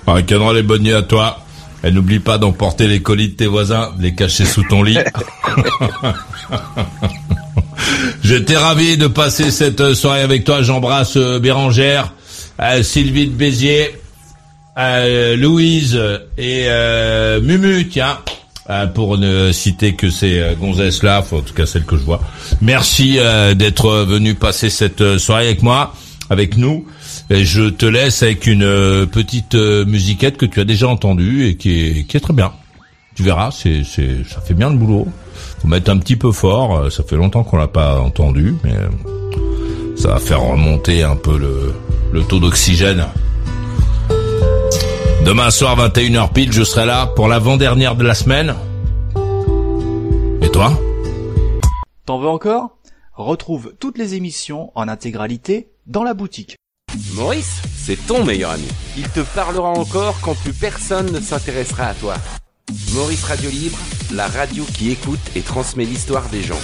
Ah, Cadran, les à toi. Et n'oublie pas d'emporter les colis de tes voisins, de les cacher sous ton lit. J'étais ravi de passer cette soirée avec toi. J'embrasse euh, Bérangère, euh, Sylvie de Béziers, euh, Louise et Mumu, tiens, euh, pour ne citer que ces euh, gonzesses-là, enfin, en tout cas celles que je vois. Merci euh, d'être venu passer cette soirée avec moi, avec nous. Et je te laisse avec une euh, petite euh, musiquette que tu as déjà entendue et qui est, qui est très bien. Tu verras, c'est, c'est, ça fait bien le boulot. Faut mettre un petit peu fort. euh, Ça fait longtemps qu'on l'a pas entendu, mais ça va faire remonter un peu le, le taux d'oxygène. Demain soir, 21h pile, je serai là pour l'avant-dernière de la semaine. Et toi? T'en veux encore? Retrouve toutes les émissions en intégralité dans la boutique. Maurice, c'est ton meilleur ami. Il te parlera encore quand plus personne ne s'intéressera à toi. Maurice Radio Libre, la radio qui écoute et transmet l'histoire des gens.